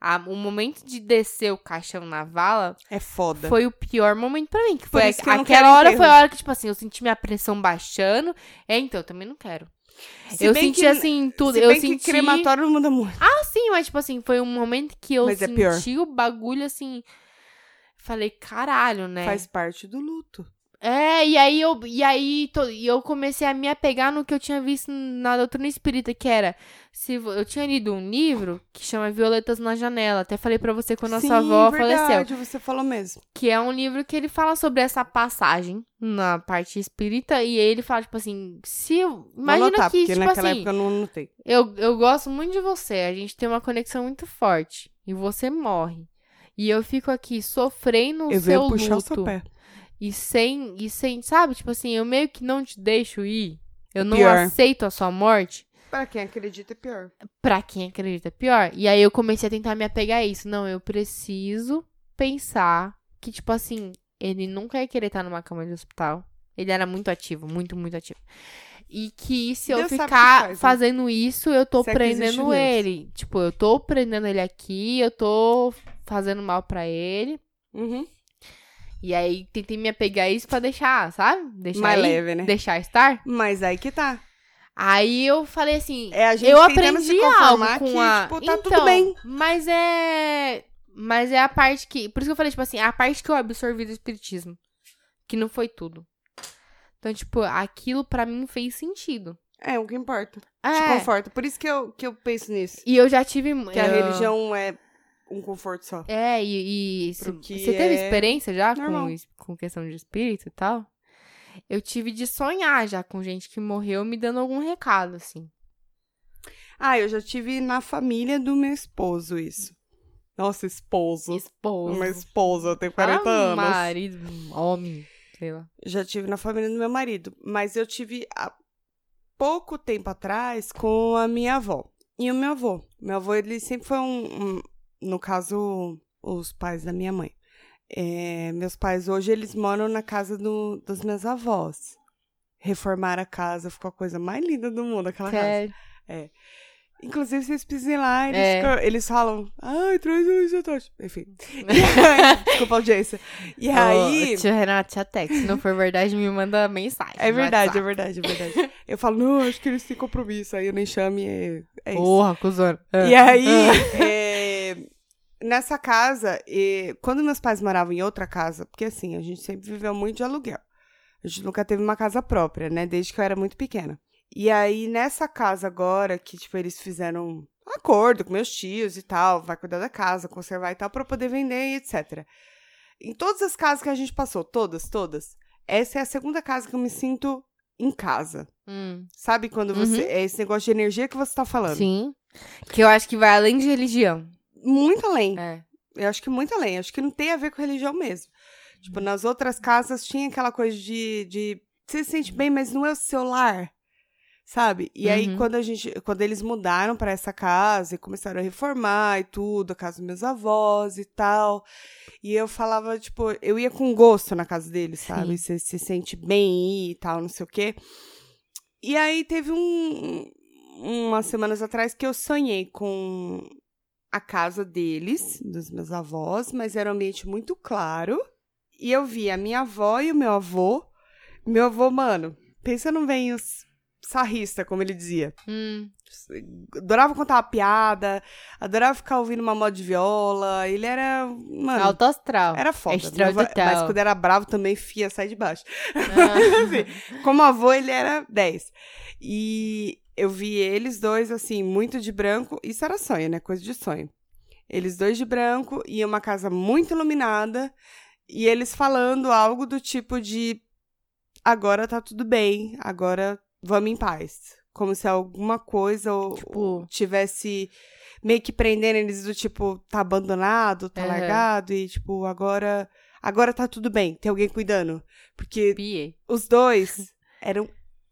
[SPEAKER 1] A- o momento de descer o caixão na vala
[SPEAKER 2] É foda.
[SPEAKER 1] foi o pior momento pra mim. Que foi
[SPEAKER 2] que
[SPEAKER 1] aquela hora
[SPEAKER 2] enterro.
[SPEAKER 1] foi a hora que, tipo assim, eu senti minha pressão baixando. É, então, eu também não quero.
[SPEAKER 2] Se
[SPEAKER 1] eu senti
[SPEAKER 2] que-
[SPEAKER 1] assim, tudo.
[SPEAKER 2] Se
[SPEAKER 1] eu
[SPEAKER 2] bem
[SPEAKER 1] senti.
[SPEAKER 2] que crematório não muda muito.
[SPEAKER 1] Ah, sim, mas tipo assim, foi um momento que eu
[SPEAKER 2] Mas é
[SPEAKER 1] senti
[SPEAKER 2] pior.
[SPEAKER 1] o bagulho assim. Falei, caralho, né?
[SPEAKER 2] Faz parte do luto.
[SPEAKER 1] É, e aí eu, e aí to- e eu comecei a me apegar no que eu tinha visto na doutrina espírita, que era. Se, eu tinha lido um livro que chama Violetas na Janela. Até falei pra você quando a
[SPEAKER 2] Sim,
[SPEAKER 1] sua avó faleceu.
[SPEAKER 2] verdade, você falou mesmo.
[SPEAKER 1] Que é um livro que ele fala sobre essa passagem na parte espírita. E ele fala, tipo assim, se. Imagina
[SPEAKER 2] anotar,
[SPEAKER 1] que,
[SPEAKER 2] porque
[SPEAKER 1] tipo
[SPEAKER 2] naquela
[SPEAKER 1] assim.
[SPEAKER 2] época eu não anotei.
[SPEAKER 1] Eu, eu gosto muito de você. A gente tem uma conexão muito forte. E você morre. E eu fico aqui sofrendo o
[SPEAKER 2] Eu
[SPEAKER 1] seu
[SPEAKER 2] venho puxar o
[SPEAKER 1] luto.
[SPEAKER 2] seu pé.
[SPEAKER 1] E sem, e sem, sabe? Tipo assim, eu meio que não te deixo ir. Eu não
[SPEAKER 2] Pior.
[SPEAKER 1] aceito a sua morte.
[SPEAKER 2] Pra quem acredita é pior.
[SPEAKER 1] Pra quem acredita, é pior. E aí eu comecei a tentar me apegar a isso. Não, eu preciso pensar que, tipo assim, ele nunca ia querer estar numa cama de hospital. Ele era muito ativo, muito, muito ativo. E que se eu
[SPEAKER 2] Deus que
[SPEAKER 1] ficar
[SPEAKER 2] faz, né?
[SPEAKER 1] fazendo isso, eu tô
[SPEAKER 2] Se é
[SPEAKER 1] prendendo
[SPEAKER 2] Deus.
[SPEAKER 1] ele. Tipo, eu tô prendendo ele aqui, eu tô fazendo mal pra ele.
[SPEAKER 2] Uhum.
[SPEAKER 1] E aí tentei me apegar a isso pra deixar, sabe? Deixar
[SPEAKER 2] Mais
[SPEAKER 1] ir,
[SPEAKER 2] leve, né?
[SPEAKER 1] deixar estar.
[SPEAKER 2] Mas aí que tá.
[SPEAKER 1] Aí eu falei assim,
[SPEAKER 2] É a gente
[SPEAKER 1] eu aprendi algo com
[SPEAKER 2] que,
[SPEAKER 1] a.
[SPEAKER 2] tipo, tá
[SPEAKER 1] então,
[SPEAKER 2] tudo bem.
[SPEAKER 1] Mas é. Mas é a parte que. Por isso que eu falei, tipo assim, a parte que eu absorvi do espiritismo. Que não foi tudo. Então, tipo, aquilo pra mim fez sentido.
[SPEAKER 2] É o que importa. Te
[SPEAKER 1] É.
[SPEAKER 2] conforta. Por isso que eu, que eu penso nisso.
[SPEAKER 1] E eu já tive.
[SPEAKER 2] Que a
[SPEAKER 1] eu-
[SPEAKER 2] religião é um conforto só.
[SPEAKER 1] É, e. e se- você teve
[SPEAKER 2] é
[SPEAKER 1] experiência já
[SPEAKER 2] normal.
[SPEAKER 1] com, com questão de espírito e tal? Eu tive de sonhar já com gente que morreu me dando algum recado, assim.
[SPEAKER 2] Ah, eu já tive na família do meu esposo isso. Nossa, esposo.
[SPEAKER 1] Esposo.
[SPEAKER 2] Uma esposa, eu tenho
[SPEAKER 1] Fala
[SPEAKER 2] 40 anos.
[SPEAKER 1] marido, homem, sei lá.
[SPEAKER 2] Já tive na família do meu marido. Mas eu tive há pouco tempo atrás com a minha avó. E o meu avô. Meu avô, ele sempre foi um. um- no caso, os pais da minha mãe. É, meus pais hoje, eles moram na casa do, dos meus avós. Reformaram a casa, ficou a coisa mais linda do mundo, aquela casa.
[SPEAKER 1] Sério.
[SPEAKER 2] Inclusive, vocês pisem lá, eles,
[SPEAKER 1] É.
[SPEAKER 2] ficam- eles falam, ai, traz o isotônico. Enfim. Aí- Desculpa a audiência. E aí.
[SPEAKER 1] Ô, tio Renato, tia Tex, se não for verdade, me manda mensagem.
[SPEAKER 2] É verdade, é verdade, é verdade. Eu falo, não, acho que eles têm compromisso. Aí eu nem chamo e é, é isso.
[SPEAKER 1] Porra, cuzona.
[SPEAKER 2] E aí, é, nessa casa, e, quando meus pais moravam em outra casa, porque assim, a gente sempre viveu muito de aluguel. A gente nunca teve uma casa própria, né? Desde que eu era muito pequena. E aí, nessa casa agora, que, tipo, eles fizeram um acordo com meus tios e tal, vai cuidar da casa, conservar e tal, pra poder vender e etc. Em todas as casas que a gente passou, todas, todas, essa é a segunda casa que eu me sinto em casa.
[SPEAKER 1] Hum.
[SPEAKER 2] Sabe quando você.
[SPEAKER 1] Uhum.
[SPEAKER 2] É esse negócio de energia que você tá falando.
[SPEAKER 1] Sim. Que eu acho que vai além de religião.
[SPEAKER 2] Muito além.
[SPEAKER 1] É.
[SPEAKER 2] Eu acho que muito além. Acho que não tem a ver com religião mesmo. Tipo, nas outras casas tinha aquela coisa de, de você se sente bem, mas não é o seu lar. Sabe? E aí,
[SPEAKER 1] Uhum.
[SPEAKER 2] quando a gente. Quando eles mudaram pra essa casa e começaram a reformar e tudo, a casa dos meus avós e tal. E eu falava, tipo, eu ia com gosto na casa deles, sabe? Você se sente bem aí e tal, não sei o quê. E aí teve um. Umas semanas atrás que eu sonhei com a casa deles, dos meus avós, mas era um ambiente muito claro. E eu vi a minha avó e o meu avô. Meu avô, mano, pensa num venho sarrista, como ele dizia.
[SPEAKER 1] Hum.
[SPEAKER 2] Adorava contar uma piada, adorava ficar ouvindo uma moda de viola. Ele era. Mano,
[SPEAKER 1] Alto astral.
[SPEAKER 2] era foda. Meu avô- mas quando era bravo também, fia, sai de baixo.
[SPEAKER 1] Ah.
[SPEAKER 2] Assim, como avô, ele era 10. E eu vi eles dois, assim, muito de branco. Isso era sonho, né? Coisa de sonho. Eles dois de branco e uma casa muito iluminada. E eles falando algo do tipo de: agora tá tudo bem, agora vamos em paz. Como se alguma coisa ou,
[SPEAKER 1] Tipo-
[SPEAKER 2] tivesse meio que prendendo eles do tipo, tá abandonado, tá
[SPEAKER 1] Aham.
[SPEAKER 2] largado, e tipo, agora. Agora tá tudo bem, tem alguém cuidando. Porque
[SPEAKER 1] Pie.
[SPEAKER 2] os dois eram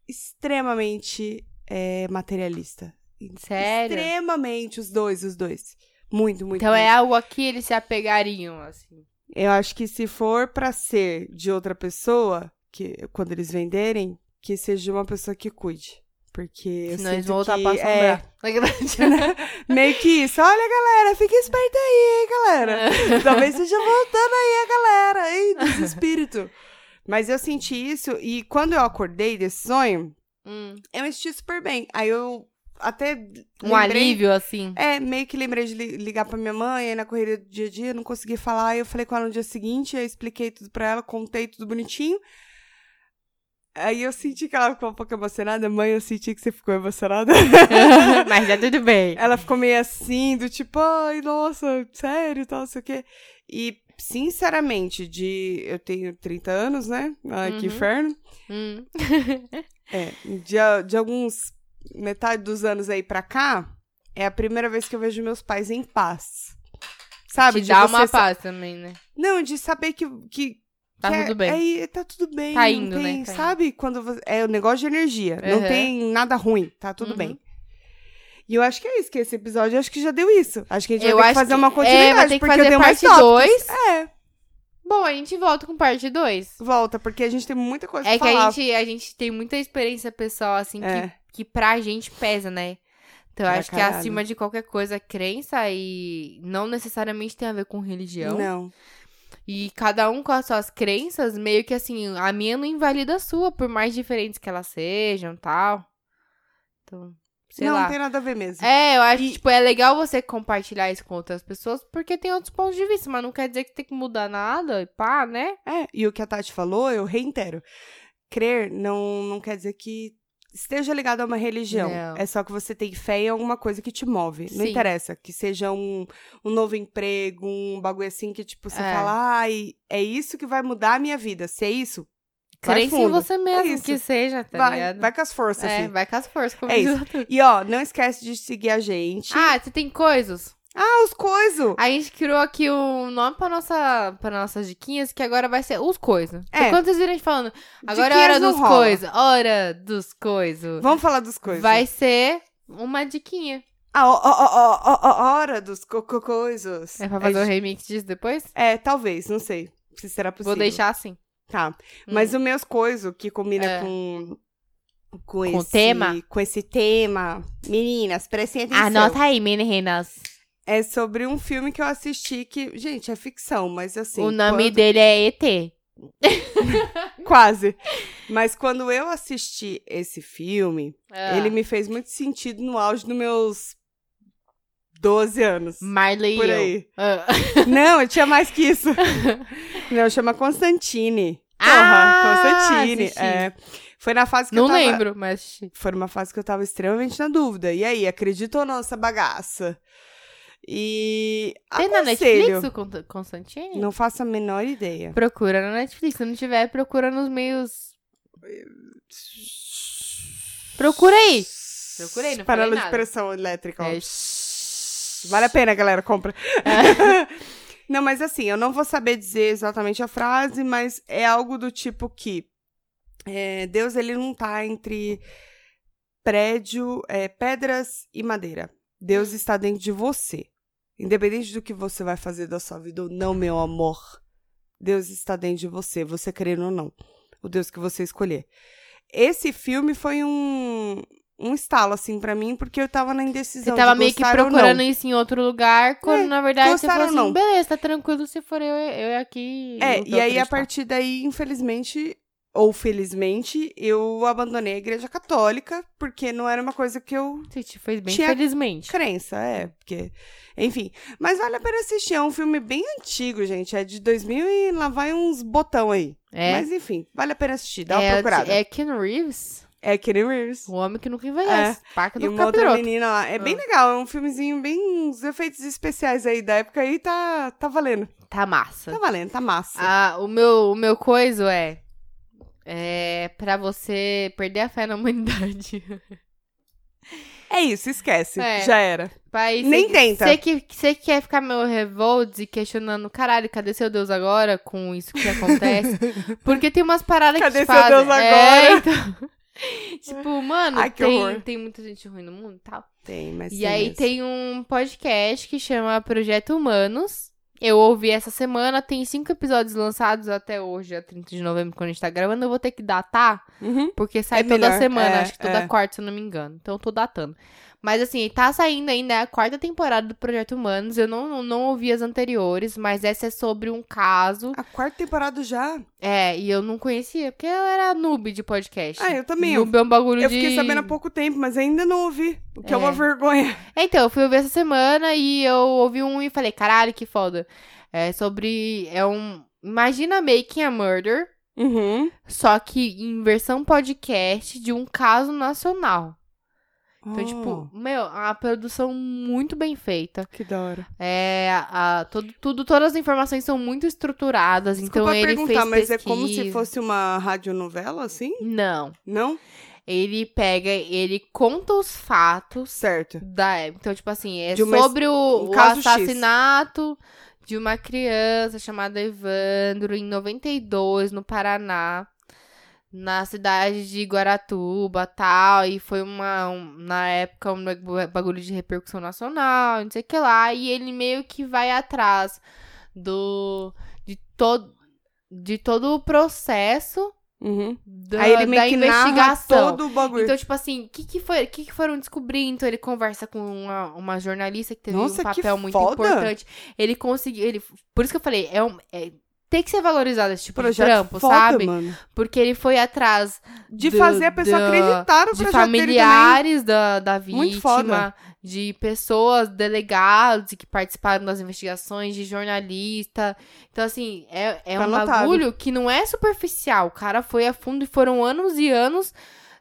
[SPEAKER 2] extremamente é, materialista.
[SPEAKER 1] Sério?
[SPEAKER 2] Extremamente, os dois, os dois. Muito, muito.
[SPEAKER 1] Então é
[SPEAKER 2] muito.
[SPEAKER 1] algo a que eles se apegariam, assim.
[SPEAKER 2] Eu acho que se for pra ser de outra pessoa, que quando eles venderem, que seja de uma pessoa que cuide. Porque
[SPEAKER 1] Senão eles vão voltar
[SPEAKER 2] que,
[SPEAKER 1] pra
[SPEAKER 2] é,
[SPEAKER 1] assombrar.
[SPEAKER 2] meio que isso. Olha, galera, fica esperta aí, hein, galera. Talvez esteja voltando aí a galera, hein, dos espíritos. Mas eu senti isso e quando eu acordei desse sonho,
[SPEAKER 1] Hum.
[SPEAKER 2] eu me senti super bem. Aí eu até
[SPEAKER 1] Um
[SPEAKER 2] lembrei-
[SPEAKER 1] alívio, assim.
[SPEAKER 2] É, meio que lembrei de li- ligar pra minha mãe, aí na correria do dia a dia, eu não consegui falar, aí eu falei com ela no dia seguinte, aí eu expliquei tudo pra ela, contei tudo bonitinho. Aí eu senti que ela ficou um pouco emocionada. Mãe, eu senti que você ficou emocionada.
[SPEAKER 1] Mas já tudo bem.
[SPEAKER 2] ela ficou meio assim, do tipo, ai, nossa, sério, tal, não sei o quê. E, sinceramente, de... Eu tenho 30 anos, né? Ai, que
[SPEAKER 1] Uhum.
[SPEAKER 2] inferno.
[SPEAKER 1] Hum.
[SPEAKER 2] É, de, de alguns metade dos anos aí pra cá, é a primeira vez que eu vejo meus pais em paz. Sabe?
[SPEAKER 1] Te
[SPEAKER 2] de
[SPEAKER 1] dá uma
[SPEAKER 2] sa-
[SPEAKER 1] paz também, né?
[SPEAKER 2] Não, de saber que. que
[SPEAKER 1] Tá
[SPEAKER 2] que é-
[SPEAKER 1] tudo bem.
[SPEAKER 2] Aí tá tudo bem.
[SPEAKER 1] Tá
[SPEAKER 2] não
[SPEAKER 1] indo, né?
[SPEAKER 2] tem,
[SPEAKER 1] Tá indo.
[SPEAKER 2] sabe? Quando você, é o negócio de energia. Não
[SPEAKER 1] Uhum.
[SPEAKER 2] tem nada ruim. Tá tudo
[SPEAKER 1] Uhum.
[SPEAKER 2] bem. E eu acho que é isso, que esse episódio acho que já deu isso. Acho que a gente
[SPEAKER 1] Eu
[SPEAKER 2] vai ter que fazer
[SPEAKER 1] que-
[SPEAKER 2] uma
[SPEAKER 1] é,
[SPEAKER 2] continuidade,
[SPEAKER 1] vai ter que
[SPEAKER 2] porque
[SPEAKER 1] fazer
[SPEAKER 2] eu tenho mais
[SPEAKER 1] parte
[SPEAKER 2] tópicos.
[SPEAKER 1] dois.
[SPEAKER 2] É,
[SPEAKER 1] Bom, a gente volta com parte 2.
[SPEAKER 2] volta, porque a gente tem muita coisa
[SPEAKER 1] É
[SPEAKER 2] pra
[SPEAKER 1] que
[SPEAKER 2] falar.
[SPEAKER 1] a gente, a gente tem muita experiência pessoal, assim,
[SPEAKER 2] É.
[SPEAKER 1] que, que pra gente pesa, né? Então, eu acho que
[SPEAKER 2] caralho.
[SPEAKER 1] acima de qualquer coisa, é crença e não necessariamente tem a ver com religião.
[SPEAKER 2] Não.
[SPEAKER 1] E cada um com as suas crenças, meio que assim, a minha não invalida a sua, por mais diferentes que elas sejam tal. Então, sei
[SPEAKER 2] não,
[SPEAKER 1] lá.
[SPEAKER 2] não tem nada a ver mesmo.
[SPEAKER 1] É, eu acho que, tipo, é legal você compartilhar isso com outras pessoas, porque tem outros pontos de vista, mas não quer dizer que tem que mudar nada, e pá, né?
[SPEAKER 2] É, e o que a Tati falou, eu reitero. Crer não, não quer dizer que esteja ligado a uma religião.
[SPEAKER 1] Não.
[SPEAKER 2] É só que você tem fé em alguma coisa que te move. Não
[SPEAKER 1] Sim.
[SPEAKER 2] interessa. Que seja um, um novo emprego, um bagulho assim que, tipo, você
[SPEAKER 1] É.
[SPEAKER 2] fala, ai, é isso que vai mudar a minha vida. Se é isso,
[SPEAKER 1] Crença em você mesmo,
[SPEAKER 2] isso.
[SPEAKER 1] que seja, tá
[SPEAKER 2] vai,
[SPEAKER 1] ligado?
[SPEAKER 2] vai com as forças,
[SPEAKER 1] é,
[SPEAKER 2] filho.
[SPEAKER 1] vai com as forças, como
[SPEAKER 2] É isso. E ó, não esquece de seguir a gente.
[SPEAKER 1] Ah, você tem coisas?
[SPEAKER 2] Ah, os coisos!
[SPEAKER 1] A gente criou aqui um nome pra, nossa, pra nossas diquinhas, que agora vai ser os coisas.
[SPEAKER 2] É.
[SPEAKER 1] Quando vocês virem a gente falando, agora é hora dos
[SPEAKER 2] rola.
[SPEAKER 1] coisas, hora dos coisas.
[SPEAKER 2] Vamos falar dos coisos.
[SPEAKER 1] Vai ser uma diquinha.
[SPEAKER 2] Ah, ó, ó, ó, hora dos co co coisos.
[SPEAKER 1] É pra fazer o remix disso depois?
[SPEAKER 2] É, talvez, não sei. Se será possível.
[SPEAKER 1] Vou deixar assim.
[SPEAKER 2] Tá. Mas os meus coisas que combina
[SPEAKER 1] É.
[SPEAKER 2] com. Com,
[SPEAKER 1] Com
[SPEAKER 2] esse,
[SPEAKER 1] tema?
[SPEAKER 2] Com esse tema. Meninas, prestem atenção.
[SPEAKER 1] Anota aí, meninas.
[SPEAKER 2] É sobre um filme que eu assisti que. Gente, é ficção, mas assim.
[SPEAKER 1] o nome
[SPEAKER 2] quando-
[SPEAKER 1] dele é ET.
[SPEAKER 2] Quase. Mas quando eu assisti esse filme,
[SPEAKER 1] Ah.
[SPEAKER 2] ele me fez muito sentido no auge dos meus 12 anos.
[SPEAKER 1] Marley
[SPEAKER 2] Por aí.
[SPEAKER 1] Ah.
[SPEAKER 2] Não, eu tinha mais que isso. Não, chama Constantine. Porra,
[SPEAKER 1] Ah,
[SPEAKER 2] Constantine.
[SPEAKER 1] assisti.
[SPEAKER 2] É, foi na fase que
[SPEAKER 1] Não
[SPEAKER 2] eu tava...
[SPEAKER 1] lembro, mas.
[SPEAKER 2] Foi numa fase que eu tava extremamente na dúvida. E aí, acredita ou não essa bagaça? E
[SPEAKER 1] Tem na
[SPEAKER 2] aconselho.
[SPEAKER 1] Netflix o Con- Constantine?
[SPEAKER 2] Não faço a menor ideia.
[SPEAKER 1] Procura na Netflix. Se não tiver, procura nos meios. Procura aí. Procurei, não
[SPEAKER 2] Panela
[SPEAKER 1] falei
[SPEAKER 2] de pressão elétrica.
[SPEAKER 1] É,
[SPEAKER 2] Vale a pena, galera, compra. não, mas assim, eu não vou saber dizer exatamente a frase, mas é algo do tipo que é, Deus, ele não tá entre prédio, é, pedras e madeira. Deus está dentro de você. Independente do que você vai fazer da sua vida ou não, meu amor. Deus está dentro de você, você querendo ou não. O Deus que você escolher. Esse filme foi um, um estalo, assim, pra mim, porque eu tava na
[SPEAKER 1] Você
[SPEAKER 2] indecisão.
[SPEAKER 1] tava
[SPEAKER 2] de
[SPEAKER 1] meio que procurando isso em outro lugar, quando
[SPEAKER 2] É,
[SPEAKER 1] na verdade você falou
[SPEAKER 2] ou
[SPEAKER 1] assim,
[SPEAKER 2] não.
[SPEAKER 1] beleza, tá tranquilo se for eu, eu aqui.
[SPEAKER 2] É,
[SPEAKER 1] eu
[SPEAKER 2] e aí a partir daí, infelizmente, ou felizmente, eu abandonei a igreja católica, porque não era uma coisa que eu
[SPEAKER 1] Você te fez bem,
[SPEAKER 2] Tinha-
[SPEAKER 1] felizmente.
[SPEAKER 2] crença, é, porque, enfim. Mas vale a pena assistir, é um filme bem antigo, gente, é de 2000 e lá vai uns botão aí.
[SPEAKER 1] É.
[SPEAKER 2] Mas enfim, vale a pena assistir, dá uma
[SPEAKER 1] é,
[SPEAKER 2] procurada.
[SPEAKER 1] é Ken Reeves,
[SPEAKER 2] É Kenny Reeves.
[SPEAKER 1] o homem que nunca envelhece. Paca
[SPEAKER 2] E
[SPEAKER 1] do
[SPEAKER 2] uma outra menina lá. É bem
[SPEAKER 1] Ah.
[SPEAKER 2] legal, é um filmezinho bem. Os efeitos especiais aí da época aí tá, tá valendo.
[SPEAKER 1] Tá massa.
[SPEAKER 2] Tá valendo, tá massa.
[SPEAKER 1] Ah, o meu, o meu coiso é. É pra você perder a fé na humanidade.
[SPEAKER 2] É isso, esquece.
[SPEAKER 1] É.
[SPEAKER 2] Já era.
[SPEAKER 1] Pai,
[SPEAKER 2] Nem
[SPEAKER 1] cê-
[SPEAKER 2] tenta.
[SPEAKER 1] Você que, cê que quer ficar meio revoltos e questionando, caralho, cadê seu Deus agora com isso que acontece? Porque tem umas paradas
[SPEAKER 2] Cadê
[SPEAKER 1] que te
[SPEAKER 2] seu
[SPEAKER 1] fazem...
[SPEAKER 2] Deus
[SPEAKER 1] É,
[SPEAKER 2] agora?
[SPEAKER 1] então... tipo, mano,
[SPEAKER 2] Ai,
[SPEAKER 1] tem,
[SPEAKER 2] horror.
[SPEAKER 1] tem muita gente ruim no mundo e tal.
[SPEAKER 2] Tem, mas
[SPEAKER 1] E
[SPEAKER 2] sim
[SPEAKER 1] aí
[SPEAKER 2] mesmo.
[SPEAKER 1] tem um podcast que chama Projeto Humanos. Eu ouvi essa semana, tem cinco episódios lançados até hoje, dia 30 de novembro, quando a gente tá gravando. Eu vou ter que datar,
[SPEAKER 2] Uhum.
[SPEAKER 1] porque sai
[SPEAKER 2] É
[SPEAKER 1] toda
[SPEAKER 2] melhor,
[SPEAKER 1] semana,
[SPEAKER 2] é,
[SPEAKER 1] acho que toda
[SPEAKER 2] é.
[SPEAKER 1] quarta, se eu não me engano. Então eu tô datando. Mas assim, tá saindo ainda é a quarta temporada do Projeto Humanos. Eu não, não ouvi as anteriores, mas essa é sobre um caso.
[SPEAKER 2] A quarta temporada já?
[SPEAKER 1] É, e eu não conhecia, porque eu era noob de podcast.
[SPEAKER 2] Ah, eu também. Eu,
[SPEAKER 1] Noob é um bagulho
[SPEAKER 2] eu
[SPEAKER 1] de...
[SPEAKER 2] fiquei sabendo há pouco tempo, mas ainda não ouvi. O que é,
[SPEAKER 1] É.
[SPEAKER 2] uma vergonha.
[SPEAKER 1] Então, eu fui ouvir essa semana e eu ouvi um e falei, caralho, que foda. É sobre. É um. Imagina Making a Murder,
[SPEAKER 2] Uhum.
[SPEAKER 1] só que em versão podcast de um caso nacional. Então,
[SPEAKER 2] Oh,
[SPEAKER 1] tipo, meu, a produção muito bem feita.
[SPEAKER 2] Que da hora.
[SPEAKER 1] É, a, todo, tudo, todas as informações são muito estruturadas.
[SPEAKER 2] Desculpa
[SPEAKER 1] então ele
[SPEAKER 2] perguntar,
[SPEAKER 1] fez
[SPEAKER 2] mas
[SPEAKER 1] pesquisa.
[SPEAKER 2] é como se fosse uma radionovela, assim?
[SPEAKER 1] Não.
[SPEAKER 2] Não?
[SPEAKER 1] Ele pega, ele conta os fatos
[SPEAKER 2] Certo.
[SPEAKER 1] da época. Então, tipo assim, é
[SPEAKER 2] uma-
[SPEAKER 1] sobre o,
[SPEAKER 2] um
[SPEAKER 1] o
[SPEAKER 2] caso X.
[SPEAKER 1] assassinato de uma criança chamada Evandro em 92, no Paraná. Na cidade de Guaratuba tal. E foi uma. um- na época, um ba- bagulho de repercussão nacional, não sei o que lá. E ele meio que vai atrás do. de todo. De todo o processo
[SPEAKER 2] Uhum.
[SPEAKER 1] da,
[SPEAKER 2] Aí ele meio
[SPEAKER 1] da
[SPEAKER 2] que
[SPEAKER 1] investigação.
[SPEAKER 2] todo o bagulho.
[SPEAKER 1] Então, tipo assim, o que, que, foi, que, que foram descobrindo? Então, ele conversa com uma, uma jornalista que teve
[SPEAKER 2] Nossa,
[SPEAKER 1] um papel muito
[SPEAKER 2] foda!
[SPEAKER 1] importante. Ele conseguiu. Ele, por isso que eu falei, é um. é- tem que ser valorizado esse tipo
[SPEAKER 2] Projeto
[SPEAKER 1] de trampo,
[SPEAKER 2] foda,
[SPEAKER 1] sabe?
[SPEAKER 2] mano.
[SPEAKER 1] Porque ele foi atrás
[SPEAKER 2] De
[SPEAKER 1] do-
[SPEAKER 2] fazer a pessoa
[SPEAKER 1] do-
[SPEAKER 2] acreditar no
[SPEAKER 1] de
[SPEAKER 2] projeto
[SPEAKER 1] familiares da, da vítima, de pessoas, delegados que participaram das investigações, de jornalista. Então, assim, é, é
[SPEAKER 2] Tá
[SPEAKER 1] um
[SPEAKER 2] anotado.
[SPEAKER 1] bagulho que não é superficial. O cara foi a fundo e foram anos e anos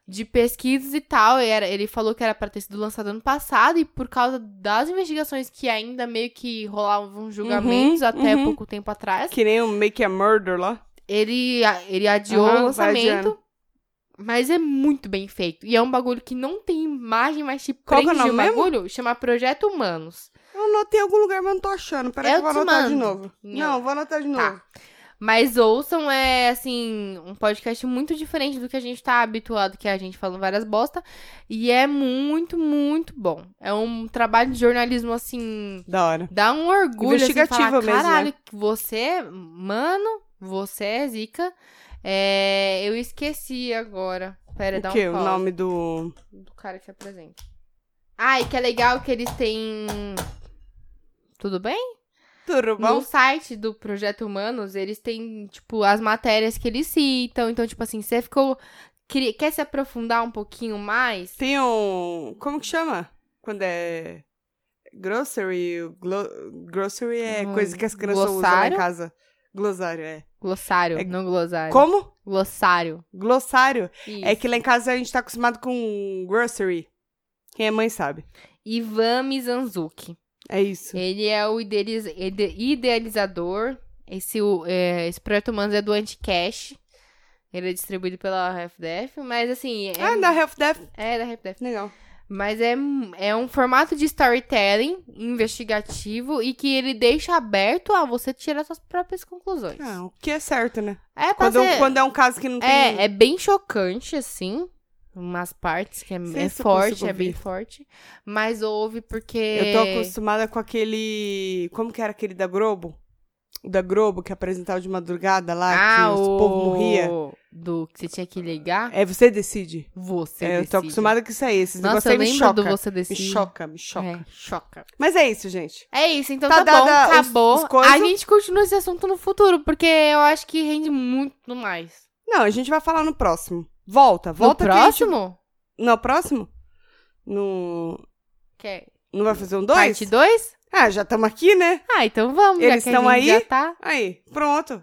[SPEAKER 1] de pesquisas e tal. Era, ele falou que era pra ter sido lançado ano passado, e por causa das investigações que ainda meio que rolavam julgamentos
[SPEAKER 2] Uhum,
[SPEAKER 1] até
[SPEAKER 2] uhum.
[SPEAKER 1] pouco tempo atrás,
[SPEAKER 2] Que nem o Make a Murder lá.
[SPEAKER 1] ele, ele adiou
[SPEAKER 2] Aham,
[SPEAKER 1] o lançamento. Mas é muito bem feito. E é um bagulho que não tem imagem, mas te
[SPEAKER 2] Qual que é o
[SPEAKER 1] prende
[SPEAKER 2] nome
[SPEAKER 1] o
[SPEAKER 2] mesmo?
[SPEAKER 1] bagulho. Chama Projeto Humanos.
[SPEAKER 2] Eu anotei em algum lugar, mas não tô achando. Peraí
[SPEAKER 1] Eu
[SPEAKER 2] que eu vou anotar de
[SPEAKER 1] mando.
[SPEAKER 2] novo.
[SPEAKER 1] Não.
[SPEAKER 2] Não, vou anotar de
[SPEAKER 1] Tá.
[SPEAKER 2] novo.
[SPEAKER 1] Mas ouçam, é assim, um podcast muito diferente do que a gente tá habituado, que é a gente falando várias bosta. E é muito, muito bom. É um trabalho de jornalismo, assim,
[SPEAKER 2] Da hora.
[SPEAKER 1] dá um orgulho, assim,
[SPEAKER 2] Investigativo
[SPEAKER 1] falar,
[SPEAKER 2] mesmo, né?
[SPEAKER 1] caralho, você, mano, você é zica. É, eu esqueci agora. Pera, dá
[SPEAKER 2] o quê?
[SPEAKER 1] um
[SPEAKER 2] O
[SPEAKER 1] pause.
[SPEAKER 2] nome do...
[SPEAKER 1] do cara que apresenta. E que é legal que eles têm. Tudo bem?
[SPEAKER 2] Tudo
[SPEAKER 1] No
[SPEAKER 2] bom?
[SPEAKER 1] site do Projeto Humanos, eles têm, tipo, as matérias que eles citam. Então, tipo assim, você ficou. Quer se aprofundar um pouquinho mais?
[SPEAKER 2] Tem um... Como que chama? Quando é... Grocery. glo- grocery é
[SPEAKER 1] Hum,
[SPEAKER 2] coisa que as crianças usam lá em
[SPEAKER 1] glossário?
[SPEAKER 2] casa. Glossário, é.
[SPEAKER 1] Glossário,
[SPEAKER 2] É-
[SPEAKER 1] não glossário.
[SPEAKER 2] Como?
[SPEAKER 1] Glossário.
[SPEAKER 2] Glossário.
[SPEAKER 1] Isso.
[SPEAKER 2] É que lá em casa a gente tá acostumado com grocery. Quem é mãe sabe.
[SPEAKER 1] Ivan Mizanzuki.
[SPEAKER 2] É isso.
[SPEAKER 1] Ele é o idealiz- ide- idealizador. Esse, é, esse projeto Humanos é do Anticash. Ele é distribuído pela RefDef, mas assim. É,
[SPEAKER 2] Ah, da Health Death.
[SPEAKER 1] é da RefDef.
[SPEAKER 2] Legal.
[SPEAKER 1] Mas é, é um formato de storytelling investigativo e que ele deixa aberto a você tirar suas próprias conclusões.
[SPEAKER 2] Ah, o que é certo, né?
[SPEAKER 1] é
[SPEAKER 2] Quando,
[SPEAKER 1] ser-
[SPEAKER 2] quando é um caso que não tem.
[SPEAKER 1] É, é bem chocante, assim. Umas partes que é, é forte, é bem forte. Mas houve porque.
[SPEAKER 2] Eu tô acostumada com aquele. Como que era aquele da Globo? O da Globo que apresentava de madrugada lá,
[SPEAKER 1] Ah,
[SPEAKER 2] que
[SPEAKER 1] o
[SPEAKER 2] o povo morria.
[SPEAKER 1] Do que você tinha que ligar.
[SPEAKER 2] É, você decide.
[SPEAKER 1] Você
[SPEAKER 2] É, eu tô
[SPEAKER 1] decide.
[SPEAKER 2] acostumada com isso aí. Esses
[SPEAKER 1] Nossa, eu
[SPEAKER 2] me
[SPEAKER 1] lembro
[SPEAKER 2] choca.
[SPEAKER 1] do Você
[SPEAKER 2] Me
[SPEAKER 1] Decide.
[SPEAKER 2] choca, me choca.
[SPEAKER 1] É, choca.
[SPEAKER 2] Mas é isso, gente.
[SPEAKER 1] É isso, então
[SPEAKER 2] Tá
[SPEAKER 1] tá, bom,
[SPEAKER 2] os-
[SPEAKER 1] acabou.
[SPEAKER 2] os coisa-
[SPEAKER 1] A gente continua esse assunto no futuro, porque eu acho que rende muito mais.
[SPEAKER 2] Não, a gente vai falar no próximo. Volta, volta
[SPEAKER 1] no
[SPEAKER 2] a gente-
[SPEAKER 1] próximo?
[SPEAKER 2] No próximo? No.
[SPEAKER 1] Que é
[SPEAKER 2] Não vai fazer um dois?
[SPEAKER 1] parte 2?
[SPEAKER 2] Ah, já estamos aqui, né?
[SPEAKER 1] Ah, então vamos,
[SPEAKER 2] Eles estão aí?
[SPEAKER 1] já tá.
[SPEAKER 2] Aí, pronto.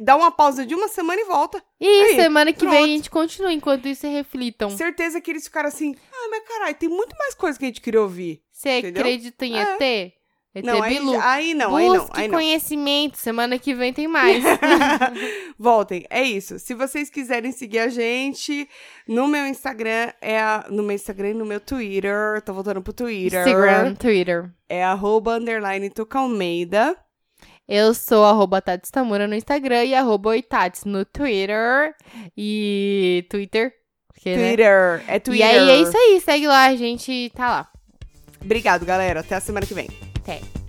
[SPEAKER 2] Dá uma pausa de uma semana e volta.
[SPEAKER 1] E
[SPEAKER 2] Aí,
[SPEAKER 1] semana que vem
[SPEAKER 2] pronto.
[SPEAKER 1] a gente continua, enquanto isso reflitam.
[SPEAKER 2] Certeza que eles ficaram assim. Ah, mas caralho, tem muito mais coisa que a gente queria ouvir.
[SPEAKER 1] Você acredita em
[SPEAKER 2] É.
[SPEAKER 1] ET? ET
[SPEAKER 2] não, aí, aí não, aí não,
[SPEAKER 1] Busque
[SPEAKER 2] aí não.
[SPEAKER 1] conhecimento, semana que vem tem mais.
[SPEAKER 2] Voltem, é isso. Se vocês quiserem seguir a gente, no meu Instagram, é a, no meu Instagram e no meu Twitter, tô voltando pro Twitter.
[SPEAKER 1] Instagram, Twitter.
[SPEAKER 2] É arroba underline Tuca Almeida.
[SPEAKER 1] Eu sou arroba Tati Tamura no Instagram e arroba Oitats no Twitter. E Twitter. porque, né?
[SPEAKER 2] Twitter, é
[SPEAKER 1] E
[SPEAKER 2] Twitter.
[SPEAKER 1] aí é isso aí, segue lá, a gente tá lá.
[SPEAKER 2] Obrigado, galera. Até a semana que vem.
[SPEAKER 1] Até.